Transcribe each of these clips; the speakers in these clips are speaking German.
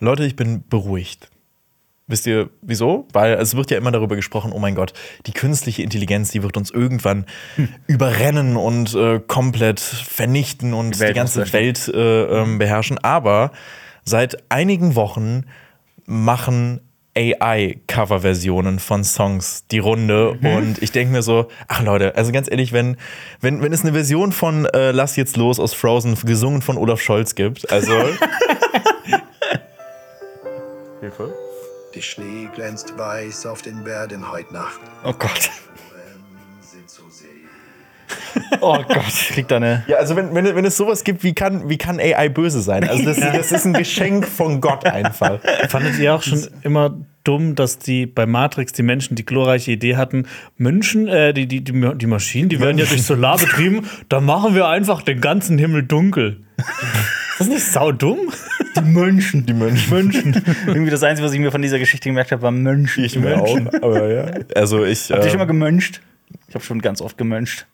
Leute, ich bin beruhigt. Wisst ihr wieso? Weil es wird ja immer darüber gesprochen, oh mein Gott, die künstliche Intelligenz, die wird uns irgendwann hm. überrennen und äh, komplett vernichten und die, die ganze Welt äh, äh, beherrschen. Aber seit einigen Wochen machen AI-Cover-Versionen von Songs die Runde. Mhm. Und ich denke mir so, ach Leute, also ganz ehrlich, wenn, wenn, wenn es eine Version von äh, Lass jetzt los aus Frozen, gesungen von Olaf Scholz gibt, also. Hilfe. Die Schnee glänzt weiß auf den Bergen heute Nacht. Oh Gott. Oh Gott, kriegt da eine. Ja, also wenn, wenn, wenn es sowas gibt, wie kann, wie kann AI böse sein? Also das, das ist ein Geschenk von Gott einfach. Fandet ihr auch schon immer dumm, dass die bei Matrix die Menschen die glorreiche Idee hatten, Menschen, äh, die, die, die, die Maschinen, die werden ja durch Solar betrieben, da machen wir einfach den ganzen Himmel dunkel. Ist das nicht saudumm? Die Mönchen. Die Mönchen. Mönchen. Irgendwie das Einzige, was ich mir von dieser Geschichte gemerkt habe, war Mönchen. Ich mir auch, aber ja. Also ich. Habt ihr äh, schon mal gemöncht? Ich habe schon ganz oft gemöncht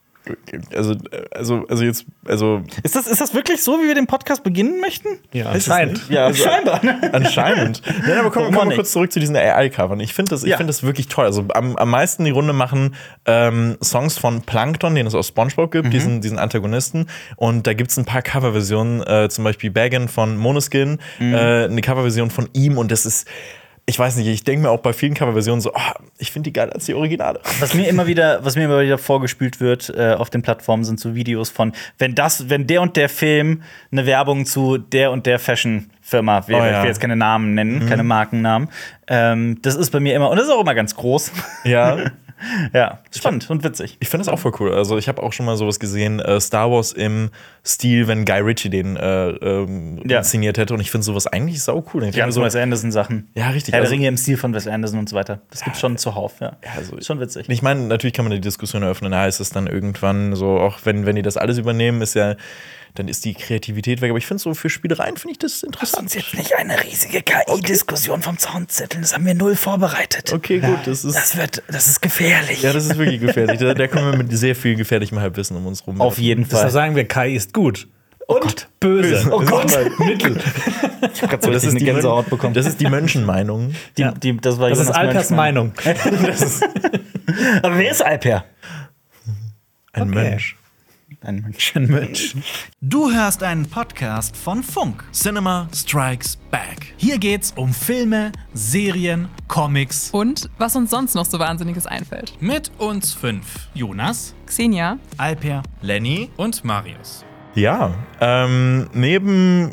also, also, also jetzt, also. Ist das, ist das wirklich so, wie wir den Podcast beginnen möchten? Ja, anscheinend. Ja, also, scheinbar. Anscheinend. Nein, aber kommen wir mal kurz zurück zu diesen AI-Covern. Ich finde das, ja. find das wirklich toll. Also am, am meisten die Runde machen ähm, Songs von Plankton, den es aus Spongebob gibt, mhm. diesen, diesen Antagonisten. Und da gibt es ein paar Coverversionen, äh, zum Beispiel Bagan von Monoskin, mhm. äh, eine Coverversion von ihm und das ist ich weiß nicht, ich denke mir auch bei vielen Coverversionen so, oh, ich finde die geiler als die Originale. Was mir immer wieder, was mir immer wieder vorgespült wird äh, auf den Plattformen, sind so Videos von, wenn das, wenn der und der Film eine Werbung zu der und der Fashion-Firma wäre, oh, ja. ich will jetzt keine Namen nennen, mhm. keine Markennamen. Ähm, das ist bei mir immer, und das ist auch immer ganz groß. Ja. ja, spannend und witzig. Ich finde das auch voll cool. Also, ich habe auch schon mal sowas gesehen: äh, Star Wars im Stil, wenn Guy Ritchie den äh, ähm, ja. inszeniert hätte. Und ich finde sowas eigentlich sau cool. Ich ja, so Wes Anderson-Sachen. Ja, richtig. Herr also, Ringe im Stil von Wes Anderson und so weiter. Das gibt schon zuhauf, ja. ja also, schon witzig. Ich meine, natürlich kann man die Diskussion eröffnen. Da heißt es dann irgendwann so, auch wenn, wenn die das alles übernehmen, ist ja dann ist die Kreativität weg. Aber ich finde so für Spielereien finde ich das interessant. Das ist jetzt nicht eine riesige KI-Diskussion vom Zaunzettel. Das haben wir null vorbereitet. Okay, gut. Das ist, das wird, das ist gefährlich. Ja, das ist wirklich gefährlich. da, da kommen wir mit sehr viel gefährlichem Halbwissen um uns rum. Auf jeden Fall. Das sagen wir, KI ist gut. Oh und Gott. böse. Oh Gott. Mittel. Ich habe gerade so das ist eine Gänsehaut bekommen. Das ist die Mönchenmeinung. Die, ja. die, das war das ist Alpers Meinung. Aber wer ist Alper? Ein okay. Mönch. Ein Mensch. Du hörst einen Podcast von Funk. Cinema Strikes Back. Hier geht's um Filme, Serien, Comics und was uns sonst noch so Wahnsinniges einfällt. Mit uns fünf. Jonas, Xenia, Alper, Lenny und Marius. Ja, ähm, neben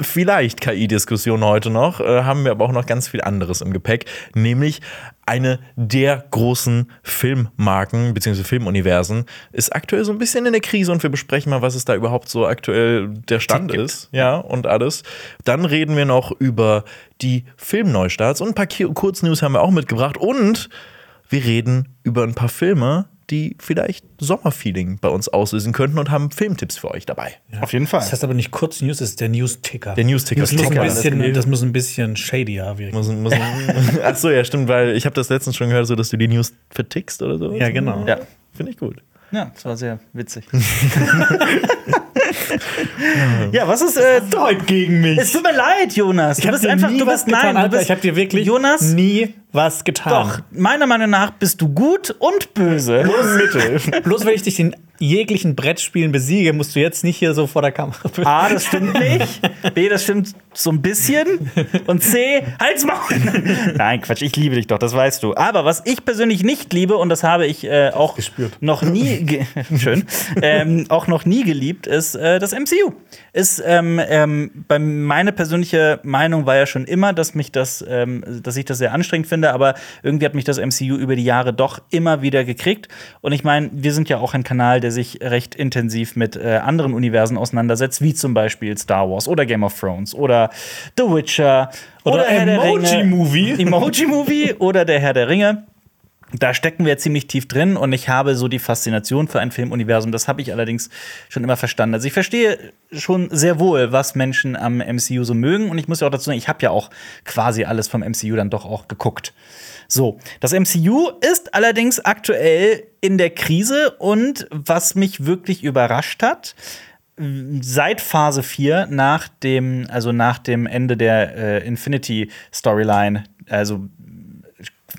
vielleicht KI-Diskussion heute noch, äh, haben wir aber auch noch ganz viel anderes im Gepäck, nämlich eine der großen Filmmarken bzw. Filmuniversen ist aktuell so ein bisschen in der Krise und wir besprechen mal, was es da überhaupt so aktuell der Stand ist, ja, und alles. Dann reden wir noch über die Filmneustarts und ein paar Kurznews haben wir auch mitgebracht und wir reden über ein paar Filme, die vielleicht Sommerfeeling bei uns auslösen könnten und haben Filmtipps für euch dabei. Ja. Auf jeden Fall. Das heißt aber nicht kurz News, das ist der News-Ticker. Der News-Ticker. Das, muss ein bisschen, das muss ein bisschen shadier wirken. Muss, muss Ach so, ja, stimmt, weil ich habe das letztens schon gehört, so, dass du die News vertickst oder so. Ja, genau. Ja. Finde ich gut. Ja, das war sehr witzig. ja, was ist äh, heute gegen mich? Es tut mir leid, Jonas. Du bist einfach, du bist nein, getan, du bist, ich habe dir wirklich Jonas, nie was getan. Doch, meiner Meinung nach bist du gut und böse. Bloß Mittel. Bloß weil ich dich in jeglichen Brettspielen besiege, musst du jetzt nicht hier so vor der Kamera. A, das stimmt nicht. B, das stimmt so ein bisschen. Und C, halt's Maul. Nein, Quatsch, ich liebe dich doch, das weißt du. Aber was ich persönlich nicht liebe, und das habe ich äh, auch Gespürt. noch nie, schön, ähm, auch noch nie geliebt, ist äh, das MCU. Ist, ähm, ähm, bei meine persönliche Meinung war ja schon immer, dass mich das, ähm, dass ich das sehr anstrengend finde, aber irgendwie hat mich das MCU über die Jahre doch immer wieder gekriegt. Und ich meine, wir sind ja auch ein Kanal, der sich recht intensiv mit äh, anderen Universen auseinandersetzt, wie zum Beispiel Star Wars oder Game of Thrones oder The Witcher oder, oder Emoji Movie. Emoji Movie oder der Herr der Ringe da stecken wir ziemlich tief drin und ich habe so die Faszination für ein Filmuniversum. Das habe ich allerdings schon immer verstanden. Also ich verstehe schon sehr wohl, was Menschen am MCU so mögen und ich muss ja auch dazu sagen, ich habe ja auch quasi alles vom MCU dann doch auch geguckt. So, das MCU ist allerdings aktuell in der Krise und was mich wirklich überrascht hat, seit Phase 4, nach dem, also nach dem Ende der äh, Infinity Storyline, also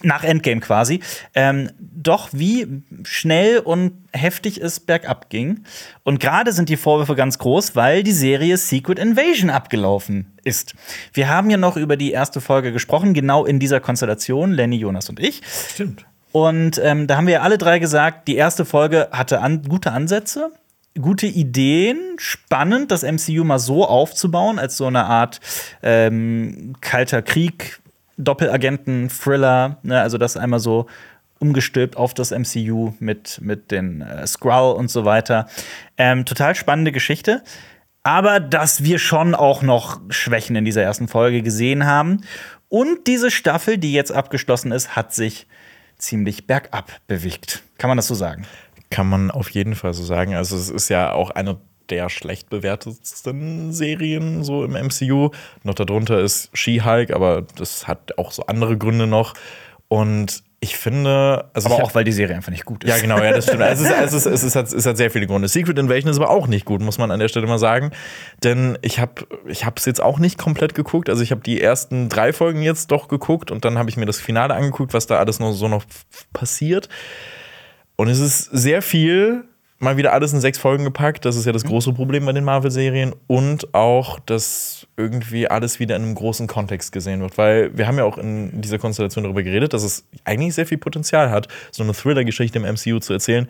nach Endgame quasi, ähm, doch wie schnell und heftig es bergab ging. Und gerade sind die Vorwürfe ganz groß, weil die Serie Secret Invasion abgelaufen ist. Wir haben ja noch über die erste Folge gesprochen, genau in dieser Konstellation, Lenny, Jonas und ich. Stimmt. Und ähm, da haben wir ja alle drei gesagt, die erste Folge hatte an gute Ansätze, gute Ideen, spannend, das MCU mal so aufzubauen, als so eine Art ähm, kalter Krieg, Doppelagenten-Thriller, ne? also das einmal so umgestülpt auf das MCU mit, mit den äh, Skrull und so weiter. Ähm, total spannende Geschichte. Aber dass wir schon auch noch Schwächen in dieser ersten Folge gesehen haben. Und diese Staffel, die jetzt abgeschlossen ist, hat sich ziemlich bergab bewegt. Kann man das so sagen? Kann man auf jeden Fall so sagen. Also, es ist ja auch eine der schlecht bewertetsten Serien so im MCU. Noch darunter ist She-Hulk, aber das hat auch so andere Gründe noch. Und ich finde, also Aber auch, weil die Serie einfach nicht gut ist. Ja, genau, ja, das stimmt. Also es, ist, es, ist, es, ist, hat, es hat sehr viele Gründe. Secret Invasion ist aber auch nicht gut, muss man an der Stelle mal sagen. Denn ich habe ich es jetzt auch nicht komplett geguckt. Also ich habe die ersten drei Folgen jetzt doch geguckt und dann habe ich mir das Finale angeguckt, was da alles noch so noch passiert. Und es ist sehr viel, mal wieder alles in sechs Folgen gepackt. Das ist ja das große Problem bei den Marvel-Serien. Und auch, dass irgendwie alles wieder in einem großen Kontext gesehen wird. Weil wir haben ja auch in dieser Konstellation darüber geredet, dass es eigentlich sehr viel Potenzial hat, so eine Thriller-Geschichte im MCU zu erzählen.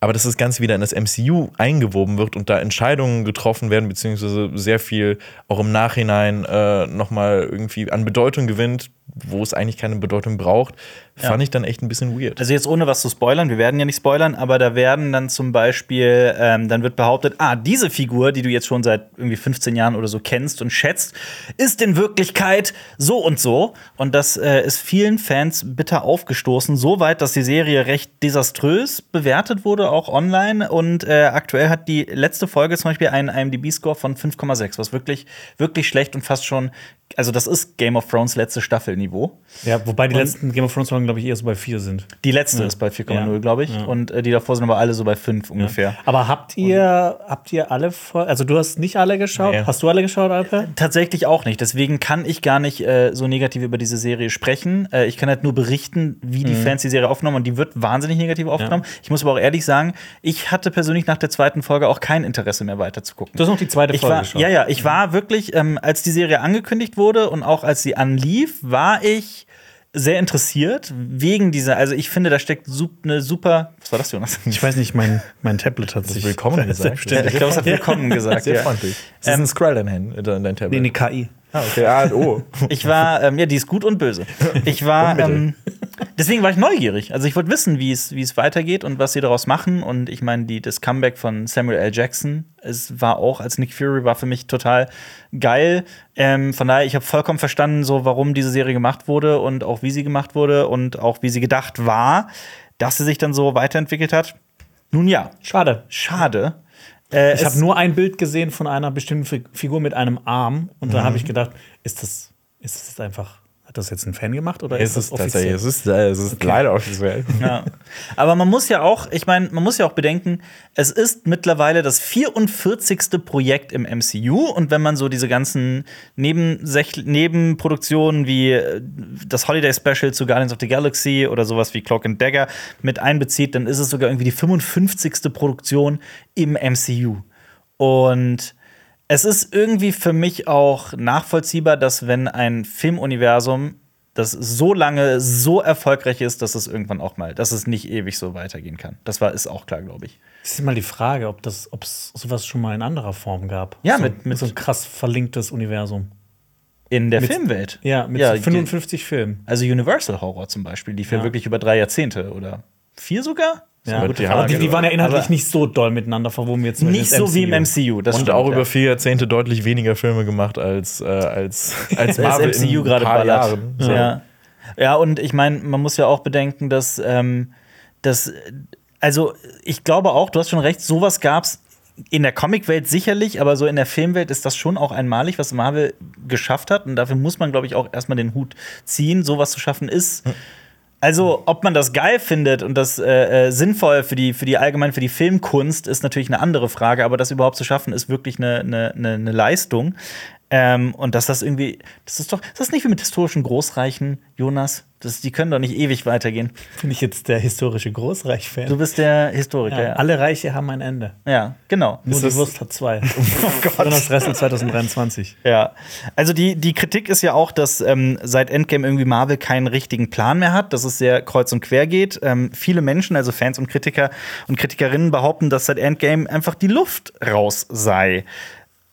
Aber dass das Ganze wieder in das MCU eingewoben wird und da Entscheidungen getroffen werden, beziehungsweise sehr viel auch im Nachhinein äh, nochmal irgendwie an Bedeutung gewinnt, wo es eigentlich keine Bedeutung braucht, fand ich dann echt ein bisschen weird. Also jetzt ohne was zu spoilern, wir werden ja nicht spoilern, aber da werden dann zum Beispiel, ähm, dann wird behauptet, ah, diese Figur, die du jetzt schon seit irgendwie 15 Jahren oder so kennst und schätzt, ist in Wirklichkeit so und so. Und das äh, ist vielen Fans bitter aufgestoßen, so weit, dass die Serie recht desaströs bewertet wurde, auch online. Und äh, aktuell hat die letzte Folge zum Beispiel einen IMDb-Score von 5,6, was wirklich, wirklich schlecht und fast schon, also das ist Game of Thrones letzte Staffelniveau. Ja, wobei die Und- letzten Game of Thrones Folgen, glaube ich, eher so bei vier sind. Die letzte ist bei 4,0, Ja. glaube ich. Ja. Und äh, die davor sind aber alle so bei 5 ungefähr. Aber habt ihr, habt ihr alle also du hast nicht alle geschaut? Nee. Hast du alle geschaut, Alper? Tatsächlich auch nicht. Deswegen kann ich gar nicht äh, so negativ über diese Serie sprechen. Äh, ich kann halt nur berichten, wie Mhm. die Fans die Serie aufgenommen und die wird wahnsinnig negativ aufgenommen. Ich muss aber auch ehrlich sagen, ich hatte persönlich nach der zweiten Folge auch kein Interesse mehr weiter zu gucken. Du hast noch die zweite Folge war, geschaut. ja, ja, ich war wirklich, ähm, als die Serie angekündigt wurde und auch als sie anlief, war ich sehr interessiert wegen dieser. Also ich finde, da steckt sup eine super. Was war das, Jonas? Ich weiß nicht, mein, mein Tablet hat sich willkommen gesagt. selbstständig. Ich glaube, es hat willkommen gesagt. Sehr Ja. freundlich. Es ist ein Scroll in dein, in dein Tablet. Nee, nee, KI. Ah, okay. Ah, oh. Ich war, ähm, ja, die ist gut und böse. Ich war, Und ähm, deswegen war ich neugierig. Also ich wollte wissen, wie es, wie es weitergeht und was sie daraus machen. Und ich meine, die, das Comeback von Samuel L. Jackson, es war auch als Nick Fury, war für mich total geil. Ähm, von daher, ich habe vollkommen verstanden, so warum diese Serie gemacht wurde und auch wie sie gemacht wurde und auch wie sie gedacht war, dass sie sich dann so weiterentwickelt hat. Nun ja, Schade. schade. Äh, Ich habe nur ein Bild gesehen von einer bestimmten Fi- Figur mit einem Arm und da habe ich gedacht, ist das, ist das einfach, hat das jetzt ein Fan gemacht oder Es ist das ist offiziell? es ist, äh, es ist leider offiziell. Ja. Aber man muss ja auch, ich meine, man muss ja auch bedenken, es ist mittlerweile das 44. Projekt im MCU und wenn man so diese ganzen Nebensech Nebenproduktionen wie äh, das Holiday Special zu Guardians of the Galaxy oder sowas wie Cloak and Dagger mit einbezieht, dann ist es sogar irgendwie die 55. Produktion im MCU. Und es ist irgendwie für mich auch nachvollziehbar, dass wenn ein Filmuniversum das so lange so erfolgreich ist, dass es irgendwann auch mal, dass es nicht ewig so weitergehen kann. Das war ist auch klar, glaube ich. Das ist mal die Frage, ob das, ob es sowas schon mal in anderer Form gab. Ja, so, mit- mit- so ein krass verlinktes Universum. In der Mit- Filmwelt. Ja, mit Ja, so 55 Filmen. Also Universal Horror zum Beispiel, die für Ja. wirklich über drei Jahrzehnte oder vier sogar. Ja, gut, aber Frage, die, die waren ja inhaltlich nicht so doll miteinander verwoben jetzt Nicht so wie im MCU. Das und stimmt, auch ja. über vier Jahrzehnte deutlich weniger Filme gemacht als, äh, als, als Marvel das MCU gerade ballert. Jahren. So. Ja. ja, und ich meine, man muss ja auch bedenken, dass, ähm, dass also ich glaube auch, du hast schon recht, sowas gab's in der Comicwelt sicherlich, aber so in der Filmwelt ist das schon auch einmalig, was Marvel geschafft hat. Und dafür muss man, glaube ich, auch erstmal den Hut ziehen. Sowas zu schaffen ist. Also, ob man das geil findet und das äh, äh, sinnvoll für die, für die allgemein für die Filmkunst, ist natürlich eine andere Frage, aber das überhaupt zu schaffen, ist wirklich eine, eine, eine, eine Leistung. Ähm, und dass das irgendwie, das ist doch, ist das nicht wie mit historischen Großreichen, Jonas? Das, die können doch nicht ewig weitergehen. Bin ich jetzt der historische Großreich-Fan? Du bist der Historiker. ja, Ja, alle Reiche haben ein Ende. ja genau. Nur die Wurst hat zwei. oh Gott. Jonas Ressel 2023. Ja, also die, die Kritik ist ja auch, dass ähm, seit Endgame irgendwie Marvel keinen richtigen Plan mehr hat, dass es sehr kreuz und quer geht. Ähm, viele Menschen, also Fans und Kritiker und Kritikerinnen, behaupten, dass seit Endgame einfach die Luft raus sei.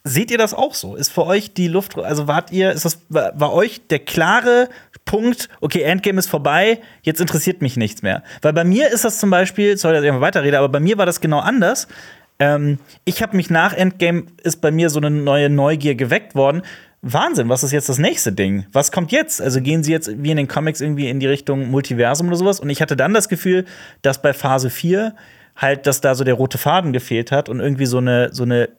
Seht ihr das auch so? Ist für euch die Luft, also wart ihr, ist das, war, euch der klare Punkt, okay, Endgame ist vorbei, jetzt interessiert mich nichts mehr? Weil bei mir ist das zum Beispiel, sorry, dass ich einfach weiterrede, aber bei mir war das genau anders. Ähm, ich habe mich nach Endgame, ist bei mir so eine neue Neugier geweckt worden. Wahnsinn, was ist jetzt das nächste Ding? Was kommt jetzt? Also gehen sie jetzt wie in den Comics irgendwie in die Richtung Multiversum oder sowas? Und ich hatte dann das Gefühl, dass bei Phase 4 halt, dass da so der rote Faden gefehlt hat und irgendwie so eine, so eine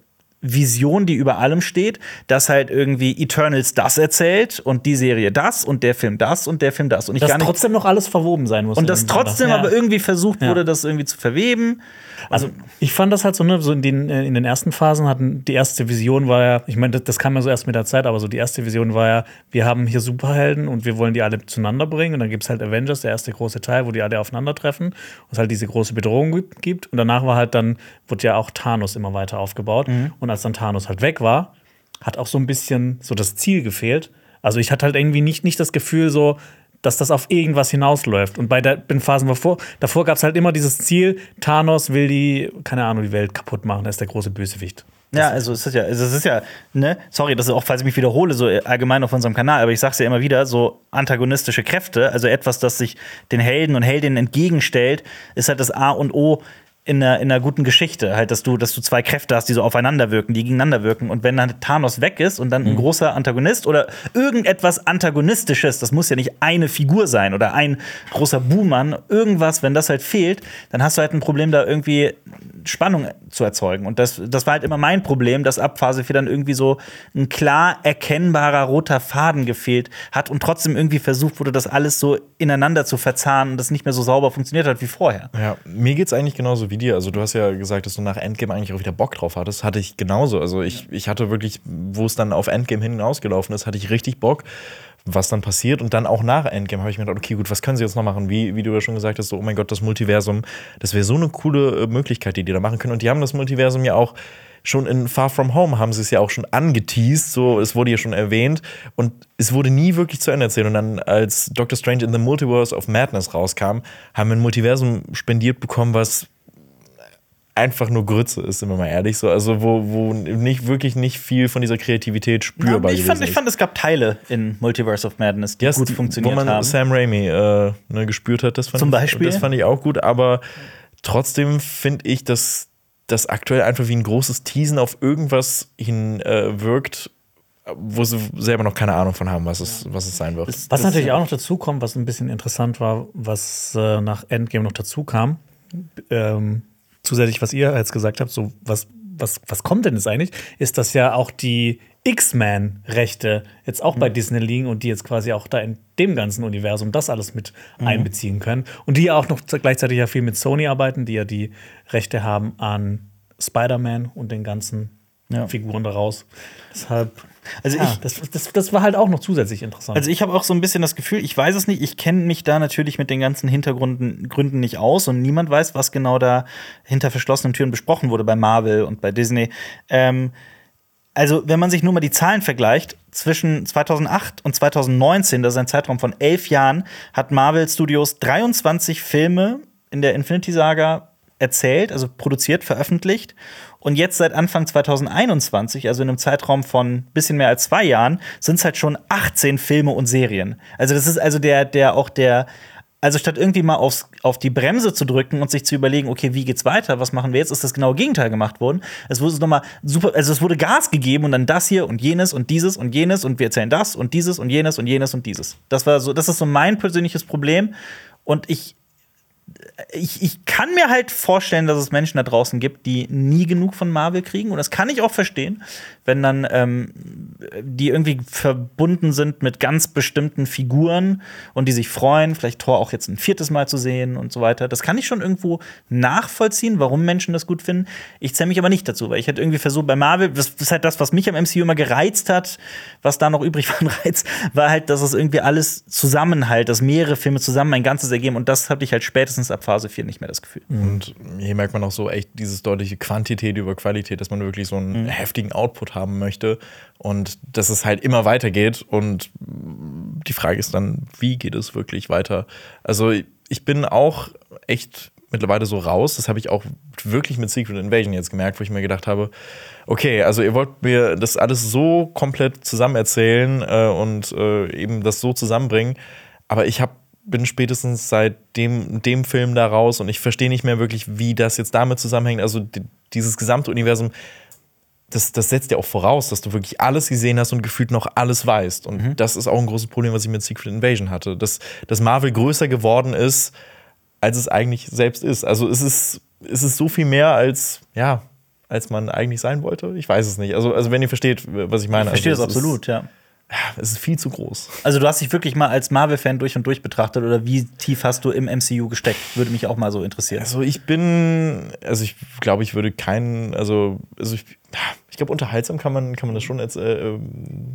Vision, die über allem steht, dass halt irgendwie Eternals das erzählt und die Serie das und der Film das und der Film das. Und ich Dass gar nicht trotzdem noch alles verwoben sein muss. und dass trotzdem Ja. aber irgendwie versucht wurde, das irgendwie zu verweben. Also ich fand das halt so, ne, so in den, äh, in den ersten Phasen hatten die erste Vision war ja, ich meine, das, das kam ja so erst mit der Zeit, aber so die erste Vision war ja, wir haben hier Superhelden und wir wollen die alle zueinander bringen. Und dann gibt es halt Avengers, der erste große Teil, wo die alle aufeinandertreffen und es halt diese große Bedrohung gibt-. Und danach war halt dann, wurde ja auch Thanos immer weiter aufgebaut. Und als dann Thanos halt weg war, hat auch so ein bisschen so das Ziel gefehlt. Also ich hatte halt irgendwie nicht, nicht das Gefühl so, dass das auf irgendwas hinausläuft. Und bei der, den Phasen davor, davor gab es halt immer dieses Ziel, Thanos will die, keine Ahnung, die Welt kaputt machen, er ist der große Bösewicht. Ja, also es ist ja, es ist ja, ne, sorry, das ist auch, falls ich mich wiederhole, so allgemein auf unserem Kanal, aber ich sag's ja immer wieder, so antagonistische Kräfte, also etwas, das sich den Helden und Heldinnen entgegenstellt, ist halt das A und O in einer, in einer guten Geschichte, halt, dass du, dass du zwei Kräfte hast, die so aufeinander wirken, die gegeneinander wirken. Und wenn dann Thanos weg ist und dann ein großer Antagonist oder irgendetwas Antagonistisches, das muss ja nicht eine Figur sein oder ein großer Buhmann, irgendwas, wenn das halt fehlt, dann hast du halt ein Problem, da irgendwie Spannung zu erzeugen. Und das, das war halt immer mein Problem, dass ab Phase 4 dann irgendwie so ein klar erkennbarer roter Faden gefehlt hat und trotzdem irgendwie versucht wurde, das alles so ineinander zu verzahnen und das nicht mehr so sauber funktioniert hat wie vorher. Ja, mir geht's eigentlich genauso wie dir. Also du hast ja gesagt, dass du nach Endgame eigentlich auch wieder Bock drauf hattest. Hatte ich genauso. Also ich, ich hatte wirklich, wo es dann auf Endgame hinausgelaufen ist, hatte ich richtig Bock, was dann passiert. Und dann auch nach Endgame habe ich mir gedacht, okay, gut, was können sie jetzt noch machen? Wie, wie du ja schon gesagt hast, so, oh mein Gott, das Multiversum, das wäre so eine coole äh, Möglichkeit, die die da machen können. Und die haben das Multiversum ja auch schon in Far From Home haben sie es ja auch schon angeteased, so es wurde ja schon erwähnt und es wurde nie wirklich zu Ende erzählt und dann als Doctor Strange in the Multiverse of Madness rauskam, haben wir ein Multiversum spendiert bekommen, was einfach nur Grütze ist, sind wir mal ehrlich so, also wo, wo nicht wirklich nicht viel von dieser Kreativität spürbar ich, fand, gewesen ich ist. fand, es gab Teile in Multiverse of Madness, die Ja, gut funktioniert wo man haben. Sam Raimi äh, ne, gespürt hat, das fand Zum ich, Beispiel? Das fand ich auch gut, aber trotzdem finde ich, dass das aktuell einfach wie ein großes Teasen auf irgendwas hin äh, wirkt, wo sie selber noch keine Ahnung von haben, was es, was es sein wird. Was natürlich auch noch dazu kommt, was ein bisschen interessant war, was äh, nach Endgame noch dazu kam, ähm, zusätzlich, was ihr jetzt gesagt habt, so was, was, was kommt denn jetzt eigentlich, ist, dass ja auch die X-Men-Rechte jetzt auch bei Disney liegen und die jetzt quasi auch da in dem ganzen Universum das alles mit einbeziehen können. Und die ja auch noch gleichzeitig ja viel mit Sony arbeiten, die ja die Rechte haben an Spider-Man und den ganzen Ja. Figuren daraus. Deshalb, Also ja, ich- das, das, das war halt auch noch zusätzlich interessant. Also ich habe auch so ein bisschen das Gefühl, ich weiß es nicht, ich kenne mich da natürlich mit den ganzen Hintergründen Gründen nicht aus und niemand weiß, was genau da hinter verschlossenen Türen besprochen wurde bei Marvel und bei Disney. Ähm, also, wenn man sich nur mal die Zahlen vergleicht, zwischen 2008 und 2019, das ist ein Zeitraum von elf Jahren, hat Marvel Studios 23 Filme in der Infinity-Saga erzählt, also produziert, veröffentlicht. Und jetzt seit Anfang 2021, also in einem Zeitraum von bisschen mehr als zwei Jahren, sind es halt schon 18 Filme und Serien. Also das ist also der, der auch der also statt irgendwie mal aufs, auf die Bremse zu drücken und sich zu überlegen, okay, wie geht's weiter, was machen wir jetzt, ist das genaue Gegenteil gemacht worden. Es wurde nochmal super, also es wurde Gas gegeben und dann das hier und jenes und dieses und jenes und wir erzählen das und dieses und jenes und jenes und dieses. Das war so, das ist so mein persönliches Problem. Und ich, ich, ich kann mir halt vorstellen, dass es Menschen da draußen gibt, die nie genug von Marvel kriegen. Und das kann ich auch verstehen. Wenn dann ähm, die irgendwie verbunden sind mit ganz bestimmten Figuren und die sich freuen, vielleicht Thor auch jetzt ein viertes Mal zu sehen und so weiter. Das kann ich schon irgendwo nachvollziehen, warum Menschen das gut finden. Ich zähle mich aber nicht dazu, weil ich hätte irgendwie versucht, bei Marvel, das ist halt das, was mich am MCU immer gereizt hat, was da noch übrig war, an Reiz, war halt, dass es irgendwie alles zusammenhält, dass mehrere Filme zusammen ein Ganzes ergeben und das hatte ich halt spätestens ab Phase 4 nicht mehr das Gefühl. Und hier merkt man auch so echt dieses deutliche Quantität über Qualität, dass man wirklich so einen heftigen Output haben möchte und dass es halt immer weitergeht. Und die Frage ist dann, wie geht es wirklich weiter? Also ich bin auch echt mittlerweile so raus. Das habe ich auch wirklich mit Secret Invasion jetzt gemerkt, wo ich mir gedacht habe, okay, also ihr wollt mir das alles so komplett zusammen erzählen äh, und äh, eben das so zusammenbringen, aber ich habe bin spätestens seit dem, dem Film da raus und ich verstehe nicht mehr wirklich, wie das jetzt damit zusammenhängt. Also die, dieses gesamte Universum, das, das setzt ja auch voraus, dass du wirklich alles gesehen hast und gefühlt noch alles weißt. Und das ist auch ein großes Problem, was ich mit Secret Invasion hatte. Dass, dass Marvel größer geworden ist, als es eigentlich selbst ist. Also es ist, es ist so viel mehr als, ja, als man eigentlich sein wollte. Ich weiß es nicht. Also, also wenn ihr versteht, was ich meine. Ich verstehe also, das es absolut, ja. Es ist viel zu groß. Also du hast dich wirklich mal als Marvel-Fan durch und durch betrachtet oder wie tief hast du im MCU gesteckt? Würde mich auch mal so interessieren. Also ich bin, also ich glaube, ich würde keinen, also, also ich, ich glaube, unterhaltsam kann man, kann man das schon äh,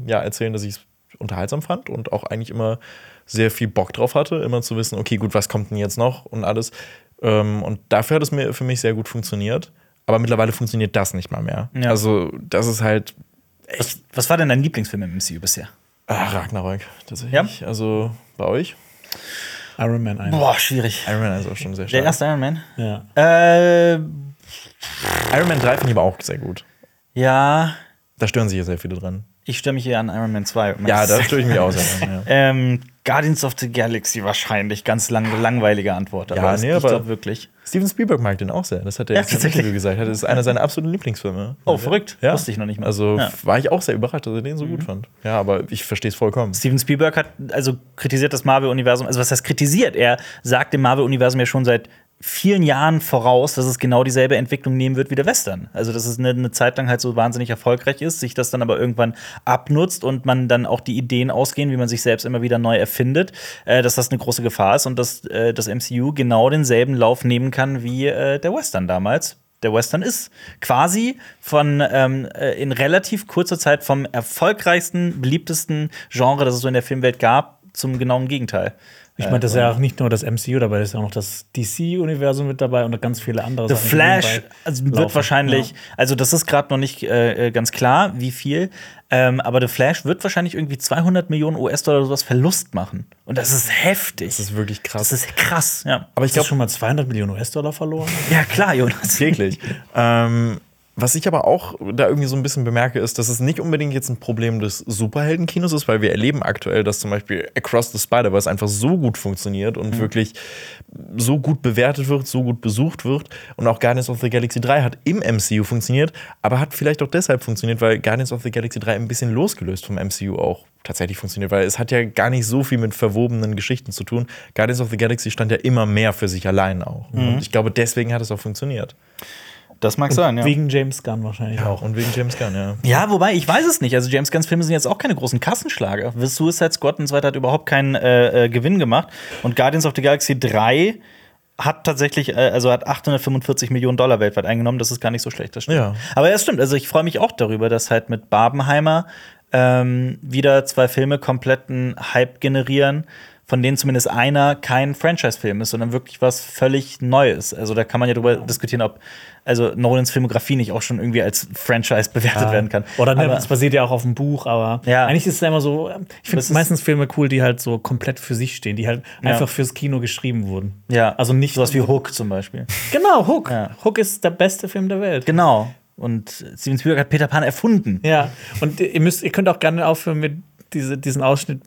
ja, erzählen, dass ich es unterhaltsam fand und auch eigentlich immer sehr viel Bock drauf hatte, immer zu wissen, okay, gut, was kommt denn jetzt noch und alles. Ähm, und dafür hat es mir für mich sehr gut funktioniert. Aber mittlerweile funktioniert das nicht mal mehr. Ja. Also, das ist halt Was, was war denn dein Lieblingsfilm im MCU bisher? ah, Ragnarök tatsächlich. Also bei euch. Iron Man 1. Boah, schwierig. Iron Man ist auch schon sehr Der stark. erste Iron Man? Ja. Äh, Iron Man 3 finde ich aber auch sehr gut. ja, Da stören sich ja sehr viele dran. ich störe mich hier an Iron Man 2. Ja, da störe ich mich auch sehr dran. Ja. Ähm, Guardians of the Galaxy wahrscheinlich. Ganz lang, langweilige Antwort. Ja, es- nee, ich aber- glaube wirklich. Steven Spielberg mag den auch sehr. Das hat er Ja, jetzt tatsächlich. Interview gesagt. Das ist einer seiner absoluten Lieblingsfilme. Oh, verrückt. Ja. Wusste ich noch nicht mal. Also Ja. Mhm. war ich auch sehr überrascht, dass er den so gut fand. Ja, aber ich verstehe es vollkommen. Steven Spielberg hat also kritisiert das Marvel-Universum. Also, was heißt kritisiert? Er sagt dem Marvel-Universum ja schon seit vielen Jahren voraus, dass es genau dieselbe Entwicklung nehmen wird wie der Western. Also, dass es eine, eine Zeit lang halt so wahnsinnig erfolgreich ist, sich das dann aber irgendwann abnutzt und man dann auch die Ideen ausgehen, wie man sich selbst immer wieder neu erfindet, äh, dass das eine große Gefahr ist und dass äh, das MCU genau denselben Lauf nehmen kann wie äh, der Western damals. Der Western ist quasi von ähm, äh, in relativ kurzer Zeit vom erfolgreichsten, beliebtesten Genre, das es so in der Filmwelt gab, zum genauen Gegenteil. Ich meine, das ist ja auch nicht nur das MCU dabei, das ist ja auch noch das DC-Universum mit dabei und ganz viele andere The Sachen, Flash also wird laufen. wahrscheinlich, Ja. also das ist gerade noch nicht äh, äh, ganz klar, wie viel, ähm, aber The Flash wird wahrscheinlich irgendwie 200 Millionen US-Dollar oder sowas Verlust machen. Und das ist heftig. Das ist wirklich krass. Das ist krass, ja. aber ich glaube schon mal 200 Millionen US-Dollar verloren? Ja, klar, Jonas. täglich. ähm, was ich aber auch da irgendwie so ein bisschen bemerke, ist, dass es nicht unbedingt jetzt ein Problem des Superheldenkinos ist, weil wir erleben aktuell, dass zum Beispiel Across the Spider-Verse einfach so gut funktioniert und wirklich so gut bewertet wird, so gut besucht wird. Und auch Guardians of the Galaxy 3 hat im MCU funktioniert, aber hat vielleicht auch deshalb funktioniert, weil Guardians of the Galaxy 3 ein bisschen losgelöst vom MCU auch tatsächlich funktioniert, weil es hat ja gar nicht so viel mit verwobenen Geschichten zu tun. Guardians of the Galaxy stand ja immer mehr für sich allein auch. Und ich glaube, deswegen hat es auch funktioniert. Das mag sein, ja. Wegen James Gunn wahrscheinlich auch. Und wegen James Gunn, ja. Ja, wobei, ich weiß es nicht. Also James Gunns Filme sind jetzt auch keine großen Kassenschlager. The Suicide Squad und so weiter hat überhaupt keinen äh, äh, Gewinn gemacht. Und Guardians of the Galaxy 3 hat tatsächlich, äh, also hat 845 Millionen Dollar weltweit eingenommen. Das ist gar nicht so schlecht, das stimmt. Ja. Aber ja, es stimmt. Also ich freue mich auch darüber, dass halt mit Barbenheimer ähm, wieder zwei Filme kompletten Hype generieren, von denen zumindest einer kein Franchise-Film ist, sondern wirklich was völlig Neues. Also da kann man ja darüber diskutieren, ob also Nolans Filmografie nicht auch schon irgendwie als Franchise bewertet Ja. werden kann. Oder ne, das basiert ja auch auf dem Buch, aber Ja. eigentlich ist es immer so, ich finde meistens Filme cool, die halt so komplett für sich stehen, die halt Ja. einfach fürs Kino geschrieben wurden. Ja, Also nicht sowas wie Hook zum Beispiel. Genau, Hook. Hook ist der beste Film der Welt. Genau. Und Steven Spielberg hat Peter Pan erfunden. Ja, und ihr müsst, ihr könnt auch gerne aufhören, mir diese, diesen Ausschnitt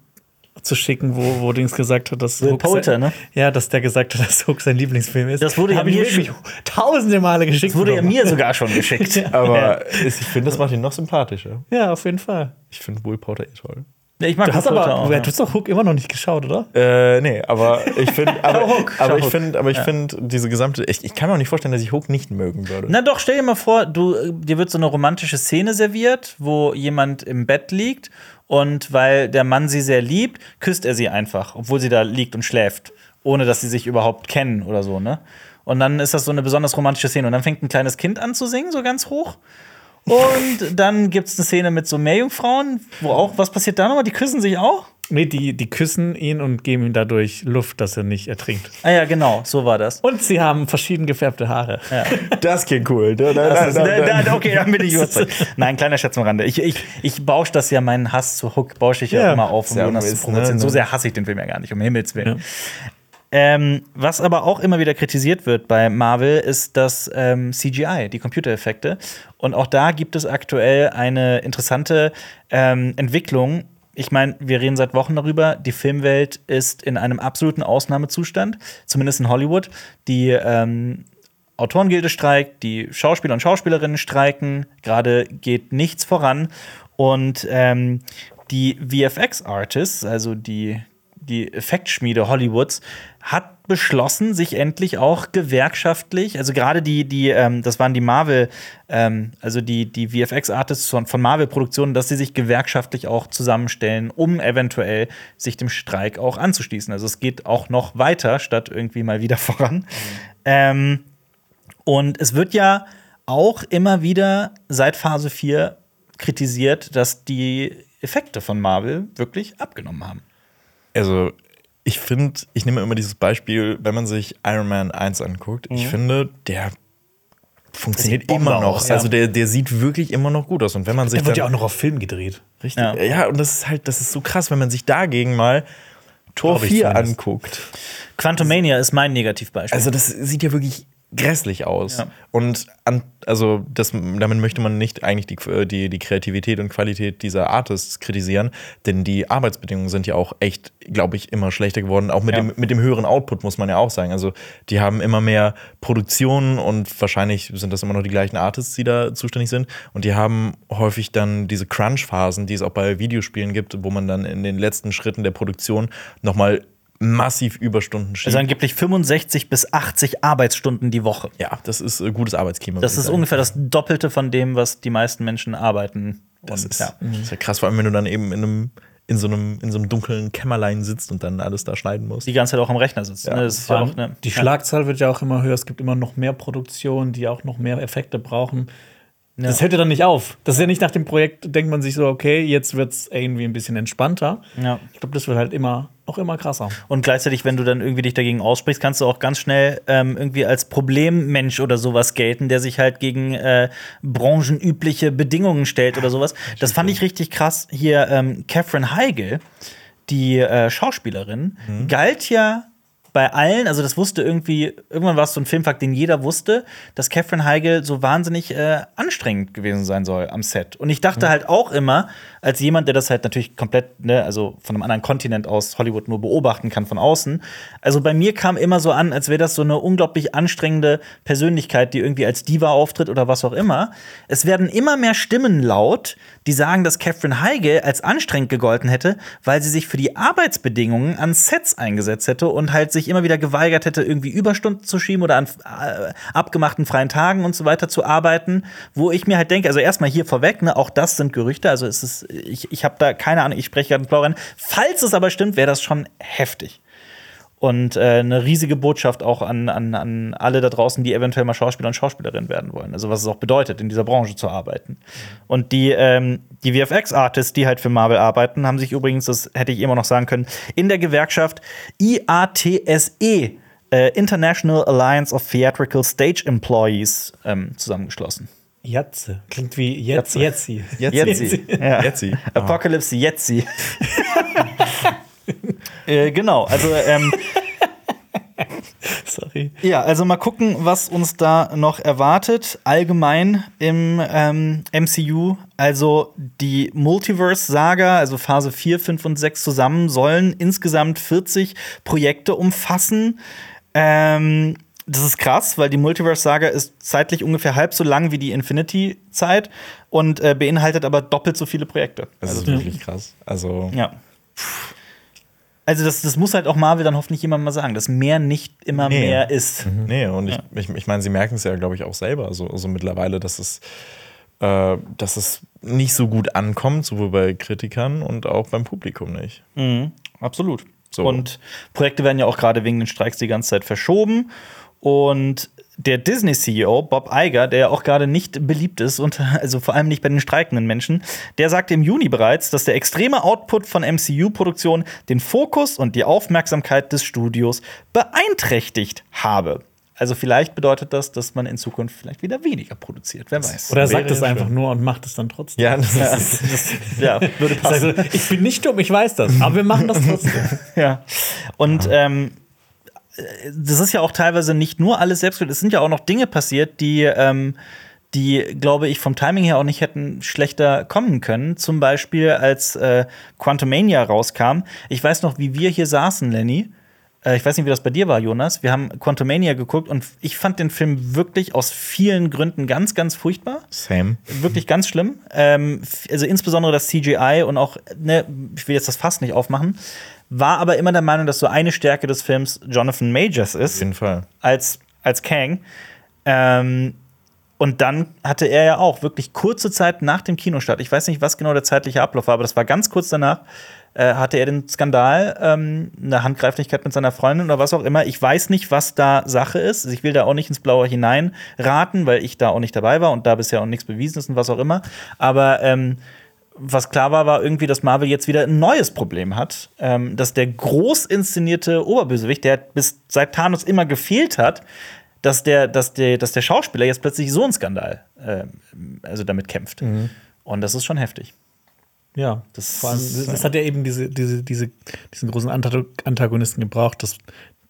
zu schicken, wo, wo Dings gesagt hat, dass Will Hook Poulter, sein, ne? Ja, dass der gesagt hat, dass Hook sein Lieblingsfilm ist. Das wurde ja mir wirklich schon- tausende Male geschickt. Das wurde ja mir sogar schon geschickt. Aber ich finde, das macht ihn noch sympathischer. Ja, auf jeden Fall. Ich finde Will Potter eh toll. Ja, ich mag Du hast aber, auch, du ja. hast doch Hook immer noch nicht geschaut, oder? Äh, nee, aber ich finde, aber, aber ich finde, aber ich finde diese gesamte, ich, ich kann mir auch nicht vorstellen, dass ich Hook nicht mögen würde. Na doch, stell dir mal vor, du, äh, dir wird so eine romantische Szene serviert, wo jemand im Bett liegt und weil der Mann sie sehr liebt, küsst er sie einfach, obwohl sie da liegt und schläft, ohne dass sie sich überhaupt kennen oder so, ne? Und dann ist das so eine besonders romantische Szene und dann fängt ein kleines Kind an zu singen, so ganz hoch. Und dann gibt es eine Szene mit so Meerjungfrauen, wo auch, was passiert da nochmal? Die küssen sich auch? Nee, die, die küssen ihn und geben ihm dadurch Luft, dass er nicht ertrinkt. Ah ja, genau, so war das. Und sie haben verschieden gefärbte Haare. Das klingt cool. Da, da, Das ist, da, da, da, da, okay, dann bin ich überzeugt. Nein, kleiner Scherz am Rande. Ich, ich, ich bausche das ja, meinen Hass zu Hook bausche ich ja, Ja, immer auf, um ja Jonas zu provozieren. ne? So sehr hasse ich den Film ja gar nicht, um Himmels Willen. Ähm, was aber auch immer wieder kritisiert wird bei Marvel, ist das ähm, CGI, die Computereffekte. Und auch da gibt es aktuell eine interessante ähm, Entwicklung. Ich meine, wir reden seit Wochen darüber, die Filmwelt ist in einem absoluten Ausnahmezustand, zumindest in Hollywood. Die ähm, Autorengilde streikt, die Schauspieler und Schauspielerinnen streiken, gerade geht nichts voran. Und ähm, die VFX-Artists, also die, die Effektschmiede Hollywoods, hat beschlossen, sich endlich auch gewerkschaftlich, also gerade die, die, ähm, das waren die Marvel, ähm, also die, die VFX-Artists von, von Marvel-Produktionen, dass sie sich gewerkschaftlich auch zusammenstellen, um eventuell sich dem Streik auch anzuschließen. Also es geht auch noch weiter, statt irgendwie mal wieder voran. Ähm, und es wird ja auch immer wieder seit Phase 4 kritisiert, dass die Effekte von Marvel wirklich abgenommen haben. Also, ich finde, ich nehme immer dieses Beispiel, wenn man sich Iron Man 1 anguckt, ich finde, der funktioniert immer noch. aus, ja. Also der, der sieht wirklich immer noch gut aus. Und wenn man sich Der wird ja auch noch auf Film gedreht. richtig, Ja. ja. und das ist halt, das ist so krass, wenn man sich dagegen mal Tor Glaub ich 4 zumindest. anguckt. Quantumania ist mein Negativbeispiel. Also das sieht ja wirklich grässlich aus. Ja. Und an, also das, damit möchte man nicht eigentlich die, die, die Kreativität und Qualität dieser Artists kritisieren, denn die Arbeitsbedingungen sind ja auch echt, glaube ich, immer schlechter geworden. Auch mit, Ja. dem, mit dem höheren Output, muss man ja auch sagen. Also die haben immer mehr Produktionen und wahrscheinlich sind das immer noch die gleichen Artists, die da zuständig sind. Und die haben häufig dann diese Crunch-Phasen, die es auch bei Videospielen gibt, wo man dann in den letzten Schritten der Produktion nochmal massiv Überstunden schiebt. also angeblich 65 bis 80 Arbeitsstunden die Woche. Ja, das ist äh, gutes Arbeitsklima. Das ist ungefähr das Doppelte von dem, was die meisten Menschen arbeiten. Das Und, ist, ja. das ist ja krass, vor allem wenn du dann eben in einem in so einem in so einem dunklen Kämmerlein sitzt und dann alles da schneiden musst. die ganze Zeit auch am Rechner sitzt. Ja, ne? Das ist Vor ja auch, ne? die. Schlagzahl wird ja auch immer höher. Es gibt immer noch mehr Produktionen, die auch noch mehr Effekte brauchen. Das hört ja dann nicht auf. Das ist ja nicht nach dem Projekt, denkt man sich so, okay, jetzt wird es irgendwie ein bisschen entspannter. Ja. Ich glaube, das wird halt immer, auch immer krasser. Und gleichzeitig, wenn du dann irgendwie dich dagegen aussprichst, kannst du auch ganz schnell ähm, irgendwie als Problemmensch oder sowas gelten, der sich halt gegen äh, branchenübliche Bedingungen stellt oder sowas. Das fand ich richtig krass. Hier, ähm, Catherine Heigl, die äh, Schauspielerin, galt ja bei allen, also das wusste irgendwie, irgendwann war es so ein Filmfakt, den jeder wusste, dass Catherine Heigl so wahnsinnig äh, anstrengend gewesen sein soll am Set. Und ich dachte halt auch immer, als jemand, der das halt natürlich komplett, ne, also von einem anderen Kontinent aus Hollywood nur beobachten kann von außen, also bei mir kam immer so an, als wäre das so eine unglaublich anstrengende Persönlichkeit, die irgendwie als Diva auftritt oder was auch immer. Es werden immer mehr Stimmen laut, die sagen, dass Catherine Heigl als anstrengend gegolten hätte, weil sie sich für die Arbeitsbedingungen an Sets eingesetzt hätte und halt sich immer wieder geweigert hätte, irgendwie Überstunden zu schieben oder an äh, abgemachten freien Tagen und so weiter zu arbeiten, wo ich mir halt denke, also erstmal hier vorweg, ne, auch das sind Gerüchte, also es ist, ich, ich habe da keine Ahnung, ich spreche gerade mit Florian. Falls es aber stimmt, wäre das schon heftig. Und äh, eine riesige Botschaft auch an, an, an alle da draußen, die eventuell mal Schauspieler und Schauspielerin werden wollen. Also was es auch bedeutet, in dieser Branche zu arbeiten. Und die, ähm, die VFX-Artists, die halt für Marvel arbeiten, haben sich übrigens, das hätte ich immer noch sagen können, in der Gewerkschaft IATSE, äh, International Alliance of Theatrical Stage Employees, ähm, zusammengeschlossen. Jatze. Klingt wie Jetzi. Ja. Jetzi. Apocalypse Jetzi. äh, genau, also ähm, Sorry. Ja, also mal gucken, was uns da noch erwartet. Allgemein im ähm, MCU. Also die Multiverse-Saga, also Phase 4, 5 und 6 zusammen, sollen insgesamt 40 Projekte umfassen. Ähm, das ist krass, weil die Multiverse-Saga ist zeitlich ungefähr halb so lang wie die Infinity-Zeit und äh, beinhaltet aber doppelt so viele Projekte. Das ist wirklich krass. Also, Ja. Also das, das muss halt auch Marvel dann hoffentlich jemand mal sagen, dass mehr nicht immer Nee. mehr ist. nee, und ich, ich, ich meine, sie merken es ja, glaube ich, auch selber so, so mittlerweile, dass es, äh, dass es nicht so gut ankommt, sowohl bei Kritikern und auch beim Publikum nicht. Mhm, absolut. So. Und Projekte werden ja auch gerade wegen den Streiks die ganze Zeit verschoben. Und der Disney-CEO, Bob Iger, der ja auch gerade nicht beliebt ist, und also vor allem nicht bei den streikenden Menschen, der sagte im Juni bereits, dass der extreme Output von MCU-Produktionen den Fokus und die Aufmerksamkeit des Studios beeinträchtigt habe. Also vielleicht bedeutet das, dass man in Zukunft vielleicht wieder weniger produziert, wer weiß. Oder er sagt es einfach schön. nur und macht es dann trotzdem. Ja, das ist, das, ja, würde passen. Also, ich bin nicht dumm, ich weiß das, aber wir machen das trotzdem. Ja. Und ähm, das ist ja auch teilweise nicht nur alles selbst. Es sind ja auch noch Dinge passiert, die, ähm, die, glaube ich, vom Timing her auch nicht hätten schlechter kommen können. Zum Beispiel, als äh, Quantumania rauskam. Ich weiß noch, wie wir hier saßen, Lenny. Äh, ich weiß nicht, wie das bei dir war, Jonas. Wir haben Quantumania geguckt und ich fand den Film wirklich aus vielen Gründen ganz, ganz furchtbar same. wirklich ganz schlimm. Ähm, also insbesondere das CGI und auch, ne, ich will jetzt das Fass nicht aufmachen, war aber immer der Meinung, dass so eine Stärke des Films Jonathan Majors Auf ist jeden Fall. als, als Kang. Ähm, und dann hatte er ja auch wirklich kurze Zeit nach dem Kinostart, ich weiß nicht, was genau der zeitliche Ablauf war, aber das war ganz kurz danach, äh, hatte er den Skandal, ähm, eine Handgreiflichkeit mit seiner Freundin oder was auch immer. Ich weiß nicht, was da Sache ist. Ich will da auch nicht ins Blaue hinein raten, weil ich da auch nicht dabei war und da bisher auch nichts bewiesen ist und was auch immer. Aber ähm, was klar war, war irgendwie, dass Marvel jetzt wieder ein neues Problem hat. Ähm, dass der groß inszenierte Oberbösewicht, der bis seit Thanos immer gefehlt hat, dass der, dass der, dass der Schauspieler jetzt plötzlich so einen Skandal ähm, also damit kämpft. Und das ist schon heftig. Ja, Das allem, das hat ja eben diese, diese, diese, diesen großen Anta- Antagonisten gebraucht, dass,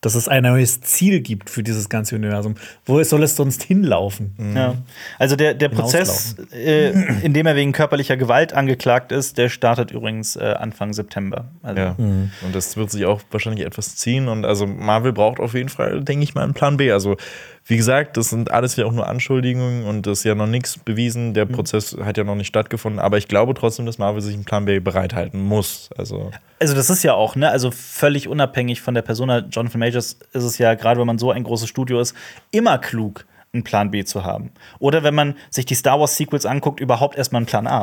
dass es ein neues Ziel gibt für dieses ganze Universum. Wo soll es sonst hinlaufen? Ja. Also der, der Prozess, äh, in dem er wegen körperlicher Gewalt angeklagt ist, der startet übrigens äh, Anfang September. Also, Ja. Und das wird sich auch wahrscheinlich etwas ziehen. Und also Marvel braucht auf jeden Fall, denke ich mal, einen Plan B. Also, wie gesagt, das sind alles ja auch nur Anschuldigungen und das ist ja noch nichts bewiesen. Der Prozess hat ja noch nicht stattgefunden. Aber ich glaube trotzdem, dass Marvel sich einen Plan B bereithalten muss. Also, Also das ist ja auch, ne, also völlig unabhängig von der Persona Jonathan Majors ist es ja, gerade wenn man so ein großes Studio ist, immer klug, einen Plan B zu haben. Oder wenn man sich die Star Wars Sequels anguckt, überhaupt erstmal einen Plan A.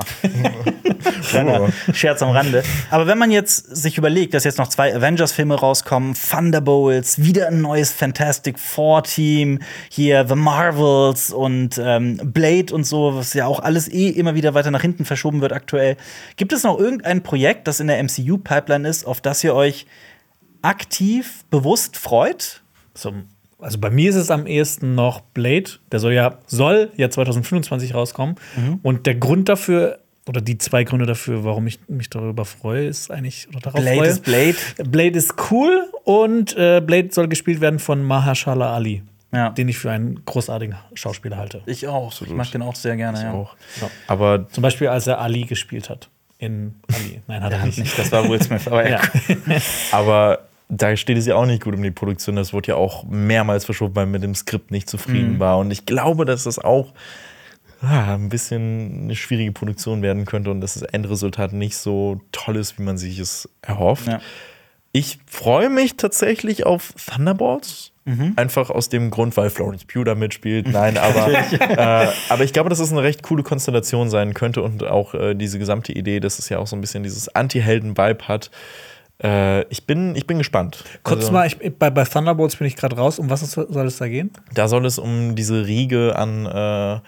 Kleiner Scherz am Rande. Aber wenn man jetzt sich überlegt, dass jetzt noch zwei Avengers-Filme rauskommen, Thunderbolts, wieder ein neues Fantastic Four-Team, hier The Marvels und ähm, Blade und so, was ja auch alles eh immer wieder weiter nach hinten verschoben wird aktuell. Gibt es noch irgendein Projekt, das in der MCU-Pipeline ist, auf das ihr euch aktiv, bewusst freut? So, also bei mir ist es am ehesten noch Blade. Der soll ja, soll ja 2025 rauskommen. Und der Grund dafür, oder die zwei Gründe dafür, warum ich mich darüber freue, ist eigentlich, oder darauf Blade freue. ist Blade. Blade ist cool und äh, Blade soll gespielt werden von Mahershala Ali, Ja. den ich für einen großartigen Schauspieler halte. Ich auch. Ich mag den auch sehr gerne. Ja. auch. Aber Zum Beispiel, als er Ali gespielt hat. In Ali. Nein, hat er nicht. Nicht, das war Will Smith, aber ja. Ja. Aber da steht es ja auch nicht gut um die Produktion. Das wurde ja auch mehrmals verschoben, weil man mit dem Skript nicht zufrieden war. Und ich glaube, dass das auch ah, ein bisschen eine schwierige Produktion werden könnte und dass das Endresultat nicht so toll ist, wie man sich es erhofft. Ja. Ich freue mich tatsächlich auf Thunderbolts. Mhm. Einfach aus dem Grund, weil Florence Pugh da mitspielt. Nein, aber, äh, aber ich glaube, dass es eine recht coole Konstellation sein könnte und auch äh, diese gesamte Idee, dass es ja auch so ein bisschen dieses Anti-Helden-Vibe hat. Äh, ich, bin, ich bin gespannt. Kurz Also, mal, ich, bei, bei Thunderbolts bin ich gerade raus. Um was soll soll es da gehen? Da soll es um diese Riege an äh,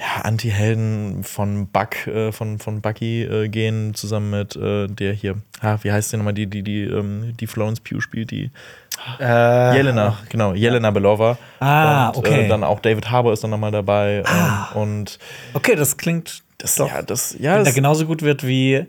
ja, Anti-Helden von Buck, äh, von, von Bucky äh, gehen, zusammen mit äh, der hier, ah, wie heißt der nochmal, die, die, die, ähm, die Florence Pugh spielt, die Äh, Jelena, genau, Jelena Belova. Ah, und, okay. Äh, dann auch David Harbour ist dann nochmal dabei. Ähm, und Okay, das klingt. das, Doch. ja, das, ja, Wenn der das, genauso gut wird wie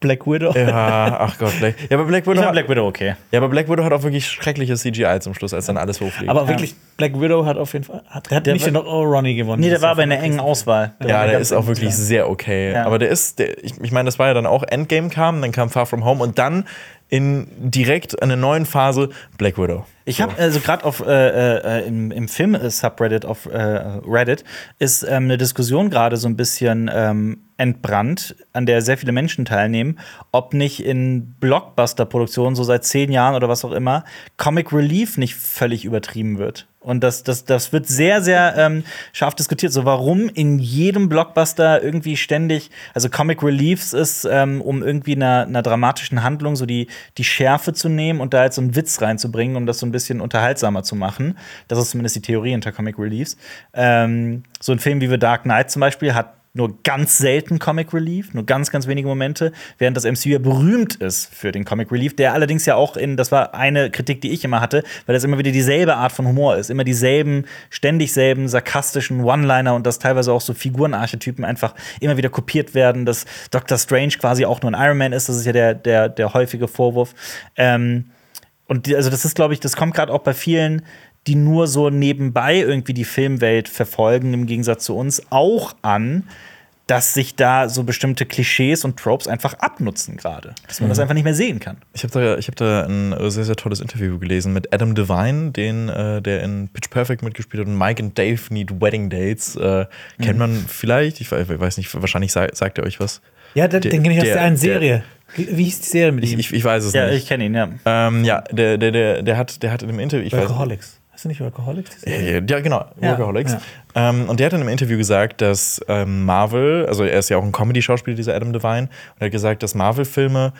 Black Widow. ja, ach Gott, Black, ja, aber Black ich Widow, fand hat, Black Widow okay. ja, aber Black Widow hat auch wirklich schreckliches CGI zum Schluss, als dann alles hochfliegt. Aber wirklich, Black Widow hat auf jeden Fall. Hat, hat Der nicht den oh, Ronnie gewonnen. Nee, der war auf aber in jeden einer engen Auswahl. Ja, war der ist auch wirklich sehr okay. Ja. Aber der ist, der, ich, ich meine, das war ja dann auch Endgame kam, dann kam Far From Home und dann in direkt einer neuen Phase Black Widow. Ich habe also gerade auf äh, äh, im, im Film-Subreddit auf äh, Reddit ist ähm, eine Diskussion gerade so ein bisschen ähm, entbrannt, an der sehr viele Menschen teilnehmen, ob nicht in Blockbuster-Produktionen so seit zehn Jahren oder was auch immer Comic Relief nicht völlig übertrieben wird. Und das, das, das wird sehr, sehr ähm, scharf diskutiert. So, warum in jedem Blockbuster irgendwie ständig, also Comic Reliefs ist, ähm, um irgendwie einer, einer dramatischen Handlung so die, die Schärfe zu nehmen und da jetzt so einen Witz reinzubringen, um das so ein bisschen unterhaltsamer zu machen. Das ist zumindest die Theorie hinter Comic Reliefs. Ähm, so ein Film wie The Dark Knight zum Beispiel hat nur ganz selten Comic Relief, nur ganz, ganz wenige Momente, während das MCU ja berühmt ist für den Comic Relief, der allerdings ja auch in, das war eine Kritik, die ich immer hatte, weil das immer wieder dieselbe Art von Humor ist, immer dieselben, ständig selben sarkastischen One-Liner und dass teilweise auch so Figurenarchetypen einfach immer wieder kopiert werden, dass Doctor Strange quasi auch nur ein Iron Man ist, das ist ja der, der, der häufige Vorwurf. Ähm, und die, also das ist, glaube ich, das kommt gerade auch bei vielen die nur so nebenbei irgendwie die Filmwelt verfolgen, im Gegensatz zu uns, auch an, dass sich da so bestimmte Klischees und Tropes einfach abnutzen gerade. Dass man das einfach nicht mehr sehen kann. Ich habe da, ich hab da ein sehr, sehr tolles Interview gelesen mit Adam Devine, den, äh, der in Pitch Perfect mitgespielt hat und Mike und Dave Need Wedding Dates. Äh, Kennt man vielleicht, ich weiß nicht, wahrscheinlich sagt, sagt er euch was. Ja, den, Der- den kenne ich aus der- der einen der- Serie. Wie hieß die Serie mit Ich, ihm? ich, ich weiß es Ja, nicht. ich kenne ihn, ja. Ähm, ja, der, der, der, der, hat, der hat in einem Interview. Ich weiß, Workaholics. Hast du nicht Workaholics? Ja, ja, genau, Ja, Workaholics. ja. Ähm, und der hat in einem Interview gesagt, dass ähm, Marvel, also er ist ja auch ein Comedy-Schauspieler, dieser Adam Devine, und er hat gesagt, dass Marvel-Filme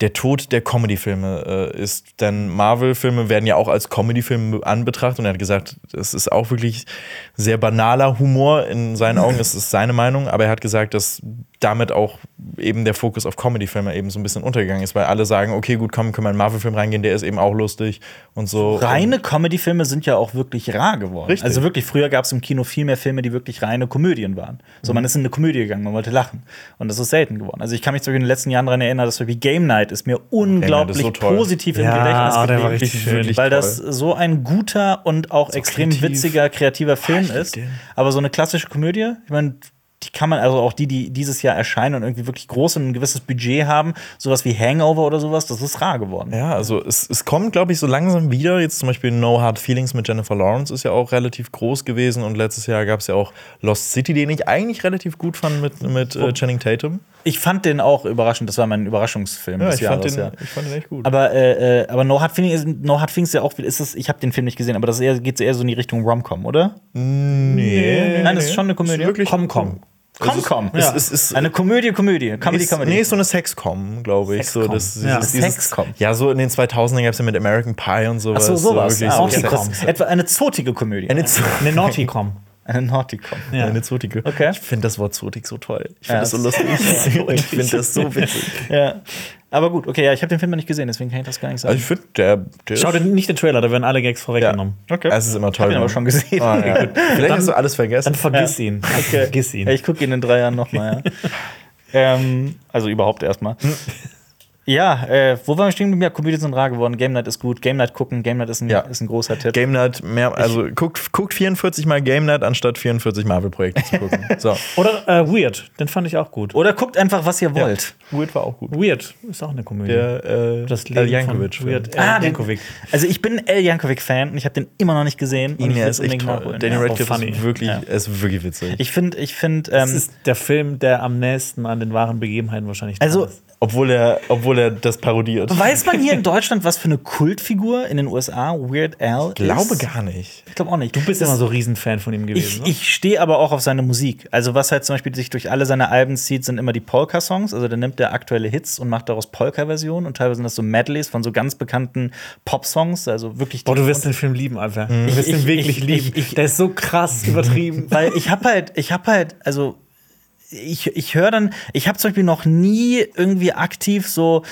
der Tod der Comedy-Filme äh, ist. Denn Marvel-Filme werden ja auch als Comedy-Filme anbetrachtet und er hat gesagt, das ist auch wirklich sehr banaler Humor in seinen Augen, das ist seine Meinung, aber er hat gesagt, dass damit auch eben der Fokus auf Comedy-Filme eben so ein bisschen untergegangen ist, weil alle sagen, okay, gut, komm, können wir in einen Marvel-Film reingehen, der ist eben auch lustig und so. Reine Comedy-Filme sind ja auch wirklich rar geworden. Richtig. Also wirklich, früher gab es im Kino viel mehr Filme, die wirklich reine Komödien waren. So, man ist in eine Komödie gegangen, man wollte lachen. Und das ist selten geworden. Also ich kann mich Beispiel in den letzten Jahren daran erinnern, dass wie Game Night ist mir unglaublich so toll. positiv im Ja, Gedächtnis war geblieben. richtig schön. Wirklich weil toll. das so ein guter und auch extrem kreativ. witziger, kreativer Film ich lieb ist. den. Aber so eine klassische Komödie, ich meine, die kann man, also auch die, die dieses Jahr erscheinen und irgendwie wirklich groß und ein gewisses Budget haben, sowas wie Hangover oder sowas, das ist rar geworden. Ja, also es, es kommt, glaube ich, so langsam wieder. Jetzt zum Beispiel No Hard Feelings mit Jennifer Lawrence ist ja auch relativ groß gewesen und letztes Jahr gab es ja auch Lost City, den ich eigentlich relativ gut fand mit, mit äh, Channing Tatum. Ich fand den auch überraschend, das war mein Überraschungsfilm Ja, des ich fand, Jahres, den, ja. ich fand den echt gut. Aber, äh, äh, aber No Hard Feelings ist, no Hard Feelings ist ja auch, ist es, ich habe den Film nicht gesehen, aber das geht eher so in die Richtung Rom-Com, oder? nee, Nein, das ist schon eine Komödie. Ist wirklich Komm-Komm. Com-Com. Es ist- es ist- eine Komödie, Komödie. Comedy, ist, Comedy. nee, ist so eine Sexcom, glaube ich. So, Sexcom. das, Ja. dieses, dieses, Sexcom. Ja, so in den 2000ern gab es ja mit American Pie und Ach sowas. so, sowas. Ah, so okay, Sex- das, etwa eine zotige Komödie. Eine, Zo- Eine Naughty-Com. Eine Naughty-Com. Ja. eine Zotige. Okay. Ich finde das Wort Zotik so toll. Ich finde Ja, das so lustig. ich finde das so witzig. Ja. Aber gut, okay, ja, ich habe den Film noch nicht gesehen, deswegen kann ich das gar nicht sagen. Also ich finde, der, der Schau dir nicht den Trailer, da werden alle Gags vorweggenommen. okay. Es ist immer ich toll. habe ihn aber wenn- schon gesehen. Ah, ja. Vielleicht hast du alles vergessen. Dann vergiss ihn. Vergiss ihn. Ja, ich gucke ihn in drei Jahren nochmal, ja. ähm, also überhaupt erstmal. Ja, äh, wo waren wir stehen? Ja, Komödien sind rar geworden. Game Night ist gut. Game Night gucken. Game Night ist ein, Ja. ist ein großer Tipp. Game Night mehr, also guckt, guckt 44 mal Game Night anstatt 44 Marvel-Projekte zu gucken. So. Oder äh, Weird, den fand ich auch gut. Oder guckt einfach, was ihr wollt. Weird war auch gut. Weird ist auch eine Komödie. Der, äh, das Leben Yankovic. von Weird Ah, Al den- Yankovic. Also ich bin El Yankovic-Fan und ich habe den immer noch nicht gesehen. Und ich Ja, will ist echt toll. nachholen. Daniel Ja. Radcliffe funny. ist wirklich, Ja. ist wirklich witzig. Ich finde, ich finde, Das ähm, ist der Film, der am nächsten an den wahren Begebenheiten wahrscheinlich also ist. Obwohl, er, obwohl er das parodiert. weiß man hier in Deutschland, was für eine Kultfigur in den USA Weird Al Ich glaube ist? gar nicht. Ich glaube auch nicht. Du bist immer so Riesenfan von ihm gewesen. Ich, ne? ich stehe aber auch auf seine Musik. Also, was halt zum Beispiel sich durch alle seine Alben zieht, sind immer die Polka-Songs. Also, der nimmt der aktuelle Hits und macht daraus Polka-Versionen. Und teilweise sind das so Medleys von so ganz bekannten Pop-Songs. Also wirklich. Boah, du wirst den Film lieben, Alter. Du wirst den wirklich ich- lieben. der ist so krass übertrieben. Weil ich habe halt, ich habe halt, also ich, ich höre dann, ich habe zum Beispiel noch nie irgendwie aktiv so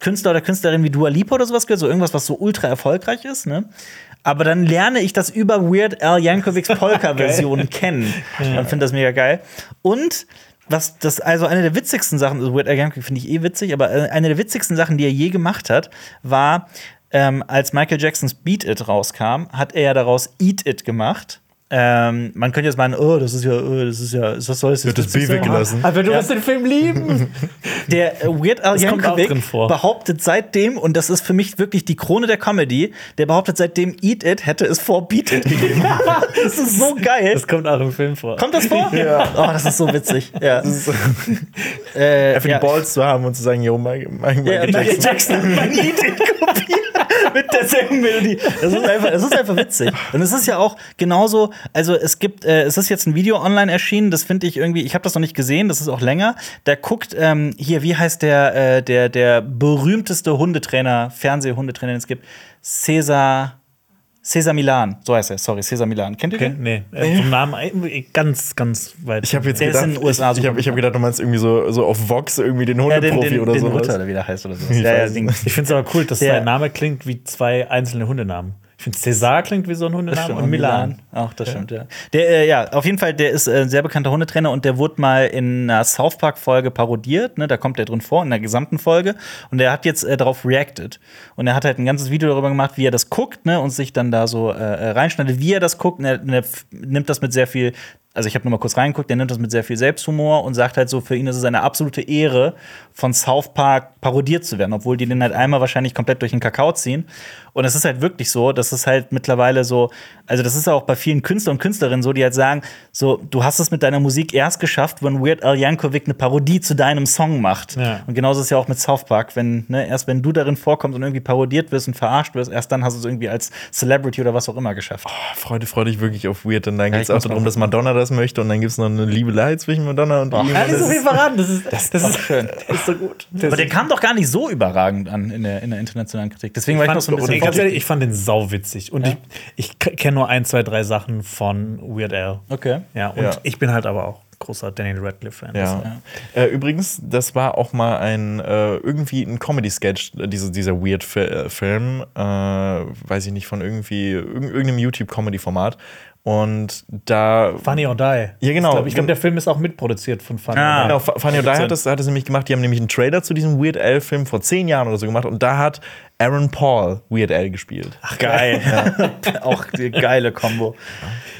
Künstler oder Künstlerin wie Dua Lipa oder sowas gehört, so irgendwas, was so ultra erfolgreich ist, ne? Aber dann lerne ich das über Weird Al Yankovics Polka-Version kennen und finde das mega geil. Und was das, also eine der witzigsten Sachen, also Weird Al Yankovic finde ich eh witzig, aber äh, eine der witzigsten Sachen, die er je gemacht hat, war, ähm, als Michael Jacksons Beat It rauskam, hat er ja daraus Eat It gemacht. Ähm, man könnte jetzt meinen, oh, das ist ja, oh, das ist ja, was soll das jetzt Wird das B weggelassen. Aber du wirst den Film lieben. Der äh, Weird Al Das Yankovic behauptet seitdem, und das ist für mich wirklich die Krone der Comedy, der behauptet seitdem, Eat It hätte es vor Beat It gegeben. das ist so geil. Das kommt auch im Film vor. Kommt das vor? Ja. Oh, das ist so witzig. Ja. äh, Einfach ja. die Balls zu haben und zu sagen, yo, Ja, Michael Michael Jackson. Jackson mein Eat It kopiert mit derselben Melodie. Das ist einfach, das ist einfach witzig. Und es ist ja auch genauso, also es gibt, äh, es ist jetzt ein Video online erschienen, das finde ich irgendwie, ich habe das noch nicht gesehen, das ist auch länger. Da guckt ähm, hier, wie heißt der, äh, der, der berühmteste Hundetrainer, Fernsehhundetrainer, den es gibt? Cesar. Cesar Milan, so heißt er, sorry, Cesar Milan. Kennt ihr Okay, den? nee, äh, vom Namen äh, ganz, ganz weit. Ich habe jetzt Der ist gedacht, in den USA ich, ich habe hab gedacht, du meinst irgendwie so, so auf Vox irgendwie den Ja, den, Hundeprofi den, oder den sowas. Ritter, oder wie der heißt oder so. Ich Ja, ja. Ich finde es aber cool, dass Der- sein Name klingt wie zwei einzelne Hundenamen. Ich finde, César klingt wie so ein Hundename und Milan. Auch das stimmt, ja. Der, äh, ja, auf jeden Fall, der ist äh, ein sehr bekannter Hundetrainer und der wurde mal in einer South Park-Folge parodiert. Ne? Da kommt der drin vor, in der gesamten Folge. Und der hat jetzt äh, darauf reacted. Und er hat halt ein ganzes Video darüber gemacht, wie er das guckt ne? und sich dann da so äh, äh, reinschneidet, wie er das guckt. Und er, und er nimmt das mit sehr viel. Also ich habe nur mal kurz reingeguckt, der nimmt das mit sehr viel Selbsthumor und sagt halt so, für ihn ist es eine absolute Ehre, von South Park parodiert zu werden, obwohl die den halt einmal wahrscheinlich komplett durch den Kakao ziehen. Und es ist halt wirklich so, dass es halt mittlerweile so, also das ist ja auch bei vielen Künstlern und Künstlerinnen so, die halt sagen, so, du hast es mit deiner Musik erst geschafft, wenn Weird Al Yankovic eine Parodie zu deinem Song macht. Ja. Und genauso ist es ja auch mit South Park, wenn, ne, erst wenn du darin vorkommst und irgendwie parodiert wirst und verarscht wirst, erst dann hast du es irgendwie als Celebrity oder was auch immer geschafft. Freude, freu dich wirklich auf Weird. Und dann Ja, geht es auch darum, dass Madonna das möchte. Und dann gibt es noch eine Liebelei zwischen Madonna und ihm. ja, nicht so das viel ist- verraten, das ist, das, das ist schön. ist so gut. Aber der kam doch gar nicht so überragend an in der, in der internationalen Kritik. Deswegen war ich noch so ein bisschen ehrlich, vorsichtig. ich fand den sauwitzig. Und Ja. ich, ich kenne nur ein, zwei, drei Sachen von Weird Al. Okay. Ja, und Ja. ich bin halt aber auch großer Daniel Radcliffe-Fan. Ja. Äh, übrigens, das war auch mal ein äh, irgendwie ein Comedy-Sketch, äh, diese, dieser Weird-Film, äh, weiß ich nicht, von irgendwie irg irgendeinem YouTube-Comedy-Format. Und da. Funny or Die. Ja, genau. Ich glaube, glaub, der Film ist auch mitproduziert von Funny Ah. or Die. Genau, Funny or Die hat das, hat das nämlich gemacht. Die haben nämlich einen Trailer zu diesem Weird Al-Film vor zehn Jahren oder so gemacht. Und da hat Aaron Paul Weird Al gespielt. Ach, Geil. auch die geile Kombo.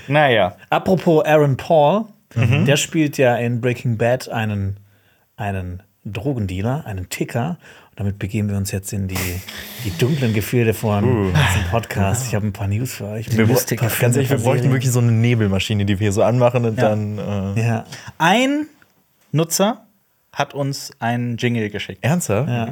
Naja. Apropos Aaron Paul, Mhm. der spielt ja in Breaking Bad einen, einen Drogendealer, einen Ticker. Damit begeben wir uns jetzt in die, die dunklen Gefilde von diesem Podcast. Ich habe ein paar News für euch. Wir, ganz ehrlich, wir bräuchten wirklich so eine Nebelmaschine, die wir hier so anmachen und Ja. dann. Äh, Ja. Ein Nutzer hat uns einen Jingle geschickt. Ernsthaft? ja.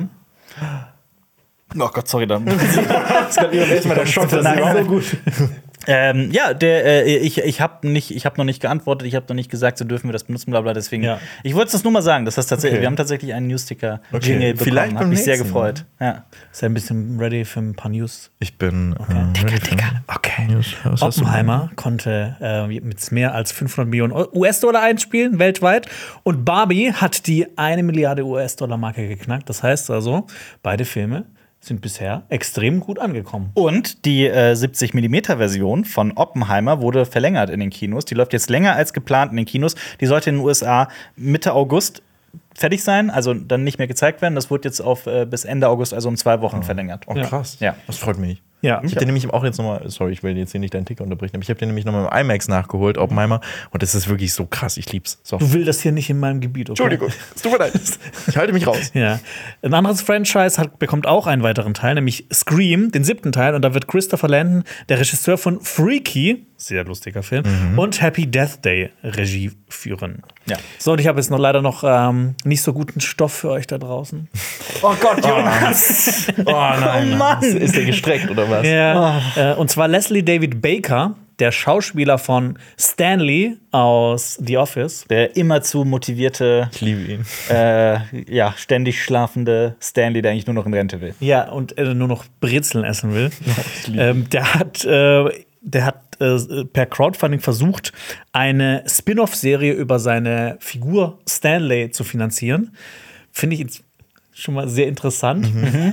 Oh Gott, sorry, dann. das kommt Erstmal der Schock, Nein, sie so gut. Ähm, ja, der, äh, ich, ich habe nicht, ich habe noch nicht geantwortet, ich habe noch nicht gesagt, so dürfen wir das benutzen, bla bla. Deswegen, Ja. ich wollte das nur mal sagen, dass das tatsächlich, Okay. wir haben tatsächlich einen Newsticker Okay. Jingle bekommen. Vielleicht Hat beim mich sehr gefreut. Ja. Ist er ein bisschen ready für ein paar News? Ich bin. Äh, Okay. News. Was hast du? Oppenheimer konnte äh, mit mehr als 500 Millionen US-Dollar einspielen, weltweit. Und Barbie hat die 1 Milliarde US-Dollar-Marke geknackt. Das heißt also, beide Filme sind bisher extrem gut angekommen. Und die äh, 70 mm Version von Oppenheimer wurde verlängert in den Kinos. Die läuft jetzt länger als geplant in den Kinos. Die sollte in den USA Mitte August fertig sein, also dann nicht mehr gezeigt werden. Das wurde jetzt auf äh, bis Ende August, also um zwei Wochen verlängert. Oh, krass. Ja. Das freut mich. Ja. Ich habe den nämlich auch jetzt nochmal, sorry, ich will jetzt hier nicht deinen Ticker unterbrechen, aber ich habe den nämlich nochmal im IMAX nachgeholt, Oppenheimer. Und das ist wirklich so krass, ich lieb's. So. Du willst das hier nicht in meinem Gebiet, okay? Entschuldigung, es tut mir leid. Ich halte mich raus. Ja. Ein anderes Franchise hat, bekommt auch einen weiteren Teil, nämlich Scream, den siebten Teil. Und da wird Christopher Landon, der Regisseur von Freaky, sehr lustiger Film, und Happy Death Day Regie führen. Ja. So, und ich habe jetzt noch leider noch ähm, nicht so guten Stoff für euch da draußen. Oh Gott, Jonas! Oh nein. Oh Mann. Ist, der gestreckt oder was? Ja. Äh, und zwar Leslie David Baker, der Schauspieler von Stanley aus The Office. Der immerzu motivierte, Ich liebe ihn. äh, ja, ständig schlafende Stanley, der eigentlich nur noch in Rente will. Ja, und äh, nur noch Brezeln essen will. ähm, der hat, äh, der hat äh, per Crowdfunding versucht, eine Spin-off-Serie über seine Figur Stanley zu finanzieren. Finde ich jetzt schon mal sehr interessant.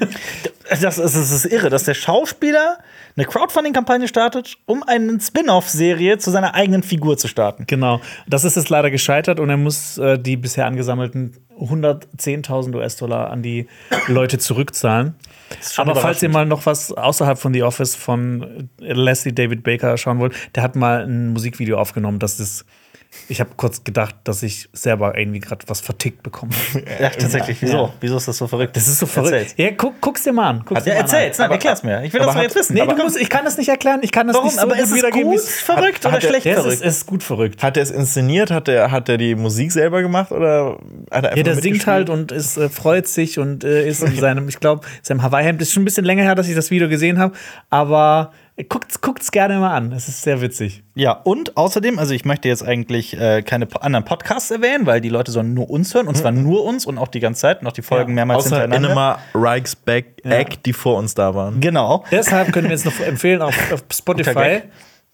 Das ist, das ist irre, dass der Schauspieler eine Crowdfunding-Kampagne startet, um eine Spin-off-Serie zu seiner eigenen Figur zu starten. Genau. Das ist jetzt leider gescheitert und er muss äh, die bisher angesammelten 110.000 US-Dollar an die Leute zurückzahlen. Aber falls ihr mal noch was außerhalb von The Office von Leslie David Baker schauen wollt, der hat mal ein Musikvideo aufgenommen, das ist. Ich habe kurz gedacht, dass ich selber irgendwie gerade was vertickt bekomme. Ja, tatsächlich. Wieso? Wieso ist das so verrückt? Das ist so verrückt. Erzähl's. Ja, guck, guck's dir mal an. Guck's Ja, mal erzähl's, nein, erklär's mir. Ich will das doch jetzt wissen. Nee, Aber du musst, ich kann das nicht erklären. Ich kann das Warum? nicht so aber ist es gut, verrückt oder hat schlecht Ja, es verrückt? ist, es ist gut verrückt. Hat er es inszeniert? Hat er, hat er die Musik selber gemacht oder hat er einfach Ja, der singt halt und ist, äh, freut sich und äh, ist in seinem, ich glaube, seinem Hawaii-Hemd. Ist schon ein bisschen länger her, dass ich das Video gesehen habe, aber guckt's, guckt's gerne mal an. Es ist sehr witzig. Ja, und außerdem, also ich möchte jetzt eigentlich äh, keine anderen Podcasts erwähnen, weil die Leute sollen nur uns hören und zwar nur uns und auch die ganze Zeit und auch die Folgen mehrmals Außer hintereinander. Inema, Reichsbeck, Eck, die vor uns da waren. Genau. Deshalb können wir jetzt noch empfehlen auf, auf Spotify.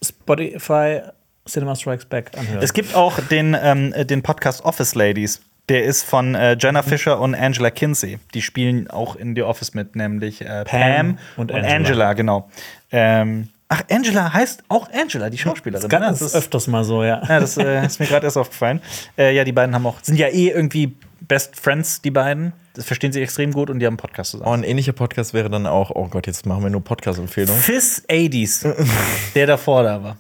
Spotify Cinema Strikes Back anhören. Es gibt auch den, ähm, äh, den Podcast Office Ladies. Der ist von äh, Jenna Fischer und Angela Kinsey. Die spielen auch in The Office mit, nämlich äh, Pam, und, und Angela. Angela. genau. Ähm, ach, Angela heißt auch Angela, die Schauspielerin. das ne? ist Das ist, öfters mal so, ja. ja, das äh, ist mir gerade erst aufgefallen. Äh, ja, die beiden haben auch, sind ja eh irgendwie Best Friends, die beiden. Das verstehen sie extrem gut und die haben einen Podcast zusammen. Oh, ein ähnlicher Podcast wäre dann auch, oh Gott, jetzt machen wir nur Podcast-Empfehlungen. Fizz 80s, der davor da war.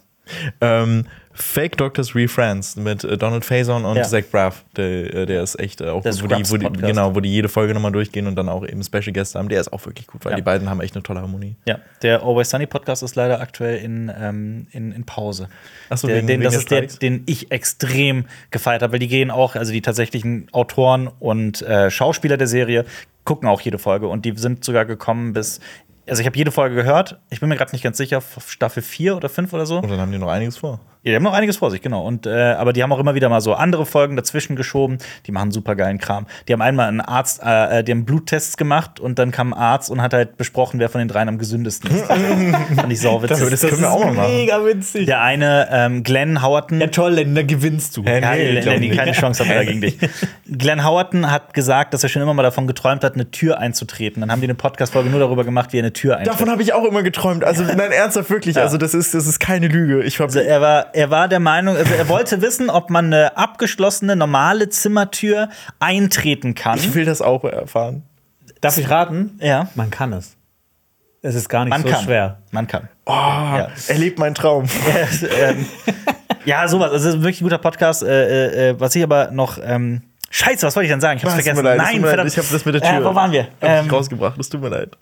ähm, Fake Doctors Re Friends mit äh, Donald Faison und Ja. Zach Braff. Der, äh, der ist echt äh, auch gut, wo die, wo die, genau, wo die jede Folge nochmal durchgehen und dann auch eben Special Gäste haben. Der ist auch wirklich gut, weil Ja. die beiden haben echt eine tolle Harmonie. Ja, der Always Sunny Podcast ist leider aktuell in, ähm, in, in Pause. Ach so, der, wegen- den, wegen das ist der, den ich extrem gefeiert habe, weil die gehen auch, also die tatsächlichen Autoren und äh, Schauspieler der Serie gucken auch jede Folge und die sind sogar gekommen bis. Also ich habe jede Folge gehört. Ich bin mir gerade nicht ganz sicher, Staffel 4 oder 5 oder so. Und dann haben die noch einiges vor. Ja, die haben noch einiges vor sich, genau. Und, äh, aber die haben auch immer wieder mal so andere Folgen dazwischen geschoben. Die machen super geilen Kram. Die haben einmal einen Arzt, äh, die haben Bluttests gemacht und dann kam ein Arzt und hat halt besprochen, wer von den dreien am gesündesten ist. Fand ich sauwitzig. Das können wir auch mal machen. mega witzig. Der eine, ähm, Glenn Howerton. Ja, toll, Lenny, dann gewinnst du. Ja, nee, glaub Lenny, keine Chance haben wir da gegen dich. Glenn Howerton hat gesagt, dass er schon immer mal davon geträumt hat, eine Tür einzutreten. Dann haben die eine Podcast-Folge nur darüber gemacht, wie er eine Tür eintritt. Davon habe ich auch immer geträumt. Also, nein, ernsthaft wirklich. Also, das ist, das ist keine Lüge. Ich hab, Also er war, er war der Meinung, also er wollte wissen, ob man eine abgeschlossene, normale Zimmertür eintreten kann. ich will das auch erfahren. Darf ich raten? Ja. Man kann es. Es ist gar nicht Man so kann. schwer. Man kann. Oh, Ja. er lebt meinen Traum. ähm, ja, sowas. Also, es ist wirklich ein guter Podcast. Äh, äh, was ich aber noch. Ähm, Scheiße, was wollte ich denn sagen? Ich hab's Es tut vergessen. mir leid, Nein, tut mir leid. verdammt. Ich habe das mit der Tür. Äh, wo waren wir? Hab Ähm, ich rausgebracht. Es tut mir leid.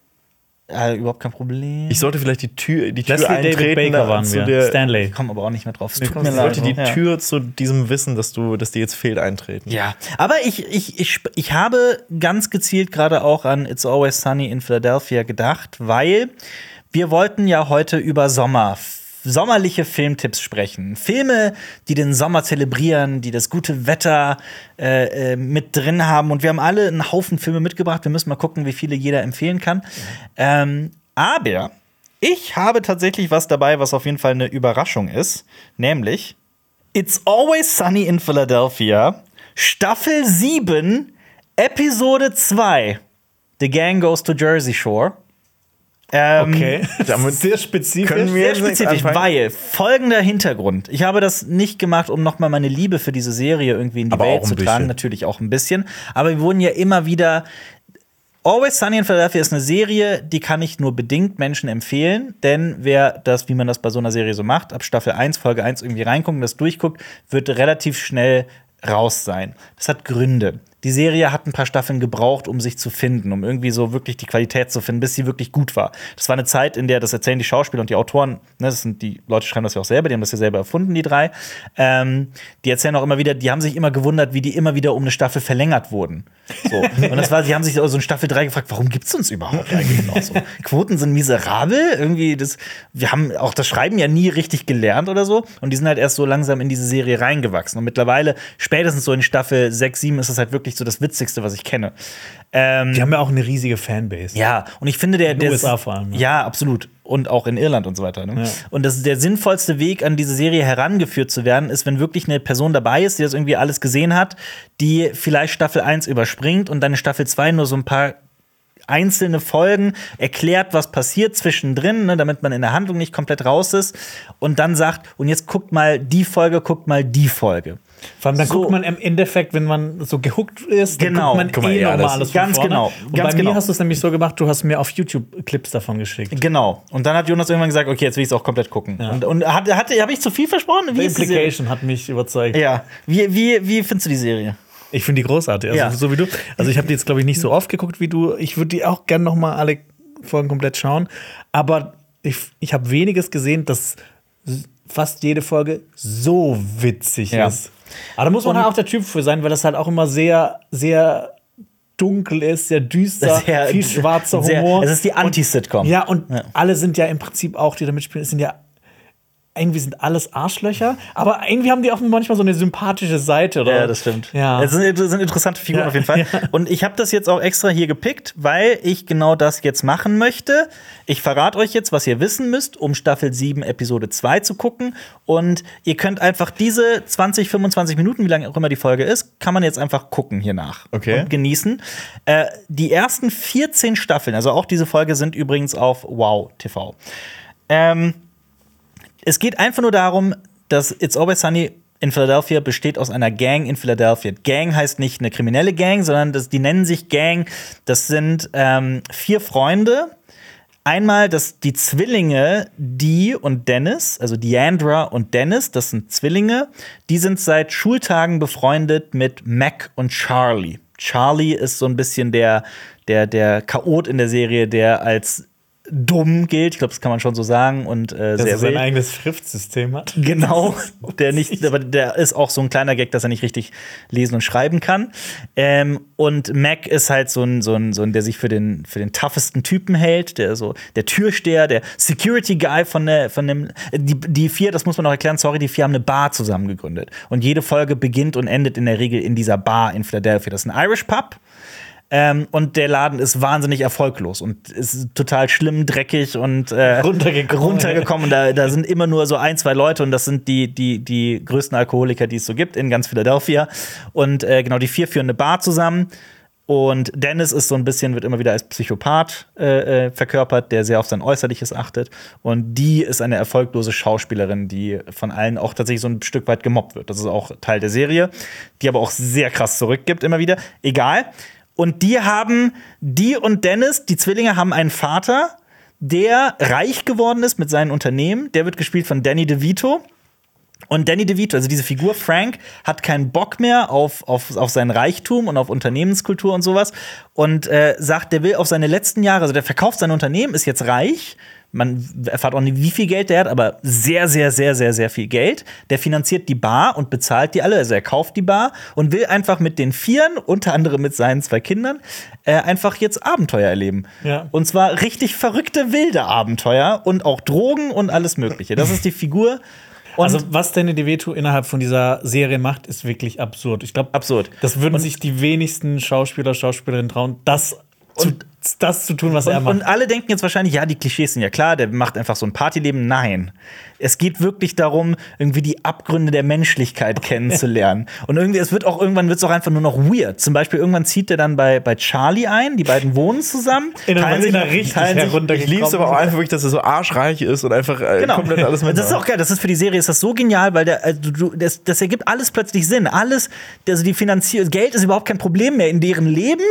Äh, überhaupt kein Problem. Ich sollte vielleicht die Tür, die Tür Leslie David eintreten. Baker da waren zu wir. Der, Stanley. komme aber auch nicht mehr drauf. Es tut mir ich leid. sollte die Ja. Tür zu diesem Wissen, dass du, dass dir jetzt fehlt, eintreten. Ja, aber ich, ich, ich, ich habe ganz gezielt gerade auch an It's Always Sunny in Philadelphia gedacht, weil wir wollten ja heute über Sommer, sommerliche Filmtipps sprechen. Filme, die den Sommer zelebrieren, die das gute Wetter äh, äh, mit drin haben. Und wir haben alle einen Haufen Filme mitgebracht. Wir müssen mal gucken, wie viele jeder empfehlen kann. Ähm, aber ich habe tatsächlich was dabei, was auf jeden Fall eine Überraschung ist, nämlich It's Always Sunny in Philadelphia, Staffel 7, Episode 2. The Gang Goes to Jersey Shore. Ähm, Okay. Damit Sehr spezifisch. können wir Sehr spezifisch, weil folgender Hintergrund. Ich habe das nicht gemacht, um nochmal meine Liebe für diese Serie irgendwie in die Aber Welt zu tragen. bisschen. Natürlich auch ein bisschen. Aber wir wurden ja immer wieder. Always Sunny in Philadelphia ist eine Serie, die kann ich nur bedingt Menschen empfehlen, denn wer das, wie man das bei so einer Serie so macht, ab Staffel 1, Folge 1 irgendwie reingucken, das durchguckt, wird relativ schnell raus sein. Das hat Gründe. Die Serie hat ein paar Staffeln gebraucht, um sich zu finden, um irgendwie so wirklich die Qualität zu finden, bis sie wirklich gut war. Das war eine Zeit, in der, das erzählen die Schauspieler und die Autoren, ne, das sind die Leute schreiben das ja auch selber, die haben das ja selber erfunden, die drei. Ähm, die erzählen auch immer wieder, die haben sich immer gewundert, wie die immer wieder um eine Staffel verlängert wurden. So. Und das war, die haben sich so in Staffel 3 gefragt, warum gibt es uns überhaupt eigentlich noch so? Quoten sind miserabel, irgendwie, das, wir haben auch das Schreiben ja nie richtig gelernt oder so. Und die sind halt erst so langsam in diese Serie reingewachsen. Und mittlerweile, spätestens so in Staffel 6, 7, ist das halt wirklich so das Witzigste, was ich kenne. Ähm, Die haben ja auch eine riesige Fanbase. ja, und ich finde, der, In den USA vor allem, ne? Ja, absolut. Und auch in Irland und so weiter. Ne? Ja. Und das, der sinnvollste Weg, an diese Serie herangeführt zu werden, ist, wenn wirklich eine Person dabei ist, die das irgendwie alles gesehen hat, die vielleicht Staffel 1 überspringt und dann in Staffel 2 nur so ein paar einzelne Folgen, erklärt, was passiert zwischendrin, ne, damit man in der Handlung nicht komplett raus ist. Und dann sagt, und jetzt guckt mal die Folge, guckt mal die Folge. Vor allem dann So. guckt man im Endeffekt, wenn man so gehuckt ist, dann Genau. guckt man Guck mal, eh ja, nochmal das- alles von ganz vorne. genau, Und ganz bei genau. mir hast du es nämlich so gemacht, du hast mir auf YouTube Clips davon geschickt. Genau. Und dann hat Jonas irgendwann gesagt, okay, jetzt will ich es auch komplett gucken. Und, und hat, hatte, habe ich zu viel versprochen? Wie The? Implication hat mich überzeugt. Ja. Wie, wie, wie findest du die Serie? Ich finde die großartig, also Ja. so wie du. Also ich habe die jetzt glaube ich nicht so oft geguckt wie du. Ich würde die auch gerne noch mal alle Folgen komplett schauen, aber ich, ich habe weniges gesehen, dass fast jede Folge so witzig Ja. ist. Aber da muss man halt auch der Typ für sein, weil das halt auch immer sehr sehr dunkel ist, sehr düster, Sehr- viel schwarzer sehr- Humor. es ist die Anti-Sitcom. Ja, und Ja. alle sind ja im Prinzip auch, die da mitspielen, sind ja irgendwie sind alles Arschlöcher, aber irgendwie haben die auch manchmal so eine sympathische Seite, oder? Ja, das stimmt. Ja. Es sind, das sind interessante Figuren Ja, auf jeden Fall. ja. Und ich habe das jetzt auch extra hier gepickt, weil ich genau das jetzt machen möchte. Ich verrate euch jetzt, was ihr wissen müsst, um Staffel 7, Episode 2 zu gucken. Und ihr könnt einfach diese 20, 25 Minuten, wie lange auch immer die Folge ist, kann man jetzt einfach gucken hier nach. Okay. Und genießen. Äh, die ersten 14 Staffeln, also auch diese Folge, sind übrigens auf Wow TV. Ähm, es geht einfach nur darum, dass It's Always Sunny in Philadelphia besteht aus einer Gang in Philadelphia. Gang heißt nicht eine kriminelle Gang, sondern das, die nennen sich Gang. Das sind ähm, vier Freunde. Einmal das, die Zwillinge, die und Dennis, also Deandra und Dennis, das sind Zwillinge. Die sind seit Schultagen befreundet mit Mac und Charlie. Charlie ist so ein bisschen der, der, der Chaot in der Serie, der als dumm gilt. Ich glaube, das kann man schon so sagen. Und äh, dass sehr er sein wild. eigenes Schriftsystem hat. Genau, der nicht, aber der ist auch so ein kleiner Gag, dass er nicht richtig lesen und schreiben kann. Ähm, und Mac ist halt so ein, so ein, so ein, der sich für den, für den toughesten Typen hält, der so der Türsteher, der Security Guy von der, von dem, die, die vier, das muss man noch erklären, sorry, die vier haben eine Bar zusammen gegründet. Und jede Folge beginnt und endet in der Regel in dieser Bar in Philadelphia. Das ist ein Irish Pub. Ähm, und der Laden ist wahnsinnig erfolglos und ist total schlimm, dreckig und äh, Runtergekommen. runtergekommen. Da, da sind immer nur so ein, zwei Leute und das sind die, die, die größten Alkoholiker, die es so gibt in ganz Philadelphia. Und äh, genau, die vier führen eine Bar zusammen. Und Dennis ist so ein bisschen, wird immer wieder als Psychopath äh, äh, verkörpert, der sehr auf sein Äußerliches achtet. Und die ist eine erfolglose Schauspielerin, die von allen auch tatsächlich so ein Stück weit gemobbt wird. Das ist auch Teil der Serie, die aber auch sehr krass zurückgibt immer wieder. Egal. Und die haben, die und Dennis, die Zwillinge, haben einen Vater, der reich geworden ist mit seinen Unternehmen. Der wird gespielt von Danny DeVito. Und Danny DeVito, also diese Figur Frank, hat keinen Bock mehr auf, auf, auf seinen Reichtum und auf Unternehmenskultur und sowas. Und äh, sagt, der will auf seine letzten Jahre, also der verkauft sein Unternehmen, ist jetzt reich. Man erfahrt auch nicht, wie viel Geld der hat, aber sehr, sehr, sehr, sehr, sehr viel Geld. Der finanziert die Bar und bezahlt die alle. Also er kauft die Bar und will einfach mit den Vieren, unter anderem mit seinen zwei Kindern, äh, einfach jetzt Abenteuer erleben. Ja. Und zwar richtig verrückte, wilde Abenteuer und auch Drogen und alles Mögliche. Das ist die Figur. Und Also, was Danny DeVito innerhalb von dieser Serie macht, ist wirklich absurd. Ich glaube, Absurd. Das würden sich die wenigsten Schauspieler, Schauspielerinnen trauen, das, zu, das zu tun, was er Und, macht. und alle denken jetzt wahrscheinlich, ja, die Klischees sind ja klar, der macht einfach so ein Partyleben. Nein. Es geht wirklich darum, irgendwie die Abgründe der Menschlichkeit kennenzulernen. Und irgendwie, es wird auch irgendwann wird's auch einfach nur noch weird. Zum Beispiel, irgendwann zieht er dann bei, bei Charlie ein, die beiden wohnen zusammen. In einer- teilen sich- richtig teilen sich- herunter- Ich lieb's aber auch einfach wirklich, dass er so arschreich ist und einfach äh, Genau. komplett alles mit. Das ist auch geil. Das ist für die Serie ist das so genial, weil der, also du, das, das ergibt alles plötzlich Sinn. Alles, also die Finanzierung, Geld ist überhaupt kein Problem mehr in deren Leben.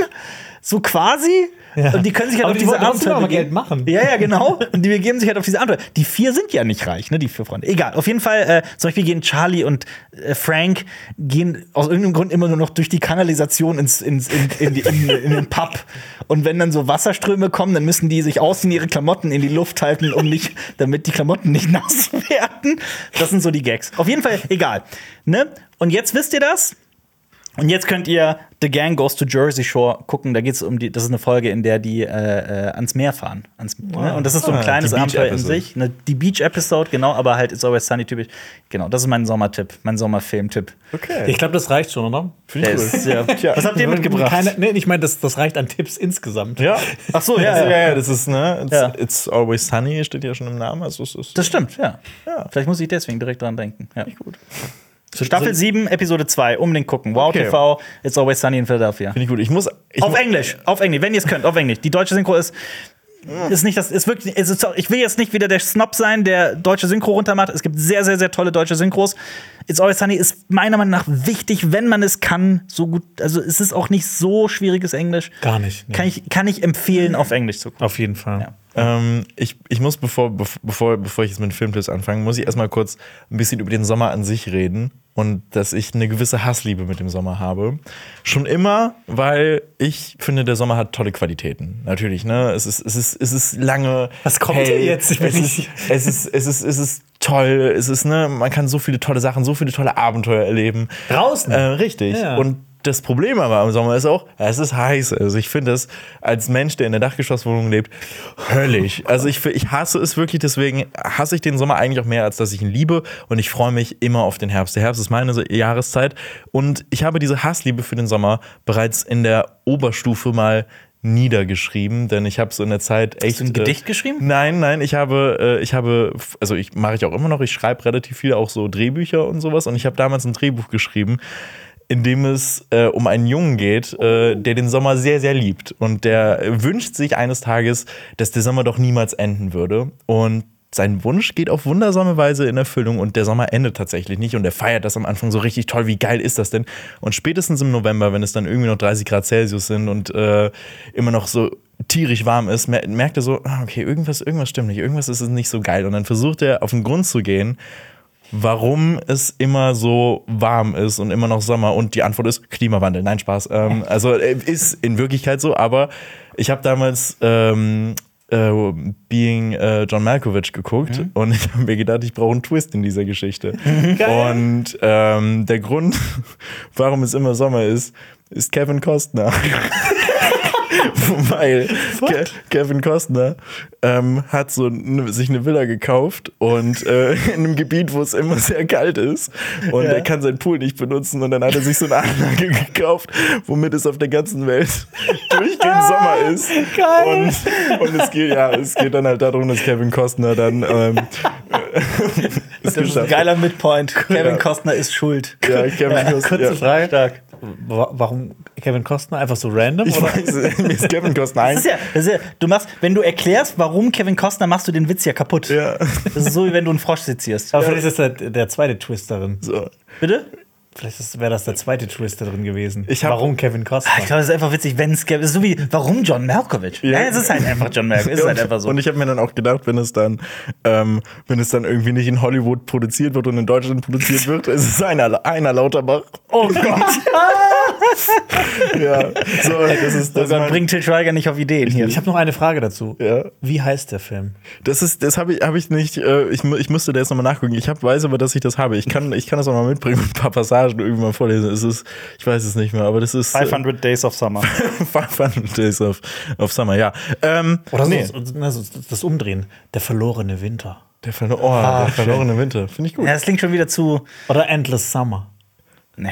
So quasi. Ja. Und die können sich halt Aber auf die diese Abenteuer begeben. Geld machen. Ja, ja, genau. Und die begeben sich halt auf diese Abenteuer. Die vier sind ja nicht reich, ne? Die vier Freunde. Egal. Auf jeden Fall, äh, zum Beispiel gehen Charlie und äh, Frank gehen aus irgendeinem Grund immer nur noch durch die Kanalisation ins, ins, in, in, die, in, in den Pub. Und wenn dann so Wasserströme kommen, dann müssen die sich ausziehen, ihre Klamotten in die Luft halten, um nicht, damit die Klamotten nicht nass werden. Das sind so die Gags. Auf jeden Fall, egal. Ne? Und jetzt wisst ihr das. Und jetzt könnt ihr The Gang Goes to Jersey Shore gucken. Da geht es um die, das ist eine Folge, in der die äh, äh, ans Meer fahren. Ans, ne? Und das ist so ein Ah, kleines Abenteuer in sich. Ne? Die Beach-Episode, genau, aber halt It's Always Sunny typisch. Genau, das ist mein Sommertipp, mein Sommerfilmtipp. okay. Ich glaube, das reicht schon, oder? Der ist, ja. Was habt ihr mitgebracht? Keine, nee, ich meine, das, das reicht an Tipps insgesamt. ja. Ach so, Ja, ja, ja, ja. ja, das ist, ne? It's, Ja. it's always sunny, steht ja schon im Namen. Also es ist Das stimmt, ja. Ja. Vielleicht muss ich deswegen direkt dran denken. Ja. gut. Staffel 7, Episode 2, unbedingt gucken. Wow Okay. TV, It's Always Sunny in Philadelphia. Finde ich gut. Ich muss. Ich Auf mu- Englisch, auf Englisch, wenn ihr es könnt, auf Englisch. Die deutsche Synchro ist. Ist nicht das, ist wirklich, ist, ich will jetzt nicht wieder der Snob sein, der deutsche Synchro runtermacht. Es gibt sehr, sehr, sehr tolle deutsche Synchros. It's Always Sunny ist meiner Meinung nach wichtig, wenn man es kann. So gut, also es ist auch nicht so schwieriges Englisch. Gar nicht. nee. Kann ich, kann ich empfehlen, auf Englisch zu gucken. Auf jeden Fall. Ja. Ähm, ich, ich muss, bevor, bev- bevor, bevor ich jetzt mit Filmtipps anfange, muss ich erstmal kurz ein bisschen über den Sommer an sich reden und dass ich eine gewisse Hassliebe mit dem Sommer habe. Schon immer, weil ich finde, der Sommer hat tolle Qualitäten. Natürlich, ne? Es ist, es ist, es ist lange. Was kommt hell. denn jetzt? Ich bin Es ist, es ist, es ist, es ist toll. Es ist, ne, man kann so viele tolle Sachen, so viele tolle Abenteuer erleben. Draußen. Äh, richtig. Ja. Und das Problem aber im Sommer ist auch, es ist heiß. Also ich finde es als Mensch, der in der Dachgeschosswohnung lebt, höllisch. Also ich, ich hasse es wirklich, deswegen hasse ich den Sommer eigentlich auch mehr, als dass ich ihn liebe. Und ich freue mich immer auf den Herbst. Der Herbst ist meine Jahreszeit. Und ich habe diese Hassliebe für den Sommer bereits in der Oberstufe mal niedergeschrieben, denn ich habe so in der Zeit echt. du ein äh, Gedicht geschrieben? Nein, nein, ich habe, äh, ich habe, also ich mache ich auch immer noch, ich schreibe relativ viel auch so Drehbücher und sowas und ich habe damals ein Drehbuch geschrieben, in dem es äh, um einen Jungen geht, äh, der den Sommer sehr, sehr liebt und der wünscht sich eines Tages, dass der Sommer doch niemals enden würde und sein Wunsch geht auf wundersame Weise in Erfüllung und der Sommer endet tatsächlich nicht und er feiert das am Anfang so richtig toll. Wie geil ist das denn? Und spätestens im November, wenn es dann irgendwie noch 30 Grad Celsius sind und äh, immer noch so tierisch warm ist, mer merkt er so, ah, okay, irgendwas, irgendwas stimmt nicht, irgendwas ist nicht so geil. Und dann versucht er auf den Grund zu gehen, warum es immer so warm ist und immer noch Sommer. Und die Antwort ist Klimawandel. Nein, Spaß. Ähm, also äh, ist in Wirklichkeit so, aber ich habe damals ähm, äh, Being äh, John Malkovich geguckt und ich habe mir gedacht, ich brauche einen Twist in dieser Geschichte. und ähm, der Grund, warum es immer Sommer ist, ist Kevin Costner. Weil Ke Kevin Costner ähm, hat so ne, sich eine Villa gekauft und äh, in einem Gebiet, wo es immer sehr kalt ist und er kann seinen Pool nicht benutzen und dann hat er sich so eine Anlage gekauft, womit es auf der ganzen Welt durchgehend Sommer ist. Und, und es geht ja, es geht dann halt darum, dass Kevin Costner dann ähm, Das ist ein geiler Midpoint. Kevin Ja. Costner ist schuld. Ja, Kevin Costner. Kurze Ja. Frage. Stark. Wa- Warum Kevin Costner? Einfach so random? Ich oder? weiß, mir ist Kevin Costner ein. Das ist ja, das ist ja, du machst, wenn du erklärst, warum Kevin Costner, machst du den Witz ja kaputt. Ja. Das ist so, wie wenn du einen Frosch sezierst. Aber vielleicht ist der, der zweite Twist darin. So. Bitte? Vielleicht wäre das der zweite Twist da drin gewesen. Ich hab- Warum Kevin Costner? Ich glaube, das ist einfach witzig, wenn es so wie, warum John Malkovich? Ja, es ist halt einfach John Malkovich. Es ist halt einfach so. Und ich habe mir dann auch gedacht, wenn es dann, ähm, wenn es dann irgendwie nicht in Hollywood produziert wird und in Deutschland produziert wird, ist es einer, einer Lauterbach. oh Gott, Ja, so, das ist oh das. Gott mein- bringt Til Schweiger nicht auf Ideen hier. ich habe noch eine Frage dazu. Ja. Wie heißt der Film? Das ist, das habe ich, habe ich nicht. Äh, ich, ich müsste da jetzt nochmal nachgucken. Ich hab, weiß aber, dass ich das habe. Ich kann, ich kann das auch mal mitbringen und ein paar Passagen irgendwann vorlesen. Es ist, ich weiß es nicht mehr, aber das ist. äh, 500 Days of Summer. 500 Days of, of Summer, ja. Ähm, Oder nee. so, so, das Umdrehen. Der verlorene Winter. Der, verlo oh, der verlorene Winter. Finde ich gut. Ja, das klingt schon wieder zu. Oder Endless Summer. Nee,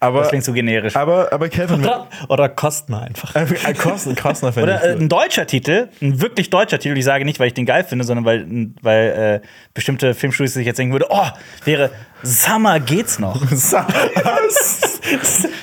aber, das klingt zu generisch. aber, aber Kevin. Oder, oder Costner einfach. Äh, Costner, Costner fände Oder ich äh, ein deutscher Titel, ein wirklich deutscher Titel, ich sage nicht, weil ich den geil finde, sondern weil, weil äh, bestimmte Filmstudios sich jetzt denken würde, oh, wäre Summer geht's noch.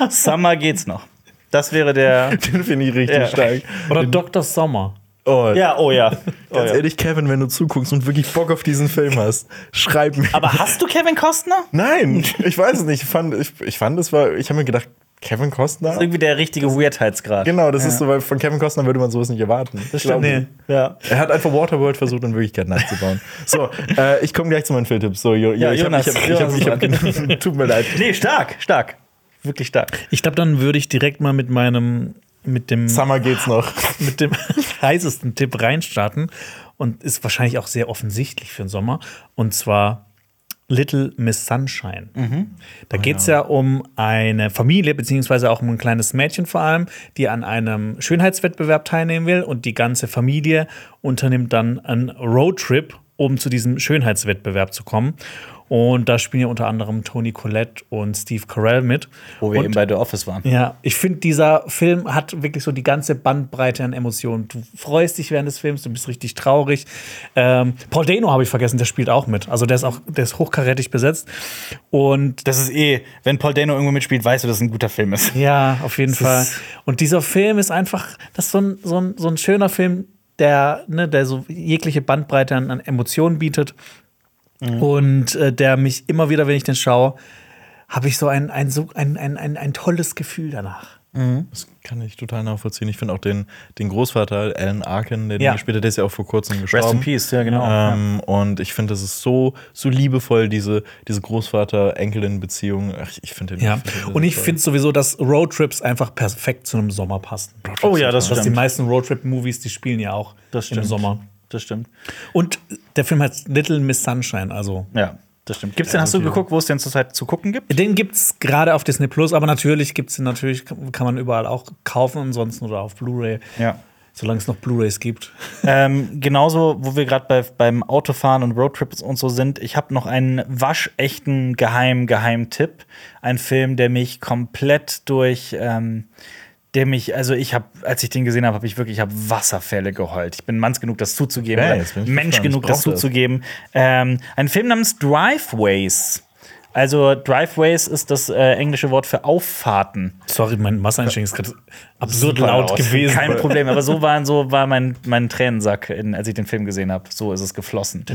Summer geht's noch. Das wäre der. Den finde ich richtig Ja. stark. Oder Dr. Sommer. Oh, Ja, oh ja. Oh, Ganz ja. ehrlich, Kevin, wenn du zuguckst und wirklich Bock auf diesen Film hast, schreib mir. Aber hast du Kevin Costner? Nein, ich weiß es nicht. Ich fand, ich, ich fand es war, ich habe mir gedacht, Kevin Costner? Irgendwie der richtige Weirdheitsgrad. Genau, das ist so, weil von Kevin Costner würde man sowas nicht erwarten. Das stimmt. Nee. Ja. Er hat einfach Waterworld versucht, in Wirklichkeit nachzubauen. So, äh, ich komme gleich zu meinen Filmtipps. So, jo, jo, Ja, ich hab, Jonas, ich hab, ich hab, ich hab, genug- Tut mir leid. Nee, stark, stark. Wirklich stark. Ich glaube, dann würde ich direkt mal mit meinem, mit dem, Summer geht's noch. mit dem heißesten Tipp reinstarten. Und ist wahrscheinlich auch sehr offensichtlich für den Sommer. Und zwar Little Miss Sunshine. Da geht es ja. um eine Familie, beziehungsweise auch um ein kleines Mädchen vor allem, die an einem Schönheitswettbewerb teilnehmen will. Und die ganze Familie unternimmt dann einen Roadtrip um zu diesem Schönheitswettbewerb zu kommen. Und da spielen ja unter anderem Tony Collette und Steve Carell mit. Wo wir und, eben bei The Office waren. Ja, ich finde, dieser Film hat wirklich so die ganze Bandbreite an Emotionen. Du freust dich während des Films, du bist richtig traurig. Ähm, Paul Dano habe ich vergessen, der spielt auch mit. Also der ist auch, der ist hochkarätig besetzt. Und Das ist eh, wenn Paul Dano irgendwo mitspielt, weißt du, dass es ein guter Film ist. ja, auf jeden Das Fall. Und dieser Film ist einfach, das ist so ein, so ein, so ein schöner Film, der, ne, der so jegliche Bandbreite an, an Emotionen bietet. Und äh, der mich immer wieder, wenn ich den schaue, habe ich so ein, ein, so ein, ein, ein, ein tolles Gefühl danach. Das kann ich total nachvollziehen. Ich finde auch den, den Großvater, Alan Arkin, der den Ja. gespielt hat, der ist ja auch vor kurzem Rest gestorben. in Peace, ja, genau. Ähm, Und ich finde, das ist so, so liebevoll, diese, diese Großvater-Enkelin-Beziehung. Ich finde den. Ja. find den Und ich finde sowieso, dass Roadtrips einfach perfekt zu einem Sommer passen. Oh ja, das Dass die stimmt. meisten Roadtrip-Movies, die spielen ja auch Das im stimmt. Sommer. Das stimmt. Und der Film heißt Little Miss Sunshine, also Ja, das stimmt. Gibt's den, hast du geguckt, wo es den zurzeit zu gucken gibt? Den gibt's gerade auf Disney Plus, aber natürlich gibt's den natürlich, kann man überall auch kaufen, ansonsten oder auf Blu-ray, Ja. solange es noch Blu-rays gibt. ähm, genauso, wo wir gerade bei, beim Autofahren und Roadtrips und so sind, ich habe noch einen waschechten Geheim, Geheimtipp. Ein Film, der mich komplett durch, ähm, der mich, also ich habe, als ich den gesehen habe, habe ich wirklich, ich habe Wasserfälle geheult. Ich bin manns genug, das zuzugeben, Ja, Mensch gespannt. genug, das zuzugeben. Ähm, ein Film namens Driveways. Also Driveways ist das äh, englische Wort für Auffahrten. Sorry, mein Wassereinstieg ist gerade absurd Super laut gewesen. Kein Problem, aber so war, so war mein, mein Tränensack, in, als ich den Film gesehen habe. So ist es geflossen.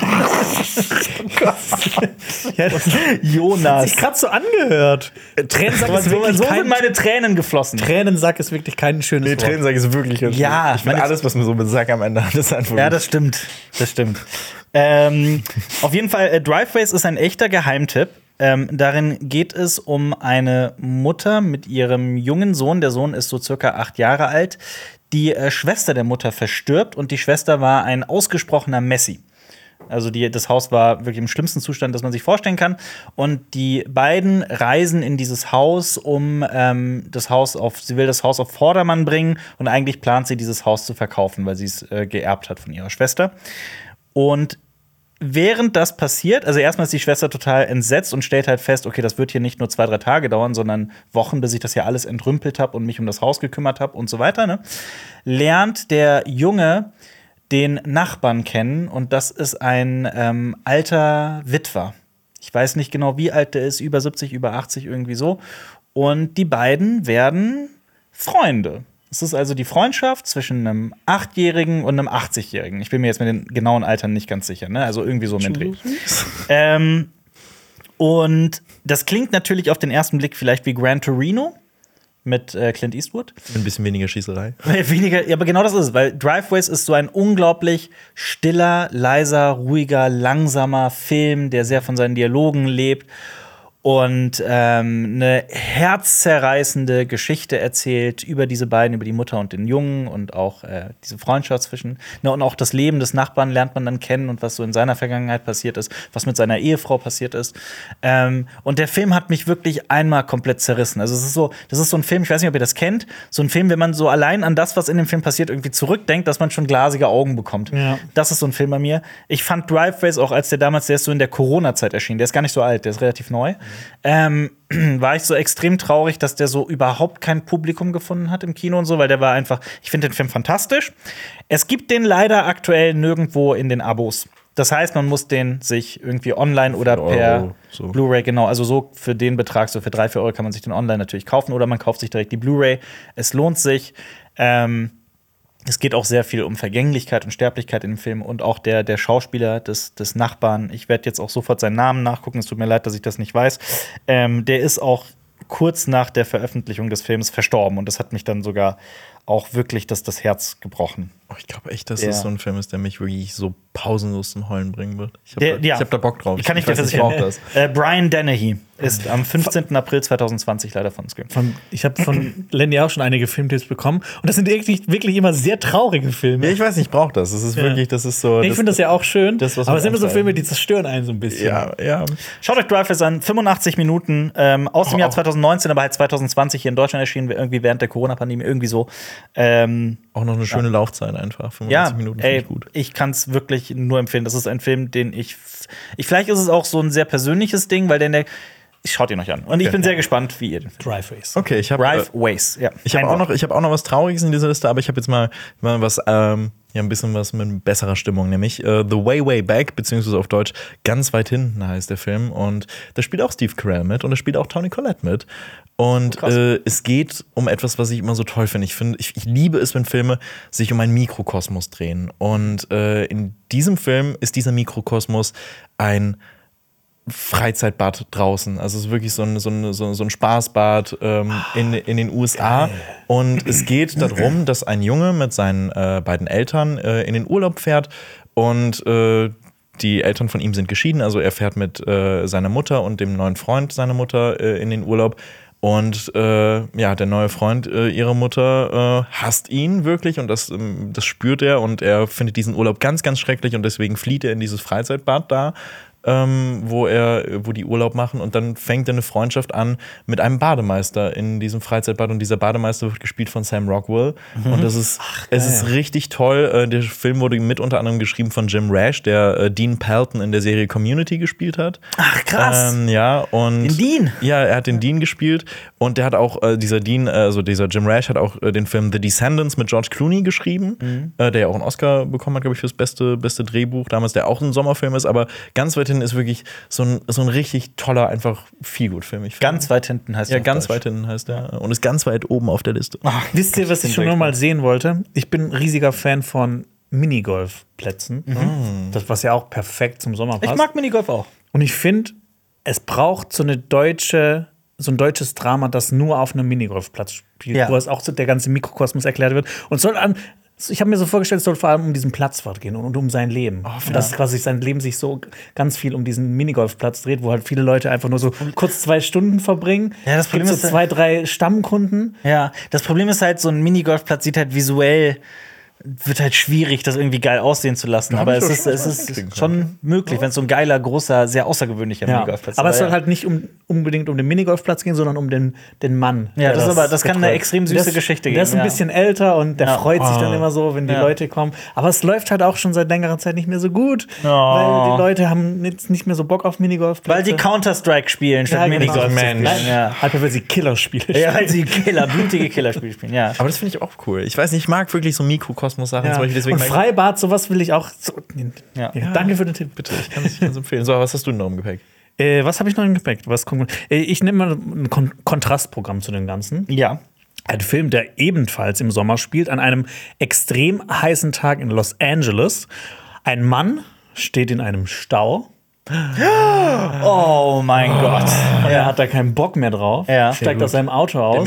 Trennsack. Jonas. Sich gerade so angehört. Tränensack So, ist so, wirklich so sind meine Tränen geflossen. Tränensack ist wirklich kein schönes Nee, Wort. Tränensack ist wirklich ganz Ja, schön. Ich meine- alles, was mir so mit Sack am Ende hat, ist einfach. Ja, das stimmt. Das stimmt. ähm, auf jeden Fall, äh, Driveways ist ein echter Geheimtipp. Ähm, darin geht es um eine Mutter mit ihrem jungen Sohn. Der Sohn ist so circa acht Jahre alt. Die äh, Schwester der Mutter verstirbt und die Schwester war ein ausgesprochener Messi. Also die, das Haus war wirklich im schlimmsten Zustand, das man sich vorstellen kann. Und die beiden reisen in dieses Haus, um ähm, das Haus auf, sie will das Haus auf Vordermann bringen und eigentlich plant sie, dieses Haus zu verkaufen, weil sie es äh, geerbt hat von ihrer Schwester. Und während das passiert, also erstmal ist die Schwester total entsetzt und stellt halt fest, okay, das wird hier nicht nur zwei, drei Tage dauern, sondern Wochen, bis ich das hier alles entrümpelt habe und mich um das Haus gekümmert habe und so weiter, ne? lernt der Junge den Nachbarn kennen und das ist ein ähm, alter Witwer. Ich weiß nicht genau, wie alt der ist, über 70, über 80, irgendwie so. Und die beiden werden Freunde. Es ist also die Freundschaft zwischen einem Achtjährigen und einem 80-Jährigen. Ich bin mir jetzt mit den genauen Altern nicht ganz sicher, ne? Also irgendwie so mit Dreh. Ähm, und das klingt natürlich auf den ersten Blick vielleicht wie Gran Torino mit äh, Clint Eastwood. Ein bisschen weniger Schießerei. Weniger, ja, aber genau das ist es, weil Driveways ist so ein unglaublich stiller, leiser, ruhiger, langsamer Film, der sehr von seinen Dialogen lebt und ähm, eine herzzerreißende Geschichte erzählt über diese beiden, über die Mutter und den Jungen und auch äh, diese Freundschaft zwischen, ne, und auch das Leben des Nachbarn lernt man dann kennen und was so in seiner Vergangenheit passiert ist, was mit seiner Ehefrau passiert ist. Ähm, und der Film hat mich wirklich einmal komplett zerrissen. Also es ist so, das ist so ein Film, ich weiß nicht, ob ihr das kennt, so ein Film, wenn man so allein an das, was in dem Film passiert, irgendwie zurückdenkt, dass man schon glasige Augen bekommt. Ja. Das ist so ein Film bei mir. Ich fand Driveways auch, als der damals, der ist so in der Corona-Zeit erschienen, der ist gar nicht so alt, der ist relativ neu. Ähm, war ich so extrem traurig, dass der so überhaupt kein Publikum gefunden hat im Kino und so, weil der war einfach, ich finde den Film fantastisch. Es gibt den leider aktuell nirgendwo in den Abos. Das heißt, man muss den sich irgendwie online oder per Euro, so. Blu-ray, genau, also so für den Betrag, so für drei, vier Euro kann man sich den online natürlich kaufen oder man kauft sich direkt die Blu-ray. Es lohnt sich. Ähm, es geht auch sehr viel um Vergänglichkeit und Sterblichkeit in dem Film und auch der, der Schauspieler des, des Nachbarn. Ich werde jetzt auch sofort seinen Namen nachgucken. Es tut mir leid, dass ich das nicht weiß. Ähm, der ist auch kurz nach der Veröffentlichung des Films verstorben und das hat mich dann sogar auch wirklich das, das Herz gebrochen. Oh, ich glaube echt, dass Ja. das so ein Film ist, der mich wirklich so pausenlos zum Heulen bringen wird. Ich habe ja. ich hab da Bock drauf. Kann ich dir weiß, versichern. das. Äh, Brian Dennehy Ist am 15. April 2020 leider von Scream. Von, ich habe von Lenny auch schon einige Filmtipps bekommen. Und das sind wirklich, wirklich immer sehr traurige Filme. Ja, ich weiß nicht, ich brauche das. Das ist wirklich, das ist so. ich finde das ja auch schön. das, was aber es sind immer so. Filme, die zerstören einen so ein bisschen. Ja, ja. Schaut euch Dreyfus an, 85 Minuten ähm, aus dem Oh, Jahr auch- 2019, aber halt 2020 hier in Deutschland erschienen, irgendwie während der Corona-Pandemie, irgendwie so. Ähm, Auch noch eine schöne Laufzeit einfach. 95 ja, Minuten finde ey, ich gut. ich kann es wirklich nur empfehlen. Das ist ein Film, den ich, ich. Vielleicht ist es auch so ein sehr persönliches Ding, weil der. der schaut ihn euch an. Und ich bin sehr gespannt, wie ihr den findet. Drive Race. Okay, ich habe Drive Ways, ja. Ich habe auch, noch- ich hab auch noch was Trauriges in dieser Liste, aber ich habe jetzt mal, mal was, ähm, ja, ein bisschen was mit besserer Stimmung, nämlich äh, The Way, Way Back, beziehungsweise auf Deutsch ganz weit hinten heißt der Film. Und da spielt auch Steve Carell mit und da spielt auch Tony Collette mit. Und äh, es geht um etwas, was ich immer so toll finde. Ich, finde ich, ich liebe es, wenn Filme sich um einen Mikrokosmos drehen. Und äh, in diesem Film ist dieser Mikrokosmos ein Freizeitbad draußen. Also es ist wirklich so ein, so ein, so ein, Spaßbad ähm, in, in den USA. Und es geht darum, dass ein Junge mit seinen äh, beiden Eltern äh, in den Urlaub fährt und äh, die Eltern von ihm sind geschieden. Also er fährt mit äh, seiner Mutter und dem neuen Freund seiner Mutter äh, in den Urlaub. Und äh, ja, der neue Freund äh, ihrer Mutter äh, hasst ihn wirklich und das, ähm, das spürt er und er findet diesen Urlaub ganz, ganz schrecklich und deswegen flieht er in dieses Freizeitbad da, ähm, wo er, wo die Urlaub machen und dann fängt er eine Freundschaft an mit einem Bademeister in diesem Freizeitbad und dieser Bademeister wird gespielt von Sam Rockwell und das ist, es ist richtig toll. Äh, der Film wurde mit unter anderem geschrieben von Jim Rash, der äh, Dean Pelton in der Serie Community gespielt hat. Ach, krass. Ähm, ja, und. Den Dean? Ja, er hat den Dean gespielt und der hat auch, äh, dieser Dean, äh, also dieser Jim Rash hat auch äh, den Film The Descendants mit George Clooney geschrieben, Mhm. äh, der ja auch einen Oscar bekommen hat, glaube ich, fürs beste, beste Drehbuch damals, der auch ein Sommerfilm ist, aber ganz weit hinten ist wirklich so ein, so ein richtig toller, einfach Feelgood-Film. Ich finde. Ganz weit hinten heißt Ja, er auf ganz Deutsch. weit hinten heißt der und ist ganz weit oben auf der Liste. Wisst ihr, was ich schon mal sehen wollte? Ich bin ein riesiger Fan von Minigolfplätzen. Das, was ja auch perfekt zum Sommer passt. Ich mag Minigolf auch. Und ich finde, es braucht so eine deutsche, so ein deutsches Drama, das nur auf einem Minigolfplatz spielt, Ja. wo es auch so der ganze Mikrokosmos erklärt wird. Und soll an. Ich habe mir so vorgestellt, es soll vor allem um diesen Platzwart gehen und um sein Leben. und dass quasi sein Leben sich so ganz viel um diesen Minigolfplatz dreht, wo halt viele Leute einfach nur so kurz zwei Stunden verbringen. Ja, das gibt Problem so ist ja- zwei, drei Stammkunden. Ja, das Problem ist halt, so ein Minigolfplatz sieht halt visuell, wird halt schwierig, das irgendwie geil aussehen zu lassen. Aber es ist, es ist schon möglich, wenn es so ein geiler, großer, sehr außergewöhnlicher Ja. Minigolfplatz ist. Aber es soll ja. halt nicht um, unbedingt um den Minigolfplatz gehen, sondern um den, den Mann. Ja, das ist aber- das kann eine extrem süße ist- Geschichte Der ist geben, ein ja. bisschen älter und der Ja. freut sich dann immer so, wenn die Ja. Leute kommen. Aber es läuft halt auch schon seit längerer Zeit nicht mehr so gut, Oh. weil die Leute haben jetzt nicht mehr so Bock auf Minigolfplätze. Weil die Counter-Strike spielen statt Ja, genau. Minigolf Mensch. spielen. Ja. Halt, weil sie Killerspiele ja, weil sie Killer, blutige Killerspiele spielen, ja. Aber das finde ich auch cool. Ich weiß nicht, ich mag wirklich so Mikrokosmos-Sachen Ja. zum Beispiel. Deswegen Und Freibad, sowas will ich auch. So, Ja. Danke für den Tipp. Bitte, ich kann es empfehlen. So, was hast du denn noch im Gepäck? Äh, was habe ich noch im Gepäck? Was äh, ich nehme mal ein Kon Kontrastprogramm zu dem Ganzen. Ja. Ein Film, der ebenfalls im Sommer spielt, an einem extrem heißen Tag in Los Angeles. Ein Mann steht in einem Stau. Oh mein Gott. Er hat da keinen Bock mehr drauf, Ja. steigt aus seinem Auto aus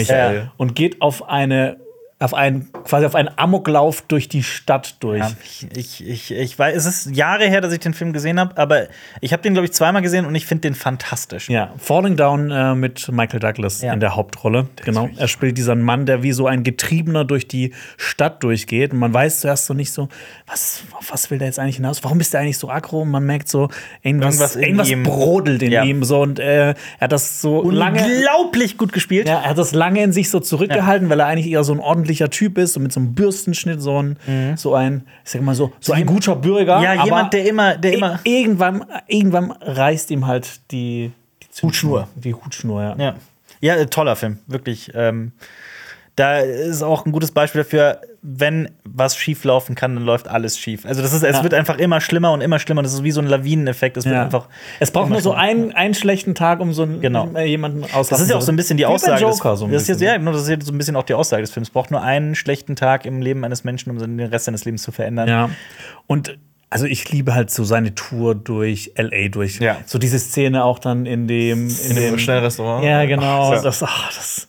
und geht auf eine auf einen quasi auf einen Amoklauf durch die Stadt durch. Ja, ich, ich, ich, weiß, es ist Jahre her, dass ich den Film gesehen habe, aber ich habe den, glaube ich, zweimal gesehen und ich finde den fantastisch. Ja, Falling Down äh, mit Michael Douglas Ja. in der Hauptrolle. genau. Er spielt diesen Mann, der wie so ein Getriebener durch die Stadt durchgeht. Und man weiß zuerst so nicht so, was, auf was will der jetzt eigentlich hinaus? Warum ist der eigentlich so aggro? Und man merkt so, irgendwas, Irgendwas in irgendwas ihm. brodelt in Ja. ihm. So, und äh, er hat das so lange. Unglaublich gut gespielt. Ja, er hat das lange in sich so zurückgehalten, weil er eigentlich eher so ein ordentlicher Typ ist, so mit so einem Bürstenschnitt, so ein, so ein, ich sag mal so, so ein guter Bürger. Mhm. Ja, jemand, der immer, der i- immer. irgendwann, irgendwann reißt ihm halt die, die Hutschnur. Die Hutschnur, ja. Ja, ja äh, toller Film, wirklich. Ähm, da ist auch ein gutes Beispiel dafür, wenn was schief laufen kann, dann läuft alles schief. Also das ist, es Ja. wird einfach immer schlimmer und immer schlimmer. Das ist wie so ein Lawineneffekt. Es wird Ja. einfach. es braucht nur so einen, einen schlechten Tag, um so einen, Genau. äh, jemanden auslassen Das ist ja auch so ein bisschen die Wie Aussage. Joker, des, so ein das ist jetzt, bisschen. ja, genau, das ist jetzt so ein bisschen auch die Aussage des Films. Es braucht nur einen schlechten Tag im Leben eines Menschen, um den Rest seines Lebens zu verändern. Ja. Und also ich liebe halt so seine Tour durch LA durch. Ja. So diese Szene auch dann in dem in, dem Schnellrestaurant? Ja, genau. Ja. das, ach, das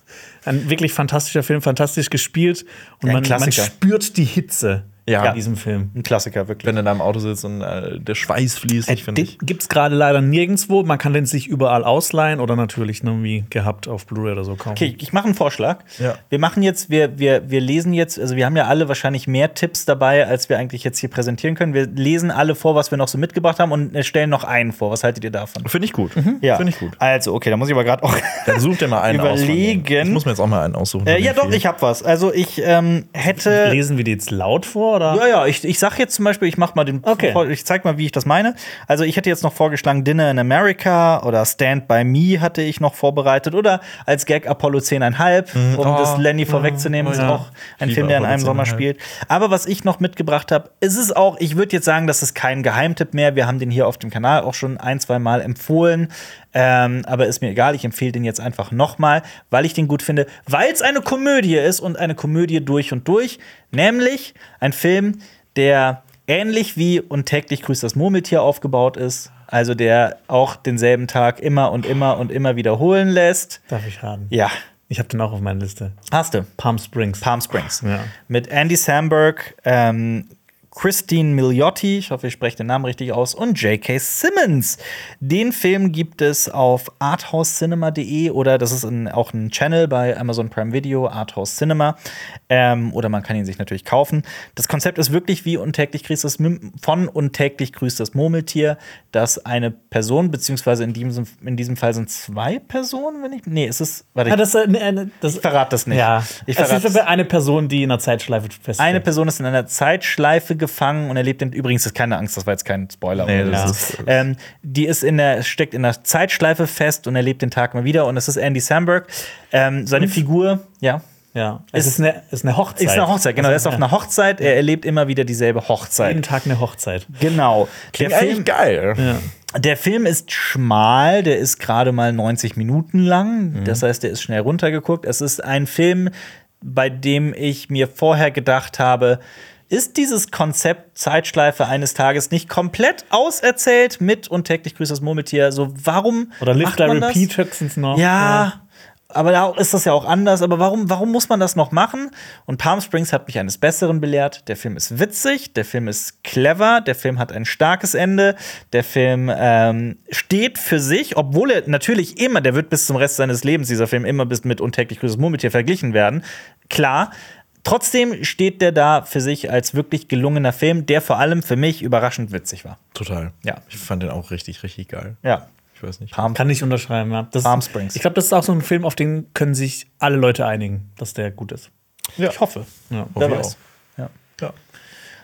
ein wirklich fantastischer Film, fantastisch gespielt. Und Ja, man, man spürt die Hitze Ja, in diesem Film. Ein Klassiker, wirklich. wenn du da im Auto sitzt und äh, der Schweiß fließt, ich finde ich. gibt es gerade leider nirgendwo. Man kann den sich überall ausleihen oder natürlich ne, wie gehabt auf Blu-ray oder so kaufen. Okay, ich mache einen Vorschlag. Ja. Wir machen jetzt, wir, wir, wir lesen jetzt, also wir haben ja alle wahrscheinlich mehr Tipps dabei, als wir eigentlich jetzt hier präsentieren können. Wir lesen alle vor, was wir noch so mitgebracht haben und äh, stellen noch einen vor. Was haltet ihr davon? Finde ich gut. Ja. Finde ich gut. Also, okay, da muss ich aber gerade auch. Dann such dir mal einen aus. Überlegen. Ich muss mir jetzt auch mal einen aussuchen. äh, ja, doch, vielen. ich habe was. Also, ich ähm, hätte. Lesen wir die jetzt laut vor? Oder? Ja, ja, ich, ich sag jetzt zum Beispiel, ich mach mal den, Okay. ich zeig mal, wie ich das meine. Also ich hätte jetzt noch vorgeschlagen Dinner in America oder Stand by Me hatte ich noch vorbereitet oder als Gag Apollo 10,5, um oh, das Lenny vorwegzunehmen, ist ja. auch ein Film, der in einem Sommer 10,5. spielt. Aber was ich noch mitgebracht habe, ist es auch, ich würde jetzt sagen, das ist kein Geheimtipp mehr. Wir haben den hier auf dem Kanal auch schon ein, zwei Mal empfohlen. Ähm, aber ist mir egal, ich empfehle den jetzt einfach nochmal, weil ich den gut finde, weil es eine Komödie ist und eine Komödie durch und durch. Nämlich ein Film, der ähnlich wie und täglich grüßt das Murmeltier aufgebaut ist. Also der auch denselben Tag immer und immer und immer wiederholen lässt. Darf ich raten? Ja, Ich habe den auch auf meiner Liste. hast du. Palm Springs. Palm Springs. Ja. Mit Andy Samberg, ähm, Christine Milioti, ich hoffe, ich spreche den Namen richtig aus, und J.K. Simmons. Den Film gibt es auf arthousecinema.de oder das ist ein, auch ein Channel bei Amazon Prime Video, Arthouse Cinema. Ähm, oder man kann ihn sich natürlich kaufen. Das Konzept ist wirklich wie untäglich grüßt das Mim- von untäglich grüßt das Murmeltier, dass eine Person, beziehungsweise in diesem, in diesem Fall sind zwei Personen, wenn ich. Nee, es ist. Warte, Ah, ich, das, äh, äh, das, ich verrate das nicht. Ja, ich es verrate ist aber eine Person, die in einer Zeitschleife feststeckt. eine Person ist in einer Zeitschleife gefangen und erlebt in, übrigens ist keine Angst, das war jetzt kein Spoiler. Nee, so. ist- ähm, die ist in der steckt in der Zeitschleife fest und erlebt den Tag mal wieder und das ist Andy Samberg. Ähm, seine Figur, ja, Ja, es Ist- ist, eine, ist eine Hochzeit. ist eine Hochzeit. Genau, er ist auf ja. einer Hochzeit. Er erlebt immer wieder dieselbe Jeden Hochzeit. Tag eine Hochzeit. Genau. Der Klingt eigentlich Film, geil. der Film ist schmal, der ist gerade mal 90 Minuten lang. Das heißt, der ist schnell runtergeguckt. Es ist ein Film, bei dem ich mir vorher gedacht habe, ist dieses Konzept Zeitschleife eines Tages nicht komplett auserzählt mit und täglich grüßt das Murmeltier? So, warum Oder Lift das? Repeat höchstens noch. Ja, aber da ist das ja auch anders. Aber warum, warum muss man das noch machen? Und Palm Springs hat mich eines Besseren belehrt. Der Film ist witzig, der Film ist clever, der Film hat ein starkes Ende, der Film ähm, steht für sich, obwohl er natürlich immer, der wird bis zum Rest seines Lebens, dieser Film, immer bis mit untäglich grüßes Murmeltier verglichen werden. Klar. Trotzdem steht der da für sich als wirklich gelungener Film, der vor allem für mich überraschend witzig war. Total. Ja. Ich fand den auch richtig, richtig geil. Ja. Ich weiß nicht. Palm Kann ich unterschreiben, ja. Das, Palm Springs. Ich glaube, das ist auch so ein Film, auf den können sich alle Leute einigen, dass der gut ist. Ich hoffe. Ja. Wer ich weiß.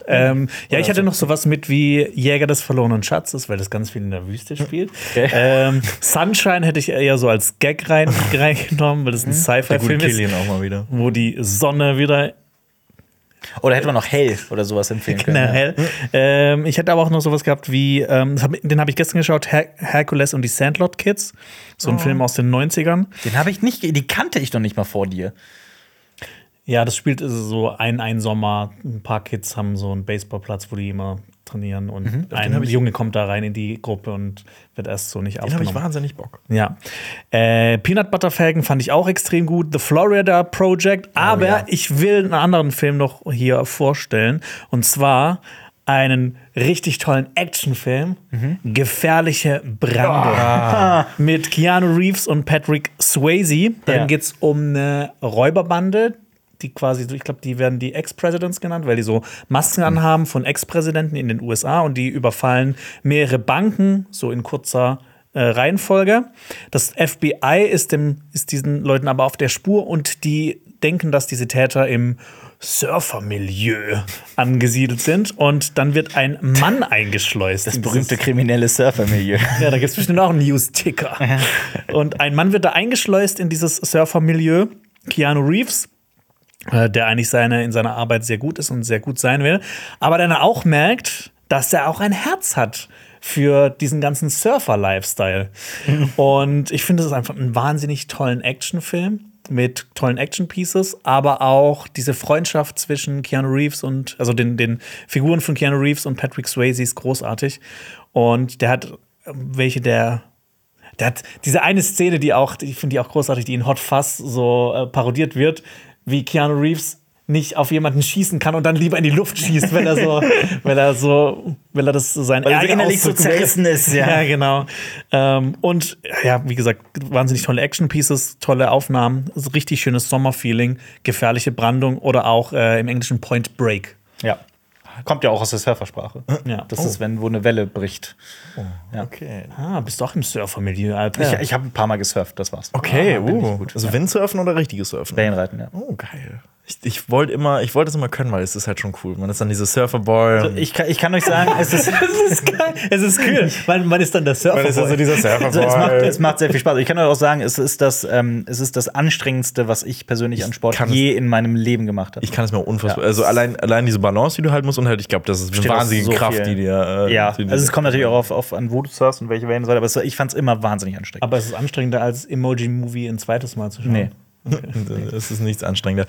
Ja. Ähm, ja, ich hatte noch sowas mit wie Jäger des verlorenen Schatzes, weil das ganz viel in der Wüste spielt. Okay. Ähm, Sunshine hätte ich eher so als Gag rein, reingenommen, weil das ein gute Sci-Fi-Film ist, Killian auch mal wieder. wo die Sonne wieder Oder hätte man noch Hell oder sowas empfehlen können. Na, ja. hell. Ähm, ich hätte aber auch noch sowas gehabt wie, ähm, den habe ich gestern geschaut, Her Hercules und die Sandlot Kids. So ein Film aus den 90ern. Den habe ich nicht, die kannte ich noch nicht mal vor dir. Ja, das spielt also so ein, ein Sommer. Ein paar Kids haben so einen Baseballplatz, wo die immer trainieren. Und Mhm. ein Junge kommt da rein in die Gruppe und wird erst so nicht Den habe ich aufgenommen. wahnsinnig Bock. Ja. Äh, Peanut Butter Falcon fand ich auch extrem gut. The Florida Project. Aber Oh ja. ich will einen anderen Film noch hier vorstellen. Und zwar einen richtig tollen Actionfilm. Mhm. Gefährliche Brande. Ah. Mit Keanu Reeves und Patrick Swayze. Dann Ja. geht es um eine Räuberbande. Die quasi, ich glaube, die werden die Ex-Presidents genannt, weil die so Masken anhaben von Ex-Präsidenten in den USA und die überfallen mehrere Banken, so in kurzer äh, Reihenfolge. Das FBI ist, dem, ist diesen Leuten aber auf der Spur und die denken, dass diese Täter im Surfermilieu angesiedelt sind. Und dann wird ein Mann eingeschleust. Das berühmte kriminelle Surfermilieu. ja, da gibt es bestimmt auch einen News-Ticker. Und ein Mann wird da eingeschleust in dieses Surfermilieu. Keanu Reeves, der eigentlich seine, in seiner Arbeit sehr gut ist und sehr gut sein will, aber dann auch merkt, dass er auch ein Herz hat für diesen ganzen Surfer-Lifestyle. Und ich finde, es ist einfach ein wahnsinnig tollen Actionfilm mit tollen Action-Pieces, aber auch diese Freundschaft zwischen Keanu Reeves und, also den, den Figuren von Keanu Reeves und Patrick Swayze ist großartig. Und der hat welche der der hat diese eine Szene, die auch, ich finde die auch großartig, die in Hot Fuzz so äh, parodiert wird, wie Keanu Reeves nicht auf jemanden schießen kann und dann lieber in die Luft schießt, weil er so, weil er so, weil er das so sein Weil er innerlich so zerrissen ist, ja. ja, genau. Ähm, und ja, wie gesagt, wahnsinnig tolle Action-Pieces, tolle Aufnahmen, so richtig schönes Sommerfeeling, gefährliche Brandung oder auch äh, im Englischen Point Break. Ja. Kommt ja auch aus der Surfersprache. Ja. Das ist, wenn wo eine Welle bricht. Okay. Ah, bist doch im Surfer-Milieu, Alter. Ich, ich habe ein paar Mal gesurft, das war's. Okay, Ah, uh. gut. Also Windsurfen oder richtiges Surfen? Wellenreiten, ja. Oh, geil. Ich, ich wollte immer, ich wollte es immer können, weil es ist halt schon cool. Man ist dann diese Surferboy. und- Ich kann, ich kann euch sagen, es ist, Das ist geil. Es ist cool. Man, man ist dann der Surfer. Man ist also dieser Also, es, macht, Surferboy. es macht sehr viel Spaß. Ich kann euch auch sagen, es ist das, ähm, es ist das anstrengendste, was ich persönlich an Sport je in meinem Leben gemacht habe. Ich kann es mir auch unfassbar. Ja. also allein, allein diese Balance, die du halten musst, und halt, ich glaube, das ist eine wahnsinnige so Kraft, viel. die dir. Äh, ja, die dir- also es kommt natürlich auch auf, auf an wo du surfst und welche Wellen, aber es, ich fand es immer wahnsinnig anstrengend. Aber es ist anstrengender als Emoji-Movie ein zweites Mal zu schauen. nee, Es ist nichts anstrengender.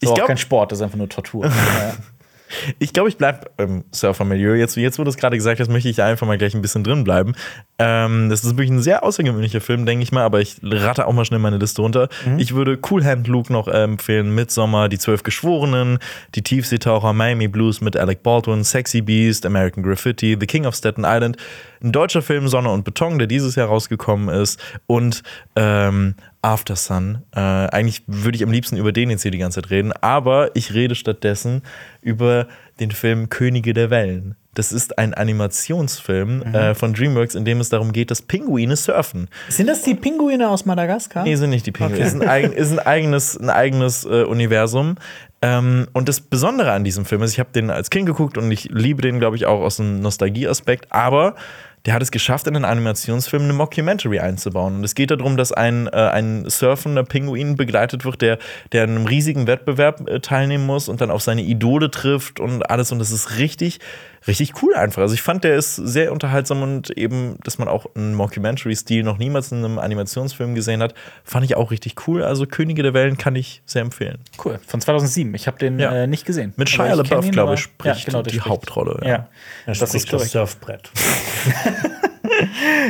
Ist Ich auch glaube, kein Sport, das ist einfach nur Tortur. ich, glaub, ich bleibe im Surfermilieu. Jetzt, jetzt, wo du es gerade gesagt hast, möchte ich da einfach mal gleich ein bisschen drin bleiben. Ähm, das ist wirklich ein sehr außergewöhnlicher Film, denke ich mal, aber ich rate auch mal schnell meine Liste runter. Ich würde Cool Hand Luke noch äh, empfehlen, Midsommar, Die Zwölf Geschworenen, Die Tiefseetaucher, Miami Blues mit Alec Baldwin, Sexy Beast, American Graffiti, The King of Staten Island, ein deutscher Film Sonne und Beton, der dieses Jahr rausgekommen ist und ähm, After Sun. Äh, eigentlich würde ich am liebsten über den jetzt hier die ganze Zeit reden, aber ich rede stattdessen über den Film Könige der Wellen. Das ist ein Animationsfilm äh, von DreamWorks, in dem es darum geht, dass Pinguine surfen. Sind das die Pinguine aus Madagaskar? Nee, sind nicht die Pinguine. Ist, ein eigen, ist ein eigenes, ein eigenes äh, Universum. Ähm, und das Besondere an diesem Film ist, ich habe den als Kind geguckt und ich liebe den, glaube ich, auch aus einem Nostalgieaspekt, aber der hat es geschafft, in einen Animationsfilm eine Mockumentary einzubauen. Und es geht darum, dass ein, äh, ein surfender Pinguin begleitet wird, der, der an einem riesigen Wettbewerb äh, teilnehmen muss und dann auf seine Idole trifft und alles. Und das ist richtig, richtig cool einfach. Also ich fand, der ist sehr unterhaltsam und eben, dass man auch einen Mockumentary-Stil noch niemals in einem Animationsfilm gesehen hat, fand ich auch richtig cool. Also Könige der Wellen kann ich sehr empfehlen. Cool, von 2007. Ich habe den Ja. äh, nicht gesehen. Mit Shia LaBeouf, glaube ich, spricht der die spricht. Hauptrolle. Ja. Er Das ist das. Surfbrett.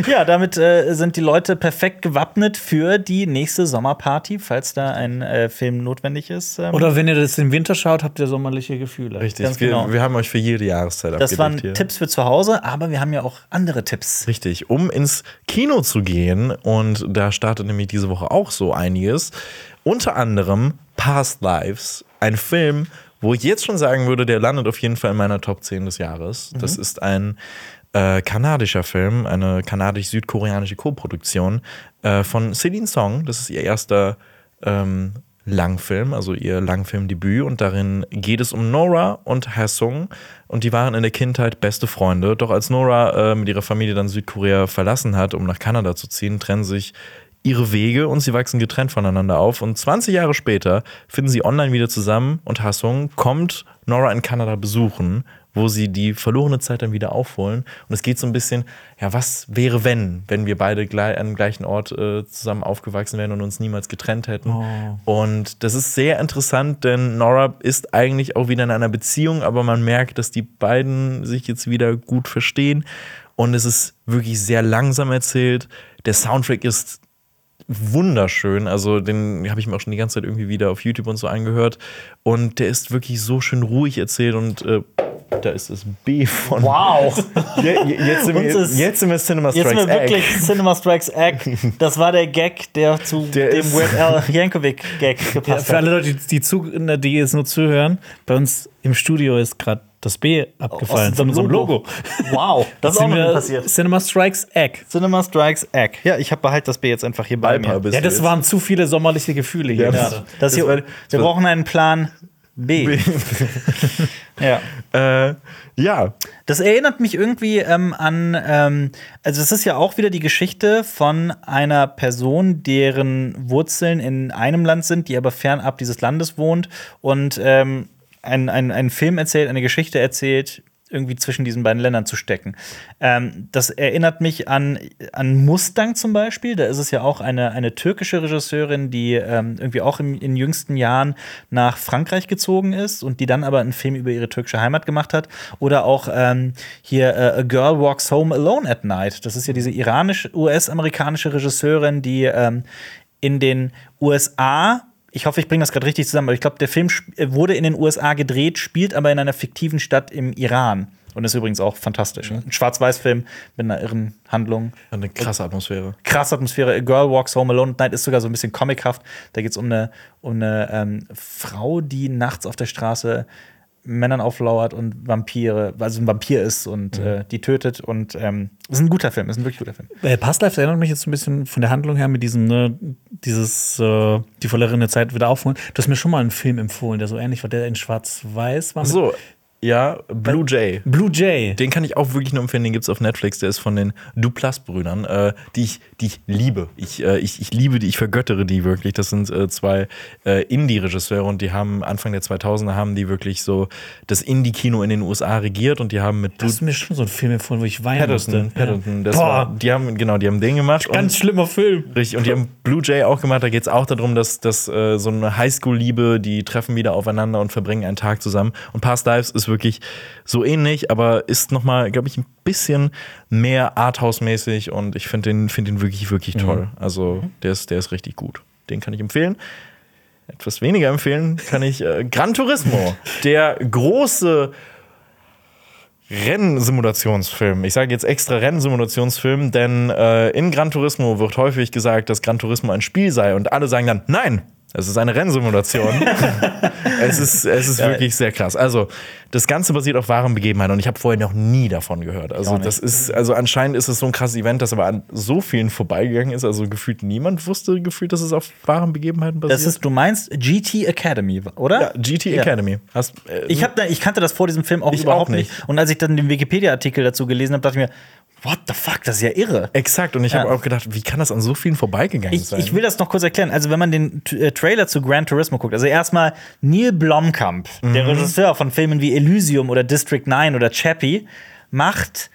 Ja, damit äh, sind die Leute perfekt gewappnet für die nächste Sommerparty, falls da ein äh, Film notwendig ist. Ähm, Oder wenn ihr das im Winter schaut, habt ihr sommerliche Gefühle. Richtig, Ganz wir, genau. wir haben euch für jede Jahreszeit das waren hier. Tipps für zu Hause, aber wir haben ja auch andere Tipps. Richtig, um ins Kino zu gehen. Und da startet nämlich diese Woche auch so einiges. Unter anderem Past Lives, ein Film, wo ich jetzt schon sagen würde, der landet auf jeden Fall in meiner Top 10 des Jahres. Das ist ein äh, kanadischer Film, eine kanadisch-südkoreanische Koproduktion äh, von Celine Song. Das ist ihr erster ähm, Langfilm, also ihr Langfilmdebüt. Und darin geht es um Nora und Haesung. Und die waren in der Kindheit beste Freunde. Doch als Nora äh, mit ihrer Familie dann Südkorea verlassen hat, um nach Kanada zu ziehen, trennen sich ihre Wege und sie wachsen getrennt voneinander auf. Und 20 Jahre später finden sie online wieder zusammen und Hassung kommt Nora in Kanada besuchen, wo sie die verlorene Zeit dann wieder aufholen. Und es geht so ein bisschen, ja, was wäre, wenn, wenn wir beide gleich, an dem gleichen Ort äh, zusammen aufgewachsen wären und uns niemals getrennt hätten. Und das ist sehr interessant, denn Nora ist eigentlich auch wieder in einer Beziehung, aber man merkt, dass die beiden sich jetzt wieder gut verstehen. Und es ist wirklich sehr langsam erzählt. Der Soundtrack ist wunderschön. Also den habe ich mir auch schon die ganze Zeit irgendwie wieder auf YouTube und so angehört. Und der ist wirklich so schön ruhig erzählt und äh, da ist das B von. Wow! Je, je, jetzt, sind wir, ist- jetzt sind wir Cinema Jetzt Strikes sind wir wirklich Egg. Cinema Strikes Egg. Das war der Gag, der zu Der dem ist- Weird Al Yankovic-Gag Ja, gepasst für hat. alle Leute, die, die, die jetzt nur zuhören, bei uns im Studio ist gerade das B abgefallen Aus unserem unserem Logo. Wow, das ist auch noch passiert. Cinema Strikes Egg. Cinema Strikes Egg. Ja, ich habe behalt das B jetzt einfach hier bei Viper mir. Ja, das jetzt. waren zu viele sommerliche Gefühle hier Ja, gerade. Das Das hier, war- wir brauchen einen Plan B. ja. Äh, ja, Das erinnert mich irgendwie ähm, an, ähm, also es ist ja auch wieder die Geschichte von einer Person, deren Wurzeln in einem Land sind, die aber fernab dieses Landes wohnt und ähm, ein, ein, einen Film erzählt, eine Geschichte erzählt, irgendwie zwischen diesen beiden Ländern zu stecken. Ähm, das erinnert mich an, an Mustang zum Beispiel. Da ist es ja auch eine, eine türkische Regisseurin, die ähm, irgendwie auch im, in jüngsten Jahren nach Frankreich gezogen ist und die dann aber einen Film über ihre türkische Heimat gemacht hat. Oder auch ähm, hier äh, A Girl Walks Home Alone at Night. Das ist ja diese iranische, US-amerikanische Regisseurin, die ähm, in den USA ich hoffe, ich bringe das gerade richtig zusammen, aber ich glaube, der Film äh, wurde in den USA gedreht, spielt aber in einer fiktiven Stadt im Iran. Und ist übrigens auch fantastisch. Ne? Ein Schwarz-Weiß-Film mit einer irren Handlung. Eine krasse Atmosphäre. Krasse Atmosphäre. A Girl Walks Home Alone at Night ist sogar so ein bisschen comichaft. Da geht es um eine, um eine ähm, Frau, die nachts auf der Straße Männern auflauert und Vampire, also ein Vampir ist und äh, die tötet. Und ähm, ist ein guter Film, ist ein wirklich guter Film. Äh, Past Lives erinnert mich jetzt so ein bisschen von der Handlung her mit diesem, ne, dieses, äh, die verlorene Zeit wieder aufholen. Du hast mir schon mal einen Film empfohlen, der so ähnlich war, der in Schwarz-Weiß war. mit- So, ja, Blue Jay. Blue Jay. Den kann ich auch wirklich nur empfehlen, den gibt es auf Netflix. Der ist von den Duplass-Brüdern, äh, die, ich, die ich liebe. Ich, äh, ich, ich liebe die, ich vergöttere die wirklich. Das sind äh, zwei äh, Indie-Regisseure und die haben Anfang der 2000er haben die wirklich so das Indie-Kino in den USA regiert und die haben mit Du hast mir schon so einen Film empfohlen, wo ich weinen Paddington, musste. Das Boah. war, die haben, genau, die haben den gemacht. und- Ganz schlimmer Film. Richtig, und die haben Blue Jay auch gemacht. Da geht es auch darum, dass, dass äh, so eine Highschool-Liebe, die treffen wieder aufeinander und verbringen einen Tag zusammen. Und Past Lives ist wirklich so ähnlich, aber ist noch mal, glaube ich, ein bisschen mehr Arthouse-mäßig und ich finde den, find den wirklich, wirklich toll. Also der ist, der ist richtig gut. Den kann ich empfehlen. Etwas weniger empfehlen kann ich äh, Gran Turismo, der große Rennsimulationsfilm. Ich sage jetzt extra Rennsimulationsfilm, denn äh, in Gran Turismo wird häufig gesagt, dass Gran Turismo ein Spiel sei und alle sagen dann, nein, es ist eine Rennsimulation. es ist, es ist wirklich sehr krass. Also, das Ganze basiert auf wahren Begebenheiten und ich habe vorher noch nie davon gehört. Also, das ist, also anscheinend ist es so ein krasses Event, das aber an so vielen vorbeigegangen ist. Also, gefühlt niemand wusste gefühlt, dass es auf wahren Begebenheiten basiert. Das ist, du meinst GT Academy, oder? ja, GT Ja. Academy. Hast, äh, Ich, hab da, ich kannte das vor diesem Film auch überhaupt auch nicht. nicht. Und als ich dann den Wikipedia-Artikel dazu gelesen habe, dachte ich mir, what the fuck, das ist ja irre. Exakt, und ich habe Ja. auch gedacht, wie kann das an so vielen vorbeigegangen Ich, sein? ich will das noch kurz erklären. Also, wenn man den äh, Trailer zu Gran Turismo guckt, also erstmal Neil Blomkamp, der Regisseur von Filmen wie Elysium oder District 9 oder Chappie, macht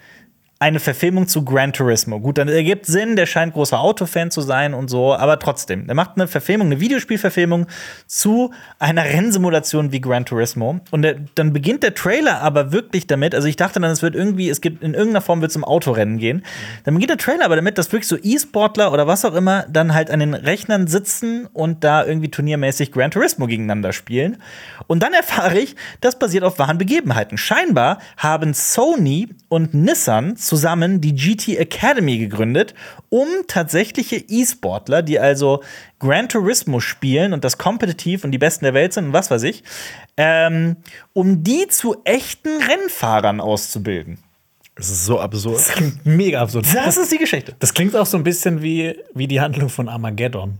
eine Verfilmung zu Gran Turismo. Gut, dann ergibt Sinn, der scheint großer Autofan zu sein und so, aber trotzdem, der macht eine Verfilmung, eine Videospielverfilmung zu einer Rennsimulation wie Gran Turismo. Und der, dann beginnt der Trailer aber wirklich damit, also ich dachte dann, es wird irgendwie, es gibt in irgendeiner Form wird es um Autorennen gehen. Dann beginnt der Trailer aber damit, dass wirklich so E-Sportler oder was auch immer dann halt an den Rechnern sitzen und da irgendwie turniermäßig Gran Turismo gegeneinander spielen. Und dann erfahre ich, das basiert auf wahren Begebenheiten. Scheinbar haben Sony und Nissan zusammen die GT Academy gegründet, um tatsächliche E-Sportler, die also Gran Turismo spielen und das kompetitiv und die Besten der Welt sind und was weiß ich, ähm, um die zu echten Rennfahrern auszubilden. das ist so absurd. Mega absurd. Das ist die Geschichte. Das klingt auch so ein bisschen wie, wie die Handlung von Armageddon.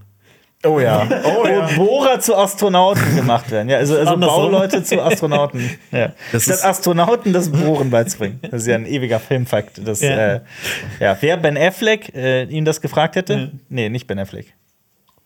Oh ja. Oh ja. Wo Bohrer zu Astronauten gemacht werden. Ja, also, also. Bauleute zu Astronauten. Ja. Das Statt Astronauten das Bohren beizubringen. Das ist ja ein ewiger Filmfakt. Das, Ja. ja. Äh, ja, wer Ben Affleck äh, ihn das gefragt hätte? Nee, nicht Ben Affleck.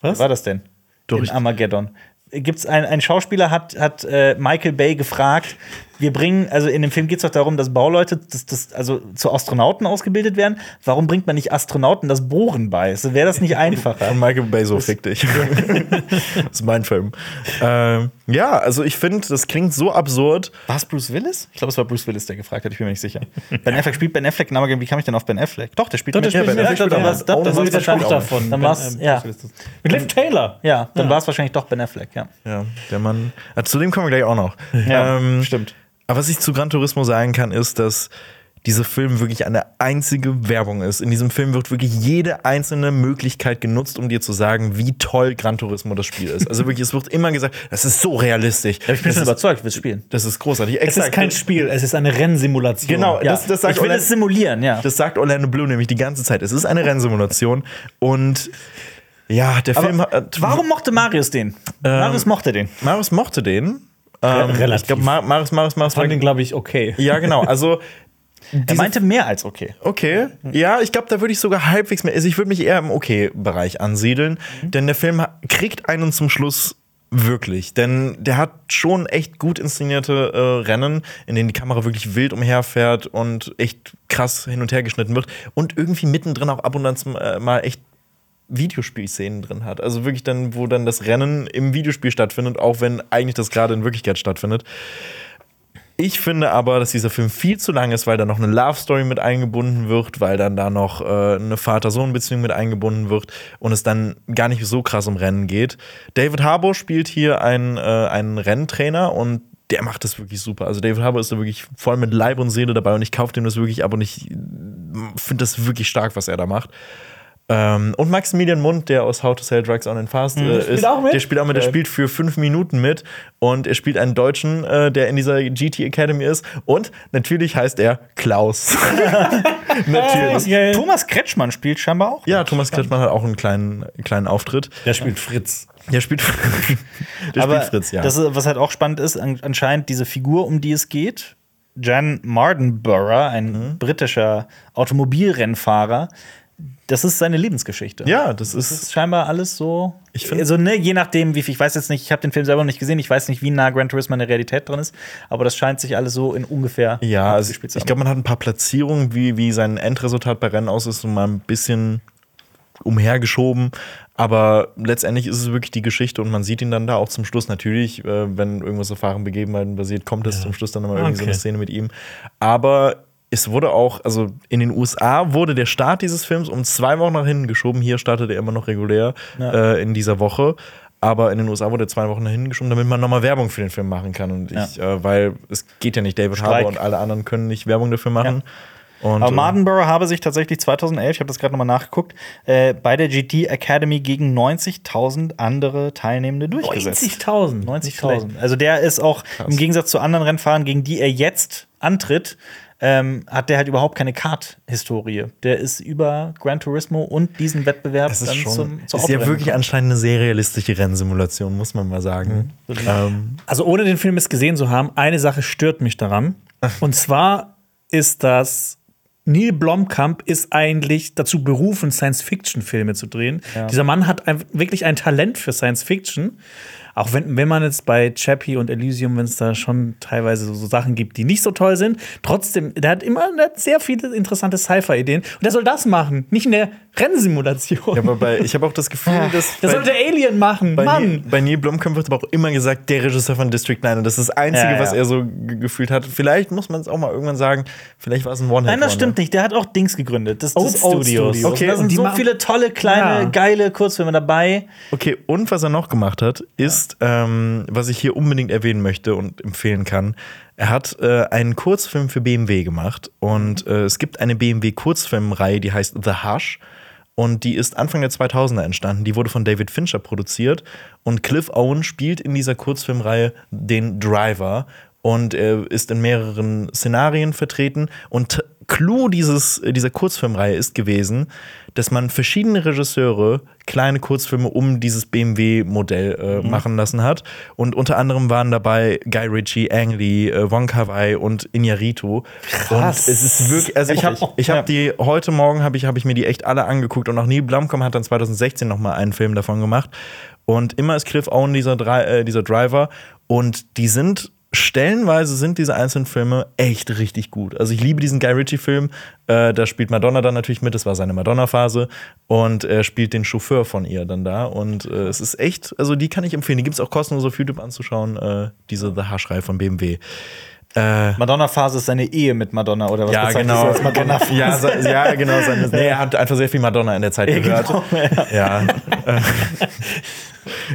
Was? Was war das denn? Doch, In Armageddon. Gibt's ein, ein Schauspieler hat, hat äh, Michael Bay gefragt, wir bringen, also in dem Film geht es doch darum, dass Bauleute das, das, also zu Astronauten ausgebildet werden. Warum bringt man nicht Astronauten das Bohren bei? Also Wäre das nicht einfacher? Und Michael Bay so fick dich. das ist mein Film. Ähm, ja, also ich finde, das klingt so absurd. War es Bruce Willis? Ich glaube, es war Bruce Willis, der gefragt hat. Ich bin mir nicht sicher. Ben Affleck spielt Ben Affleck in Armageddon. Wie kam ich denn auf Ben Affleck? Doch, der spielt Doch, der spielt Ben mit. Affleck Ja, dann auch war's- mit. dann von war's, ähm, ja. Mit Liv Taylor. Ja, dann war es wahrscheinlich doch Ben Affleck, ja. Ja, der Mann. Ah, zu dem kommen wir gleich auch noch. Ja, ähm, stimmt. Aber was ich zu Gran Turismo sagen kann, ist, dass dieser Film wirklich eine einzige Werbung ist. In diesem Film wird wirklich jede einzelne Möglichkeit genutzt, um dir zu sagen, wie toll Gran Turismo das Spiel ist. Also wirklich, es wird immer gesagt, das ist so realistisch. Aber ich bin das, schon ist, überzeugt, will spielen. das ist großartig. Es ist kein Spiel, es ist eine Rennsimulation. Genau, Ja. das, das sagt ich will Orlando- es simulieren, ja. Das sagt Orlando Bloom nämlich die ganze Zeit. Es ist eine Rennsimulation und ja, der Film Aber hat. warum mochte Marius den? Marius mochte den. Marius mochte den. Ähm, relativ. Ich glaube, Mar Marius, Marius, Marius. fand den, glaube ich, okay. Ja, genau. Also, Er meinte mehr als okay. okay. Ja, ich glaube, da würde ich sogar halbwegs mehr. Also, ich würde mich eher im Okay-Bereich ansiedeln. Denn der Film kriegt einen zum Schluss wirklich. Denn der hat schon echt gut inszenierte äh, Rennen, in denen die Kamera wirklich wild umherfährt und echt krass hin und her geschnitten wird. Und irgendwie mittendrin auch ab und an zum, äh, mal echt Videospielszenen drin hat. Also wirklich dann, wo dann das Rennen im Videospiel stattfindet, auch wenn eigentlich das gerade in Wirklichkeit stattfindet. Ich finde aber, dass dieser Film viel zu lang ist, weil da noch eine Love Story mit eingebunden wird, weil dann da noch äh, eine Vater-Sohn-Beziehung mit eingebunden wird und es dann gar nicht so krass um Rennen geht. David Harbour spielt hier einen, äh, einen Renntrainer und der macht das wirklich super. Also David Harbour ist da wirklich voll mit Leib und Seele dabei und ich kaufe dem das wirklich ab und ich finde das wirklich stark, was er da macht. Ähm, und Maximilian Mund, der aus How to Sell Drugs on and Fast äh, ist, spielt auch mit? der spielt auch mit, der spielt für fünf Minuten mit und er spielt einen Deutschen, äh, der in dieser GT Academy ist und natürlich heißt er Klaus. natürlich. Thomas Kretschmann spielt scheinbar auch. Ja, Thomas Kretschmann hat auch einen kleinen, kleinen Auftritt. Der spielt Fritz. Der spielt, der Aber spielt Fritz, ja. das ist, was halt auch spannend ist, an, anscheinend diese Figur, um die es geht, Jan Mardenborough, ein Mhm. britischer Automobilrennfahrer, das ist seine Lebensgeschichte. ja, das Das ist ist scheinbar alles so. Ich find- also, ne, je nachdem, wie viel, ich weiß jetzt nicht, ich habe den Film selber noch nicht gesehen, ich weiß nicht, wie nah Gran Turismo in der Realität drin ist, aber das scheint sich alles so in ungefähr Ja, also ich glaube, man hat ein paar Platzierungen, wie, wie sein Endresultat bei Rennen aus ist, so mal ein bisschen umhergeschoben. Aber letztendlich ist es wirklich die Geschichte und man sieht ihn dann da auch zum Schluss. Natürlich, äh, wenn irgendwas auf wahren Begebenheiten basiert, kommt es zum Schluss dann immer irgendwie so eine. Szene mit ihm. Aber es wurde auch, also in den USA wurde der Start dieses Films um zwei Wochen nach hinten geschoben. Hier startet er immer noch regulär äh, in dieser Woche. Aber in den USA wurde er zwei Wochen nach hinten geschoben, damit man nochmal Werbung für den Film machen kann. Und ich, äh, weil es geht ja nicht, David Streik. Harbour und alle anderen können nicht Werbung dafür machen. Und, Aber äh, Mardenborough habe sich tatsächlich 2011, ich habe das gerade nochmal nachgeguckt, äh, bei der GT Academy gegen 90.000 andere Teilnehmende durchgesetzt. 90.000. 90.000. Also der ist auch im Gegensatz zu anderen Rennfahrern, gegen die er jetzt antritt, ähm, hat der halt überhaupt keine Kart-Historie. Der ist über Gran Turismo und diesen Wettbewerb das ist dann schon, zum, zur ist ja wirklich anscheinend eine sehr realistische Rennsimulation, muss man mal sagen. Ähm, Also ohne den Film jetzt gesehen zu haben, eine Sache stört mich daran. Und zwar ist das Neil Blomkamp ist eigentlich dazu berufen, Science-Fiction-Filme zu drehen. Dieser Mann hat ein, wirklich ein Talent für Science-Fiction. Auch wenn, wenn man jetzt bei Chappie und Elysium, wenn es da schon teilweise so, so Sachen gibt, die nicht so toll sind, trotzdem, der hat immer der hat sehr viele interessante Sci-Fi-Ideen. Und der soll das machen, nicht in der Rennsimulation. ja, aber bei, ich habe auch das Gefühl, dass. der bei- sollte Alien machen, Bei, Mann. Neil, bei Neil Blomkamp wird aber auch immer gesagt, der Regisseur von District 9. Und das ist das Einzige, Ja, ja. was er so ge- gefühlt hat. Vielleicht muss man es auch mal irgendwann sagen, vielleicht war es ein one Nein, das stimmt nicht. Der hat auch Dings gegründet. Das, das Old Studios. Studios. Okay, Und da sind und so viele tolle, kleine, Ja. geile Kurzfilme dabei. Okay, und was er noch gemacht hat, ist, ähm, was ich hier unbedingt erwähnen möchte und empfehlen kann. Er hat äh, einen Kurzfilm für BMW gemacht und äh, es gibt eine BMW-Kurzfilmreihe, die heißt The Hush. Und die ist Anfang der 2000er entstanden. Die wurde von David Fincher produziert. Und Cliff Owen spielt in dieser Kurzfilmreihe den Driver. Und er ist in mehreren Szenarien vertreten. Und Clou dieses, äh, dieser Kurzfilmreihe ist gewesen, dass man verschiedene Regisseure kleine Kurzfilme um dieses BMW-Modell äh, machen lassen hat. Und unter anderem waren dabei Guy Ritchie, Ang Lee, äh, Wong Kar-wai und Iñárritu. Und es ist wirklich, also ich habe ich hab die, heute Morgen habe ich, hab ich mir die echt alle angeguckt und auch Neil Blomkamp hat dann 2016 noch mal einen Film davon gemacht. Und immer ist Cliff Owen dieser, Dri- äh, dieser Driver und die sind stellenweise sind diese einzelnen Filme echt richtig gut. Also ich liebe diesen Guy Ritchie-Film. Äh, da spielt Madonna dann natürlich mit. Das war seine Madonna-Phase. Und er spielt den Chauffeur von ihr dann da. Und äh, es ist echt, also die kann ich empfehlen. Die gibt es auch kostenlos auf YouTube anzuschauen. Äh, diese The Haarschrei von BMW. Äh, Madonna-Phase ist seine Ehe mit Madonna, oder was ja, genau. als Madonna ja, se- ja, genau. Seine, nee, er hat einfach sehr viel Madonna in der Zeit gehört. genau, ja.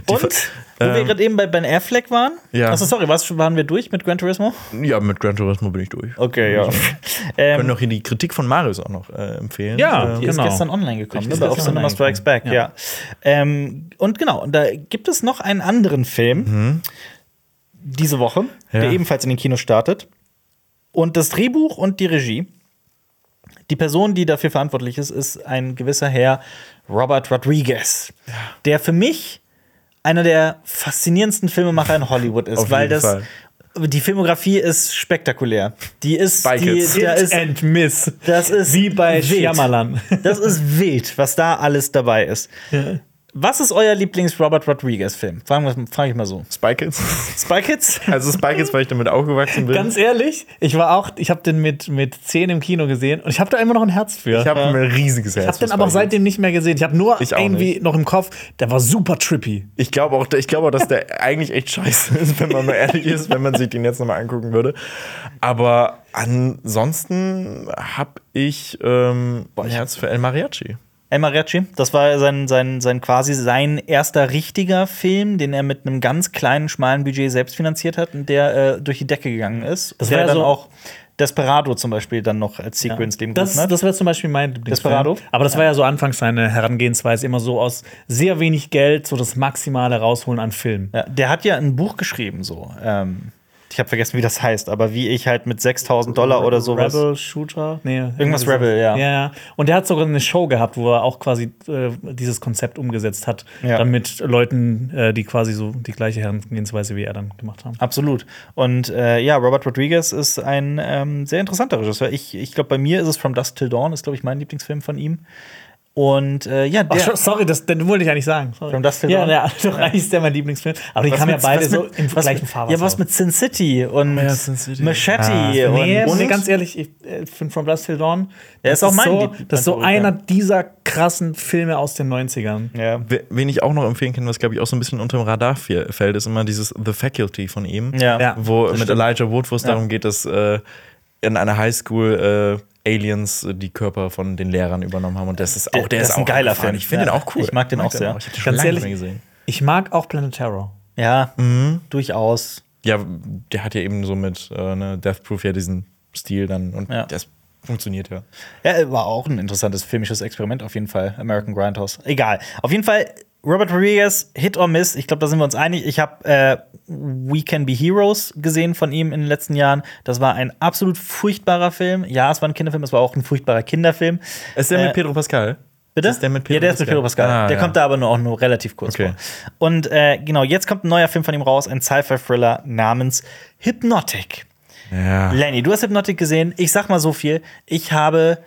Und, wo wir gerade eben bei Ben Affleck waren. Ja. Achso, sorry, was, waren wir durch mit Gran Turismo? ja, mit Gran Turismo bin ich durch. Okay, ja. Wir ähm, können noch hier die Kritik von Marius auch noch äh, empfehlen. Ja, Äh, Die ist Genau. gestern online gekommen, ne? Ist Auf Cinema Strikes Back, ja. gekommen. Ähm, und genau, und da gibt es noch einen anderen Film diese Woche, der Ja. ebenfalls in den Kinos startet. Und das Drehbuch und die Regie. Die Person, die dafür verantwortlich ist, ist ein gewisser Herr Robert Rodriguez, der für mich einer der faszinierendsten Filmemacher in Hollywood ist, weil das Fall. die Filmografie ist spektakulär. Die ist, Spy die, Kids. da ist and Miss. das ist Wie bei wild. Shyamalan. Das ist wild, was da alles dabei ist. Was ist euer Lieblings-Robert Rodriguez-Film? Frage ich mal so. Spy Kids. Spy Kids? Also Spy Kids, weil ich damit aufgewachsen bin. Ganz ehrlich, ich war auch, ich habe den mit, mit 10 im Kino gesehen und ich habe da immer noch ein Herz für. ich habe ein riesiges Herz. Ich habe den aber auch seitdem nicht mehr gesehen. Ich habe nur Ich irgendwie nicht. noch im Kopf, der war super trippy. Ich glaube auch, ich glaube dass der eigentlich echt scheiße ist, wenn man mal ehrlich ist, wenn man sich den jetzt nochmal angucken würde. Aber ansonsten habe ich ähm, ein Herz für El Mariachi. El Mariachi, das war sein, sein, sein quasi sein erster richtiger Film, den er mit einem ganz kleinen, schmalen Budget selbst finanziert hat und der äh, durch die Decke gegangen ist. Das der war ja dann so- auch Desperado zum Beispiel dann noch als Sequel ins Leben Das, hat. das wäre zum Beispiel mein Lieblingsfilm. Desperado? Aber das war ja so anfangs seine Herangehensweise, immer so aus sehr wenig Geld so das Maximale rausholen an Film. Ja, der hat ja ein Buch geschrieben, so. Ähm, ich habe vergessen, wie das heißt, aber wie ich halt mit 6000 Dollar oder sowas. Rebel Shooter? Nee, Irgendwas Rebel, ja. Ja, ja. Und der hat sogar eine Show gehabt, wo er auch quasi äh, dieses Konzept umgesetzt hat, Ja. damit Leuten, äh, die quasi so die gleiche Herangehensweise wie er dann gemacht haben. Absolut. Und äh, ja, Robert Rodriguez ist ein ähm, sehr interessanter Regisseur. Ich, ich glaube, bei mir ist es From Dusk Till Dawn, ist, glaube ich, mein Lieblingsfilm von ihm. Und äh, ja, der. Ach, sorry, das, den wollte ich eigentlich sagen. Sorry. Till ja, Dawn? ja, doch eigentlich ist der mein Lieblingsfilm. Aber die Was kamen ja beide so mit- im was gleichen Fahrwasser. Ja, was mit Sin City und Ja, Sin City. Machete Nee, und, nee, und ganz ehrlich, ich äh, finde From Dusk Till Dawn. Der das ist auch mein so, Das ist so einer ja. dieser krassen Filme aus den 90ern. ja. We- Wen ich auch noch empfehlen kann, was glaube ich auch so ein bisschen unter dem Radar fällt, ist immer dieses The Faculty von ihm. Ja. Ja. Wo mit stimmt. Elijah Wood, wo es Ja. darum geht, dass äh, in einer Highschool äh, Aliens äh, die Körper von den Lehrern übernommen haben. Und das ist auch, der das ist ein auch geiler. Film. Ich finde Ja. den auch cool. Ich mag den auch sehr. Ich habe den schon lange ehrlich, nicht mehr gesehen. ich mag auch Planet Terror. ja, Mhm. durchaus. Ja, der hat ja eben so mit äh, ne, Death Proof ja diesen Stil dann und Ja. das funktioniert ja. Ja, war auch ein interessantes filmisches Experiment auf jeden Fall. American Grindhouse. Egal. Auf jeden Fall, Robert Rodriguez, Hit or Miss. Ich glaube, da sind wir uns einig. Ich habe äh, We Can Be Heroes gesehen von ihm in den letzten Jahren. Das war ein absolut furchtbarer Film. Ja, es war ein Kinderfilm, es war auch ein furchtbarer Kinderfilm. Ist der Äh, mit Pedro Pascal? Bitte? Ist der mit Pedro ja, der ist mit Pedro Pascal. Ah, der ja. kommt da aber nur auch nur relativ kurz Okay. vor. Und äh, genau, jetzt kommt ein neuer Film von ihm raus, ein Sci-Fi-Thriller namens Hypnotic. Ja. Lenny, du hast Hypnotic gesehen. Ich sag mal so viel. Ich habe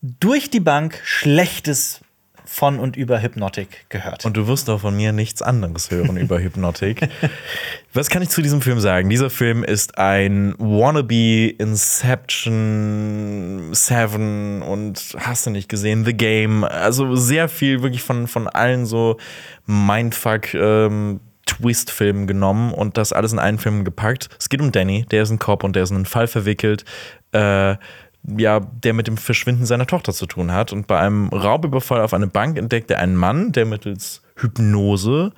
durch die Bank Schlechtes von und über Hypnotic gehört. Und du wirst auch von mir nichts anderes hören über Hypnotic. Was kann ich zu diesem Film sagen? Dieser Film ist ein Wannabe Inception, Seven und hast du nicht gesehen, The Game. Also sehr viel wirklich von, von allen so Mindfuck ähm, Twist-Filmen genommen und das alles in einen Film gepackt. Es geht um Danny, der ist ein Cop und der ist in einen Fall verwickelt. Äh, ja, der mit dem Verschwinden seiner Tochter zu tun hat. Und bei einem Raubüberfall auf eine Bank entdeckt er einen Mann, der mittels Hypnose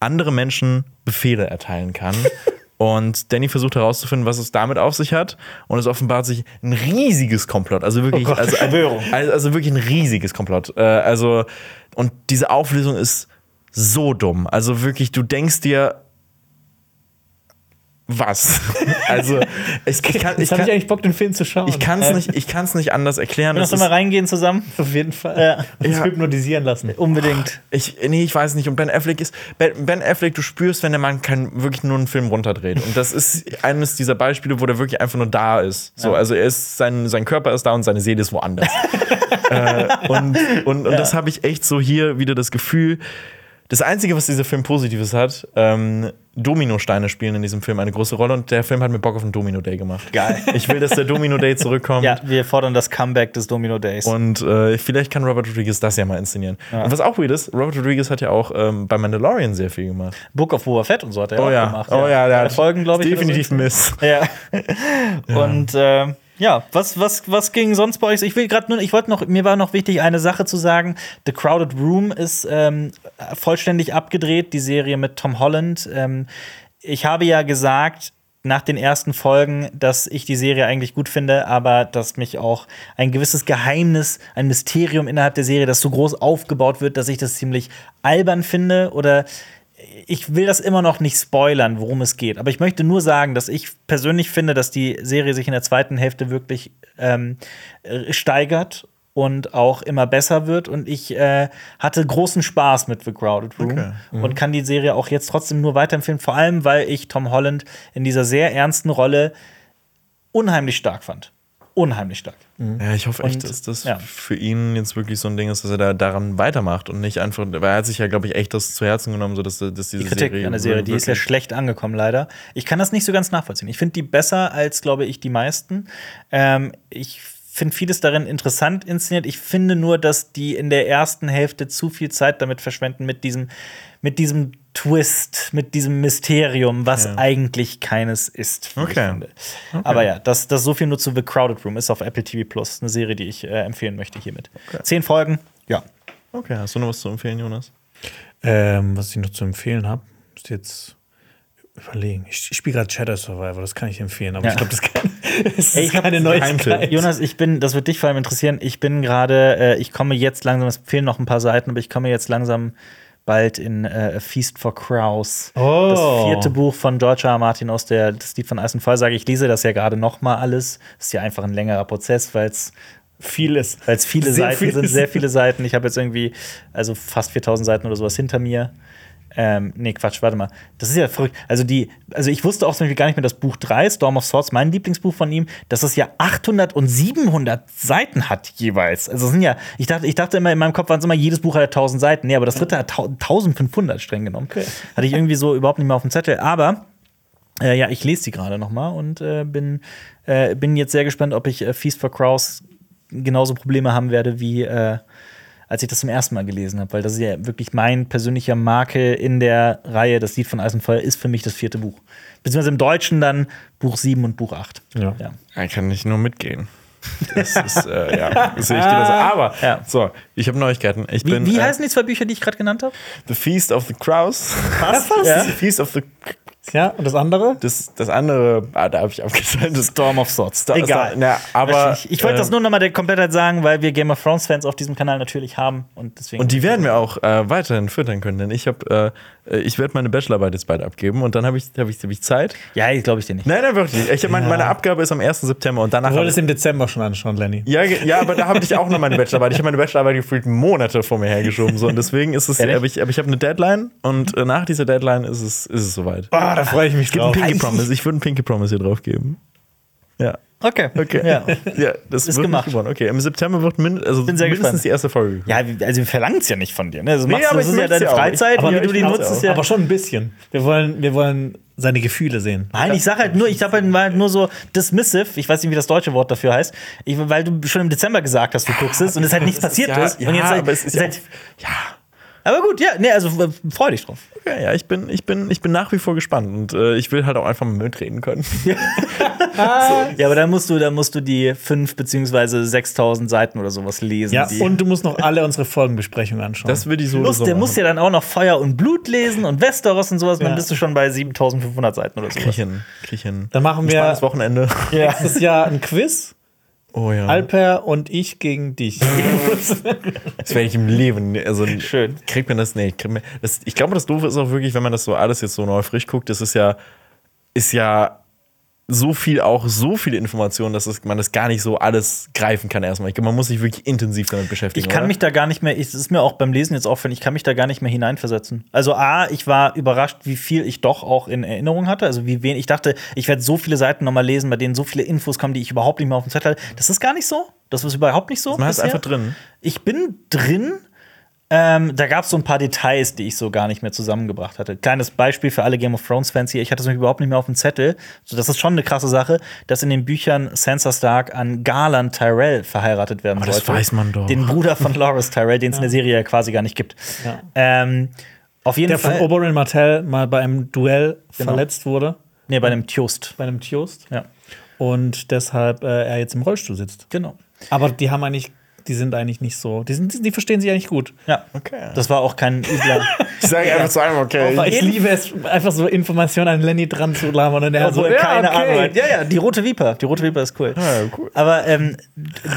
andere Menschen Befehle erteilen kann. Und Danny versucht herauszufinden, was es damit auf sich hat. Und es offenbart sich ein riesiges Komplott. Also wirklich, Oh Gott, also, also, also wirklich ein riesiges Komplott. Äh, also, und diese Auflösung ist so dumm. Also wirklich, du denkst dir, was? also, ich, kann, ich habe ich kann, eigentlich Bock, den Film zu schauen. ich kann's nicht, ich kann's nicht anders erklären. Das noch mal reingehen zusammen? auf jeden Fall Ja. uns Ja. hypnotisieren lassen. Unbedingt. ich, nee, ich weiß nicht. Und Ben Affleck ist, Ben, ben Affleck, du spürst, wenn der Mann kein, wirklich nur einen Film runterdreht. Und das ist eines dieser Beispiele, wo der wirklich einfach nur da ist. So, also er ist, sein, sein Körper ist da und seine Seele ist woanders. äh, und und, und das habe ich echt so hier wieder das Gefühl. Das Einzige, was dieser Film Positives hat, ähm, Dominosteine spielen in diesem Film eine große Rolle und der Film hat mir Bock auf einen Domino Day gemacht. Geil. Ich will, dass der Domino Day zurückkommt. Ja, wir fordern das Comeback des Domino Days. Und äh, vielleicht kann Robert Rodriguez das ja mal inszenieren. Und was auch weird ist, Robert Rodriguez hat ja auch ähm, bei Mandalorian sehr viel gemacht. Book of Boba Fett und so hat er Oh auch ja, gemacht. oh ja, der Drei hat Folgen, glaube ich. definitiv so. Miss. Ja. Und äh, ja, was, was, was ging sonst bei euch? Ich will gerade nur, ich wollte noch, mir war noch wichtig, eine Sache zu sagen. The Crowded Room ist ähm, vollständig abgedreht, die Serie mit Tom Holland. Ähm, ich habe ja gesagt, nach den ersten Folgen, dass ich die Serie eigentlich gut finde, aber dass mich auch ein gewisses Geheimnis, ein Mysterium innerhalb der Serie, das so groß aufgebaut wird, dass ich das ziemlich albern finde oder ich will das immer noch nicht spoilern, worum es geht. Aber ich möchte nur sagen, dass ich persönlich finde, dass die Serie sich in der zweiten Hälfte wirklich ähm, äh, steigert und auch immer besser wird. Und ich äh, hatte großen Spaß mit The Crowded Room Okay. und kann die Serie auch jetzt trotzdem nur weiterempfehlen. Vor allem, weil ich Tom Holland in dieser sehr ernsten Rolle unheimlich stark fand. Unheimlich stark. Ja, ich hoffe echt, Und, dass das ja. für ihn jetzt wirklich so ein Ding ist, dass er da daran weitermacht und nicht einfach, weil er hat sich ja, glaube ich, echt das zu Herzen genommen, so dass, dass diese Die Kritik Serie an der Serie, die ist ja schlecht angekommen, leider. Ich kann das nicht so ganz nachvollziehen. Ich finde die besser als, glaube ich, die meisten. Ähm, ich finde vieles darin interessant inszeniert. Ich finde nur, dass die in der ersten Hälfte zu viel Zeit damit verschwenden, mit diesem, mit diesem Twist, mit diesem Mysterium, was Ja. eigentlich keines ist. Okay. finde. Aber ja, das, das so viel nur zu The Crowded Room ist auf Apple TV Plus. Eine Serie, die ich äh, empfehlen möchte hiermit. Zehn Folgen, ja. Okay, hast du noch was zu empfehlen, Jonas? Ähm, was ich noch zu empfehlen habe, ist jetzt überlegen. Ich, ich spiele gerade Shadow Survivor, das kann ich empfehlen, aber Ja. ich glaube, das, kann, das ist Ey, ich hab- keine Neuigkeit. Jonas, ich bin, das wird dich vor allem interessieren. Ich bin gerade, äh, ich komme jetzt langsam, es fehlen noch ein paar Seiten, aber ich komme jetzt langsam bald in äh, A Feast for Crows. Oh. Das vierte Buch von George R. R. Martin aus der Das Lied von Eis und Feuer. Sage ich lese das ja gerade noch mal alles. ist ja einfach ein längerer Prozess, weil es Vieles. weil es viele Sehr Seiten viel sind, ist- sehr viele Seiten. Ich habe jetzt irgendwie, also fast 4000 Seiten oder sowas hinter mir. Ähm, nee, Quatsch, warte mal. Das ist ja verrückt. Also, die, also ich wusste auch zum Beispiel gar nicht mehr, das Buch 3, Storm of Swords, mein Lieblingsbuch von ihm, dass es ja 800 und 700 Seiten hat jeweils. Also, sind ja, ich dachte, ich dachte immer, in meinem Kopf waren es immer, jedes Buch hat 1000 Seiten. Nee, aber das dritte hat 1500 streng genommen. Hatte ich irgendwie so überhaupt nicht mehr auf dem Zettel. Aber äh, ja, ich lese die gerade noch mal und äh, bin, äh, bin jetzt sehr gespannt, ob ich äh, Feast for Crows genauso Probleme haben werde, wie äh, als ich das zum ersten Mal gelesen habe. Weil das ist ja wirklich mein persönlicher Makel in der Reihe. Das Lied von Eis und Feuer ist für mich das vierte Buch. Beziehungsweise im Deutschen dann Buch 7 und Buch 8. Ja. Ja. Er kann nicht nur mitgehen. Das ist, äh, ja, das sehe ich genauso. Aber, Ja. so, ich habe Neuigkeiten. Ich Wie, bin wie äh, heißen die zwei Bücher, die ich gerade genannt habe? The Feast of the Crows. Fast, ja. The Feast of the. Ja, und das andere? Das, das andere, ah, da habe ich abgeschaltet. Das Storm of Swords. Star- Egal. Star- ja, aber, ich ich wollte das äh, nur noch mal der Komplettheit sagen, weil wir Game of Thrones Fans auf diesem Kanal natürlich haben und deswegen. Und die werden wir auch äh, weiterhin füttern können, denn ich habe, äh, ich werde meine Bachelorarbeit jetzt bald abgeben und dann habe ich, hab ich, hab ich Zeit. ja, glaube ich dir nicht. Nein, nein, wirklich. nicht. Ich hab, meine, meine Abgabe ist am 1. September und danach. Du wolltest im Dezember schon anschauen, Lenny. ja, ja, aber da habe ich auch noch meine Bachelorarbeit. Ich habe meine Bachelorarbeit gefühlt Monate vor mir hergeschoben. So, und deswegen ist es, aber ich, aber ich habe eine Deadline und äh, nach dieser Deadline ist es, ist es soweit. Ah, da freue ich mich drauf. Ich würde einen Pinky Promise hier drauf geben. Ja. Okay. Okay. Ja. ja das Ist wird gemacht. gewonnen. Okay, im September wird min also Bin sehr mindestens gespannt. die erste Folge. Ja, also wir verlangen es ja nicht von dir. Ne? Also Nee, machst, aber das ist ja deine ja auch. Freizeit, Aber wie du die nutzt. Ist ja Aber schon ein bisschen. Wir wollen, wir wollen seine Gefühle sehen. Nein, ich sag halt nur, ich hab halt, nur so dismissive, ich weiß nicht, wie das deutsche Wort dafür heißt, ich, weil du schon im Dezember gesagt hast, du guckst es und es halt nichts passiert ja, ist. ja, und jetzt halt, aber es ist ja halt, ja. Aber gut, ja, nee, also äh, freu dich drauf. Ja, ja, ich bin, ich bin, ich bin nach wie vor gespannt und äh, ich will halt auch einfach mal mitreden können. Ja, aber dann musst du, dann musst du die 5 beziehungsweise 6000 Seiten oder sowas lesen. Ja, die und du musst noch alle unsere Folgenbesprechungen anschauen. Das will ich so. so der muss ja dann auch noch Feuer und Blut lesen und Westeros und sowas, und dann Ja. bist du schon bei 7500 Seiten oder. Krieg ich hin. Dann machen Ein wir spannendes Wochenende. Ja. nächstes Jahr ein Quiz. Oh ja. Alper und ich gegen dich. Das werde ich im Leben. Also, Schön. Kriegt man das? Nee, kriegt man, das, ich glaube, das Doofe ist auch wirklich, wenn man das so alles jetzt so neu frisch guckt, das ist ja, ist ja so viel, auch so viele Informationen, dass es, man das gar nicht so alles greifen kann erstmal. Ich glaube, man muss sich wirklich intensiv damit beschäftigen. Ich kann oder? mich da gar nicht mehr, es ist mir auch beim Lesen jetzt auffällig, ich kann mich da gar nicht mehr hineinversetzen. Also A, ich war überrascht, wie viel ich doch auch in Erinnerung hatte. Also wie wenig, ich dachte, ich werde so viele Seiten nochmal lesen, bei denen so viele Infos kommen, die ich überhaupt nicht mehr auf dem Zettel hatte. Das ist gar nicht so. Das ist überhaupt nicht so. Man ist einfach drin. Ich bin drin. Ähm, da gab es so ein paar Details, die ich so gar nicht mehr zusammengebracht hatte. Kleines Beispiel für alle Game of Thrones-Fans hier. Ich hatte es nämlich überhaupt nicht mehr auf dem Zettel. So, das ist schon eine krasse Sache, dass in den Büchern Sansa Stark an Garland Tyrell verheiratet werden Aber das sollte. weiß man doch. Den Bruder von Loras Tyrell, den es in der Serie ja quasi gar nicht gibt. Ja. Ähm, auf jeden Der von Fall. Oberyn Martell mal bei einem Duell Genau. verletzt wurde. nee, bei einem Tjost. Bei einem Tjost. Ja, Und deshalb äh, er jetzt im Rollstuhl sitzt. genau. Aber die haben eigentlich, die sind eigentlich nicht so. Die, sind, die verstehen sich eigentlich gut. Ja, Okay. das war auch kein übler. Ich sage einfach zu einem, okay. Aber ich liebe es, einfach so Informationen an Lenny dran zu labern. Und er so, Obwohl, ja, keine okay. Ahnung. hat. Ja, ja, die rote Viper. Die rote Viper ist cool. Ja, cool. Aber ähm,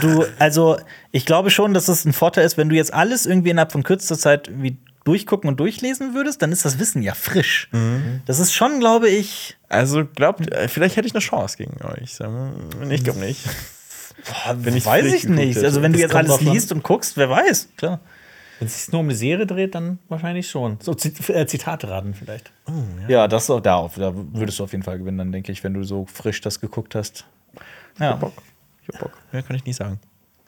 du, also ich glaube schon, dass es ein Vorteil ist, wenn du jetzt alles irgendwie innerhalb von kürzester Zeit wie durchgucken und durchlesen würdest, dann ist das Wissen ja frisch. Mhm. Das ist schon, glaube ich, Also glaubt, äh, vielleicht hätte ich eine Chance gegen euch. Ich glaube nicht. Wenn ich weiß ich nicht. hätte. Also wenn du Das jetzt kommt alles liest und guckst, wer weiß, klar. Wenn es sich nur um eine Serie dreht, dann wahrscheinlich schon. So Zit äh, Zitate raten vielleicht. Ja, das da, da würdest du auf jeden Fall gewinnen, dann denke ich, wenn du so frisch das geguckt hast. Ja. Ich hab Bock. Mehr kann ich nicht sagen.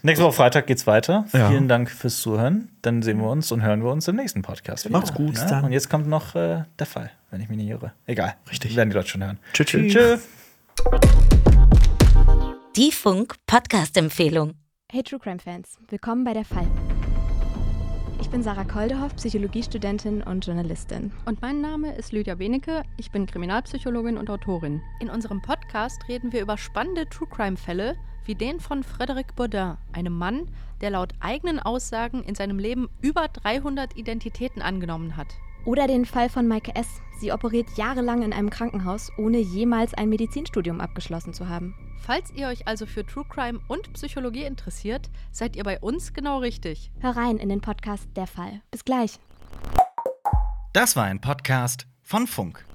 Nächste Woche Freitag geht's weiter. Ja. Vielen Dank fürs Zuhören. Dann sehen wir uns und hören wir uns im nächsten Podcast. wieder. Macht's gut, Ja, dann. Und jetzt kommt noch äh, der Fall, wenn ich mich nicht irre. Egal. Richtig. Werden die Leute schon hören. Tschüss. tschüss. Tschüss. Die Funk Podcast Empfehlung. Hey True Crime Fans, willkommen bei der Fall. Ich bin Sarah Koldehoff, Psychologiestudentin und Journalistin. Und mein Name ist Lydia Benecke. Ich bin Kriminalpsychologin und Autorin. In unserem Podcast reden wir über spannende True Crime-Fälle, wie den von Frédéric Baudin, einem Mann, der laut eigenen Aussagen in seinem Leben über 300 Identitäten angenommen hat. Oder den Fall von Maike S. Sie operiert jahrelang in einem Krankenhaus, ohne jemals ein Medizinstudium abgeschlossen zu haben. Falls ihr euch also für True Crime und Psychologie interessiert, seid ihr bei uns genau richtig. Hör rein in den Podcast Der Fall. Bis gleich. Das war ein Podcast von Funk.